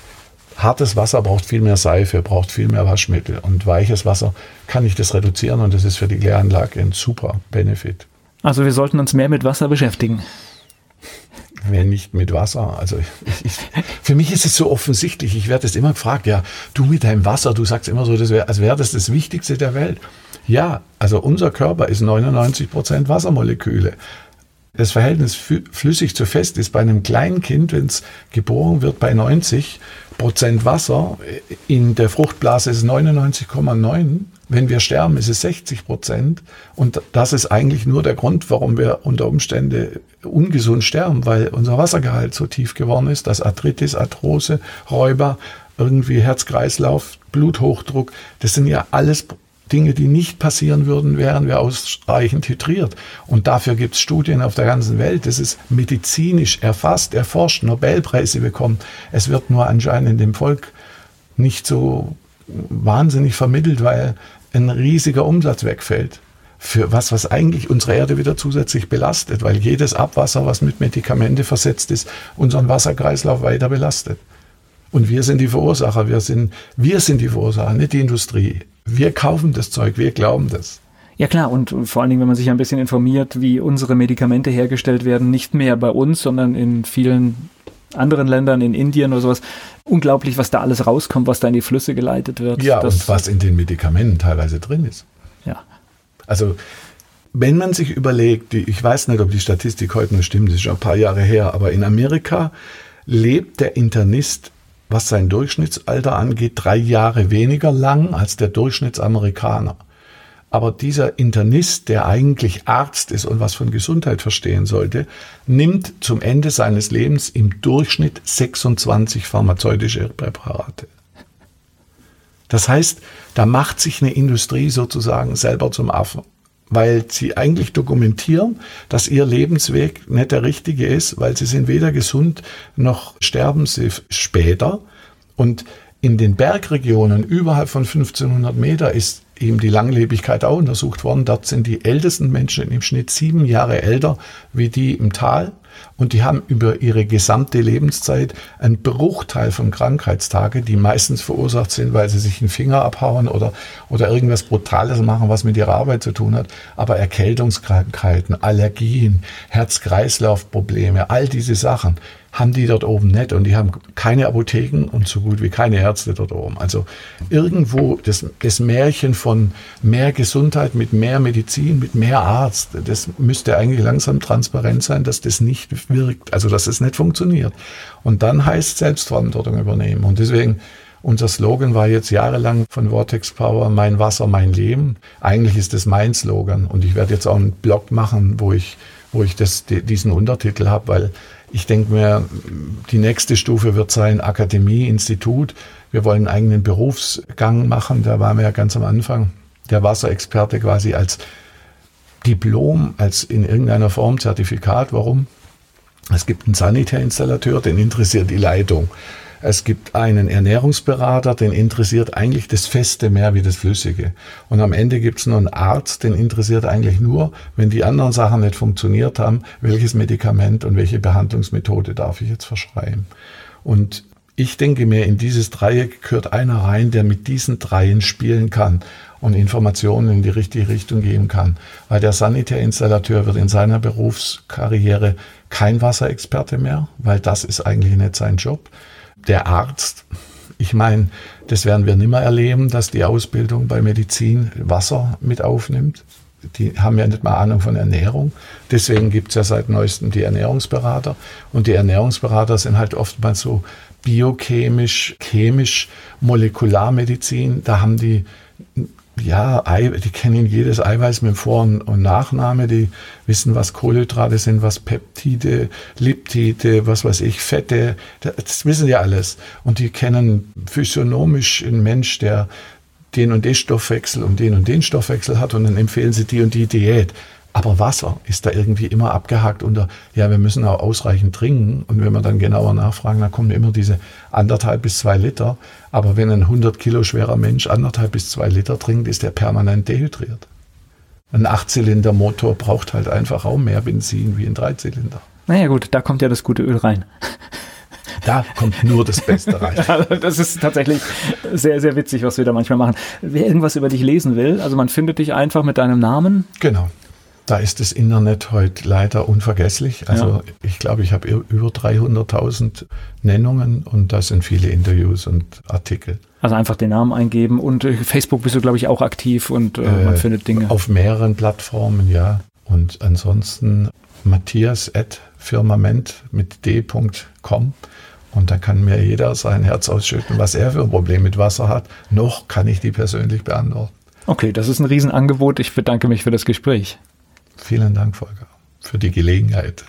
hartes Wasser braucht viel mehr Seife, braucht viel mehr Waschmittel und weiches Wasser kann ich das reduzieren und das ist für die Kläranlage ein super Benefit. Also wir sollten uns mehr mit Wasser beschäftigen. Wer nicht mit Wasser? Also ich, ich, für mich ist es so offensichtlich. Ich werde es immer gefragt, ja, du mit deinem Wasser, du sagst immer so, das wär, als wäre das das Wichtigste der Welt. Ja, also unser Körper ist 99 Prozent Wassermoleküle. Das Verhältnis flüssig zu fest ist bei einem kleinen Kind, wenn es geboren wird, bei 90 Prozent Wasser. In der Fruchtblase ist es 99,9 wenn wir sterben, ist es 60 Prozent. Und das ist eigentlich nur der Grund, warum wir unter Umständen ungesund sterben, weil unser Wassergehalt so tief geworden ist, dass Arthritis, Arthrose, Räuber, irgendwie Herzkreislauf, Bluthochdruck, das sind ja alles Dinge, die nicht passieren würden, wären wir ausreichend hydriert. Und dafür gibt es Studien auf der ganzen Welt. Das ist medizinisch erfasst, erforscht, Nobelpreise bekommen. Es wird nur anscheinend dem Volk nicht so wahnsinnig vermittelt, weil ein riesiger Umsatz wegfällt. Für was, was eigentlich unsere Erde wieder zusätzlich belastet, weil jedes Abwasser, was mit Medikamente versetzt ist, unseren Wasserkreislauf weiter belastet. Und wir sind die Verursacher, wir sind, wir sind die Verursacher, nicht die Industrie. Wir kaufen das Zeug, wir glauben das. Ja klar, und vor allen Dingen, wenn man sich ein bisschen informiert, wie unsere Medikamente hergestellt werden, nicht mehr bei uns, sondern in vielen anderen Ländern, in Indien oder sowas, unglaublich, was da alles rauskommt, was da in die Flüsse geleitet wird. Ja, und was in den Medikamenten teilweise drin ist. Ja. Also, wenn man sich überlegt, ich weiß nicht, ob die Statistik heute noch stimmt, das ist schon ein paar Jahre her, aber in Amerika lebt der Internist, was sein Durchschnittsalter angeht, drei Jahre weniger lang als der Durchschnittsamerikaner. Aber dieser Internist, der eigentlich Arzt ist und was von Gesundheit verstehen sollte, nimmt zum Ende seines Lebens im Durchschnitt 26 pharmazeutische Präparate. Das heißt, da macht sich eine Industrie sozusagen selber zum Affen, weil sie eigentlich dokumentieren, dass ihr Lebensweg nicht der richtige ist, weil sie sind weder gesund noch sterben sie später. Und in den Bergregionen überhalb von 1500 Meter ist eben die Langlebigkeit auch untersucht worden. Dort sind die ältesten Menschen im Schnitt sieben Jahre älter wie die im Tal. Und die haben über ihre gesamte Lebenszeit einen Bruchteil von Krankheitstage, die meistens verursacht sind, weil sie sich einen Finger abhauen oder, oder irgendwas Brutales machen, was mit ihrer Arbeit zu tun hat. Aber Erkältungskrankheiten, Allergien, Herz-Kreislauf-Probleme, all diese Sachen, haben die dort oben nicht und die haben keine Apotheken und so gut wie keine Ärzte dort oben. Also irgendwo das, das Märchen von mehr Gesundheit mit mehr Medizin, mit mehr Arzt, das müsste eigentlich langsam transparent sein, dass das nicht wirkt, also dass es nicht funktioniert. Und dann heißt Selbstverantwortung übernehmen. Und deswegen unser Slogan war jetzt jahrelang von Vortex Power Mein Wasser, mein Leben. Eigentlich ist das mein Slogan und ich werde jetzt auch einen Blog machen, wo ich, wo ich das, diesen Untertitel habe, weil ich denke mir, die nächste Stufe wird sein Akademie, Institut. Wir wollen einen eigenen Berufsgang machen. Da waren wir ja ganz am Anfang. Der Wasserexperte quasi als Diplom, als in irgendeiner Form Zertifikat. Warum? Es gibt einen Sanitärinstallateur, den interessiert die Leitung. Es gibt einen Ernährungsberater, den interessiert eigentlich das Feste mehr wie das Flüssige. Und am Ende gibt es noch einen Arzt, den interessiert eigentlich nur, wenn die anderen Sachen nicht funktioniert haben, welches Medikament und welche Behandlungsmethode darf ich jetzt verschreiben. Und ich denke mir, in dieses Dreieck gehört einer rein, der mit diesen Dreien spielen kann und Informationen in die richtige Richtung geben kann. Weil der Sanitärinstallateur wird in seiner Berufskarriere kein Wasserexperte mehr, weil das ist eigentlich nicht sein Job. Der Arzt, ich meine, das werden wir nimmer erleben, dass die Ausbildung bei Medizin Wasser mit aufnimmt. Die haben ja nicht mal Ahnung von Ernährung. Deswegen gibt es ja seit neuestem die Ernährungsberater. Und die Ernährungsberater sind halt oftmals so biochemisch, chemisch, Molekularmedizin. Da haben die ja, Ei, die kennen jedes Eiweiß mit Vor- und Nachname, die wissen, was Kohlenhydrate sind, was Peptide, Liptide, was weiß ich, Fette, das wissen die alles. Und die kennen physiognomisch einen Mensch, der den und den Stoffwechsel und den und den Stoffwechsel hat und dann empfehlen sie die und die Diät. Aber Wasser ist da irgendwie immer abgehakt unter, ja, wir müssen auch ausreichend trinken. Und wenn wir dann genauer nachfragen, dann kommen immer diese anderthalb bis zwei Liter. Aber wenn ein 100 Kilo schwerer Mensch anderthalb bis zwei Liter trinkt, ist er permanent dehydriert. Ein Achtzylinder-Motor braucht halt einfach auch mehr Benzin wie ein Dreizylinder. Naja gut, da kommt ja das gute Öl rein. Da kommt nur das Beste rein. das ist tatsächlich sehr, sehr witzig, was wir da manchmal machen. Wer irgendwas über dich lesen will, also man findet dich einfach mit deinem Namen. Genau. Da ist das Internet heute leider unvergesslich. Also ja. ich glaube, ich habe über 300.000 Nennungen und da sind viele Interviews und Artikel. Also einfach den Namen eingeben und äh, Facebook bist du, glaube ich, auch aktiv und äh, man äh, findet Dinge. Auf mehreren Plattformen, ja. Und ansonsten Matthias at firmament mit d.com und da kann mir jeder sein Herz ausschütten, was er für ein Problem mit Wasser hat. Noch kann ich die persönlich beantworten. Okay, das ist ein Riesenangebot. Ich bedanke mich für das Gespräch. Vielen Dank, Volker, für die Gelegenheit.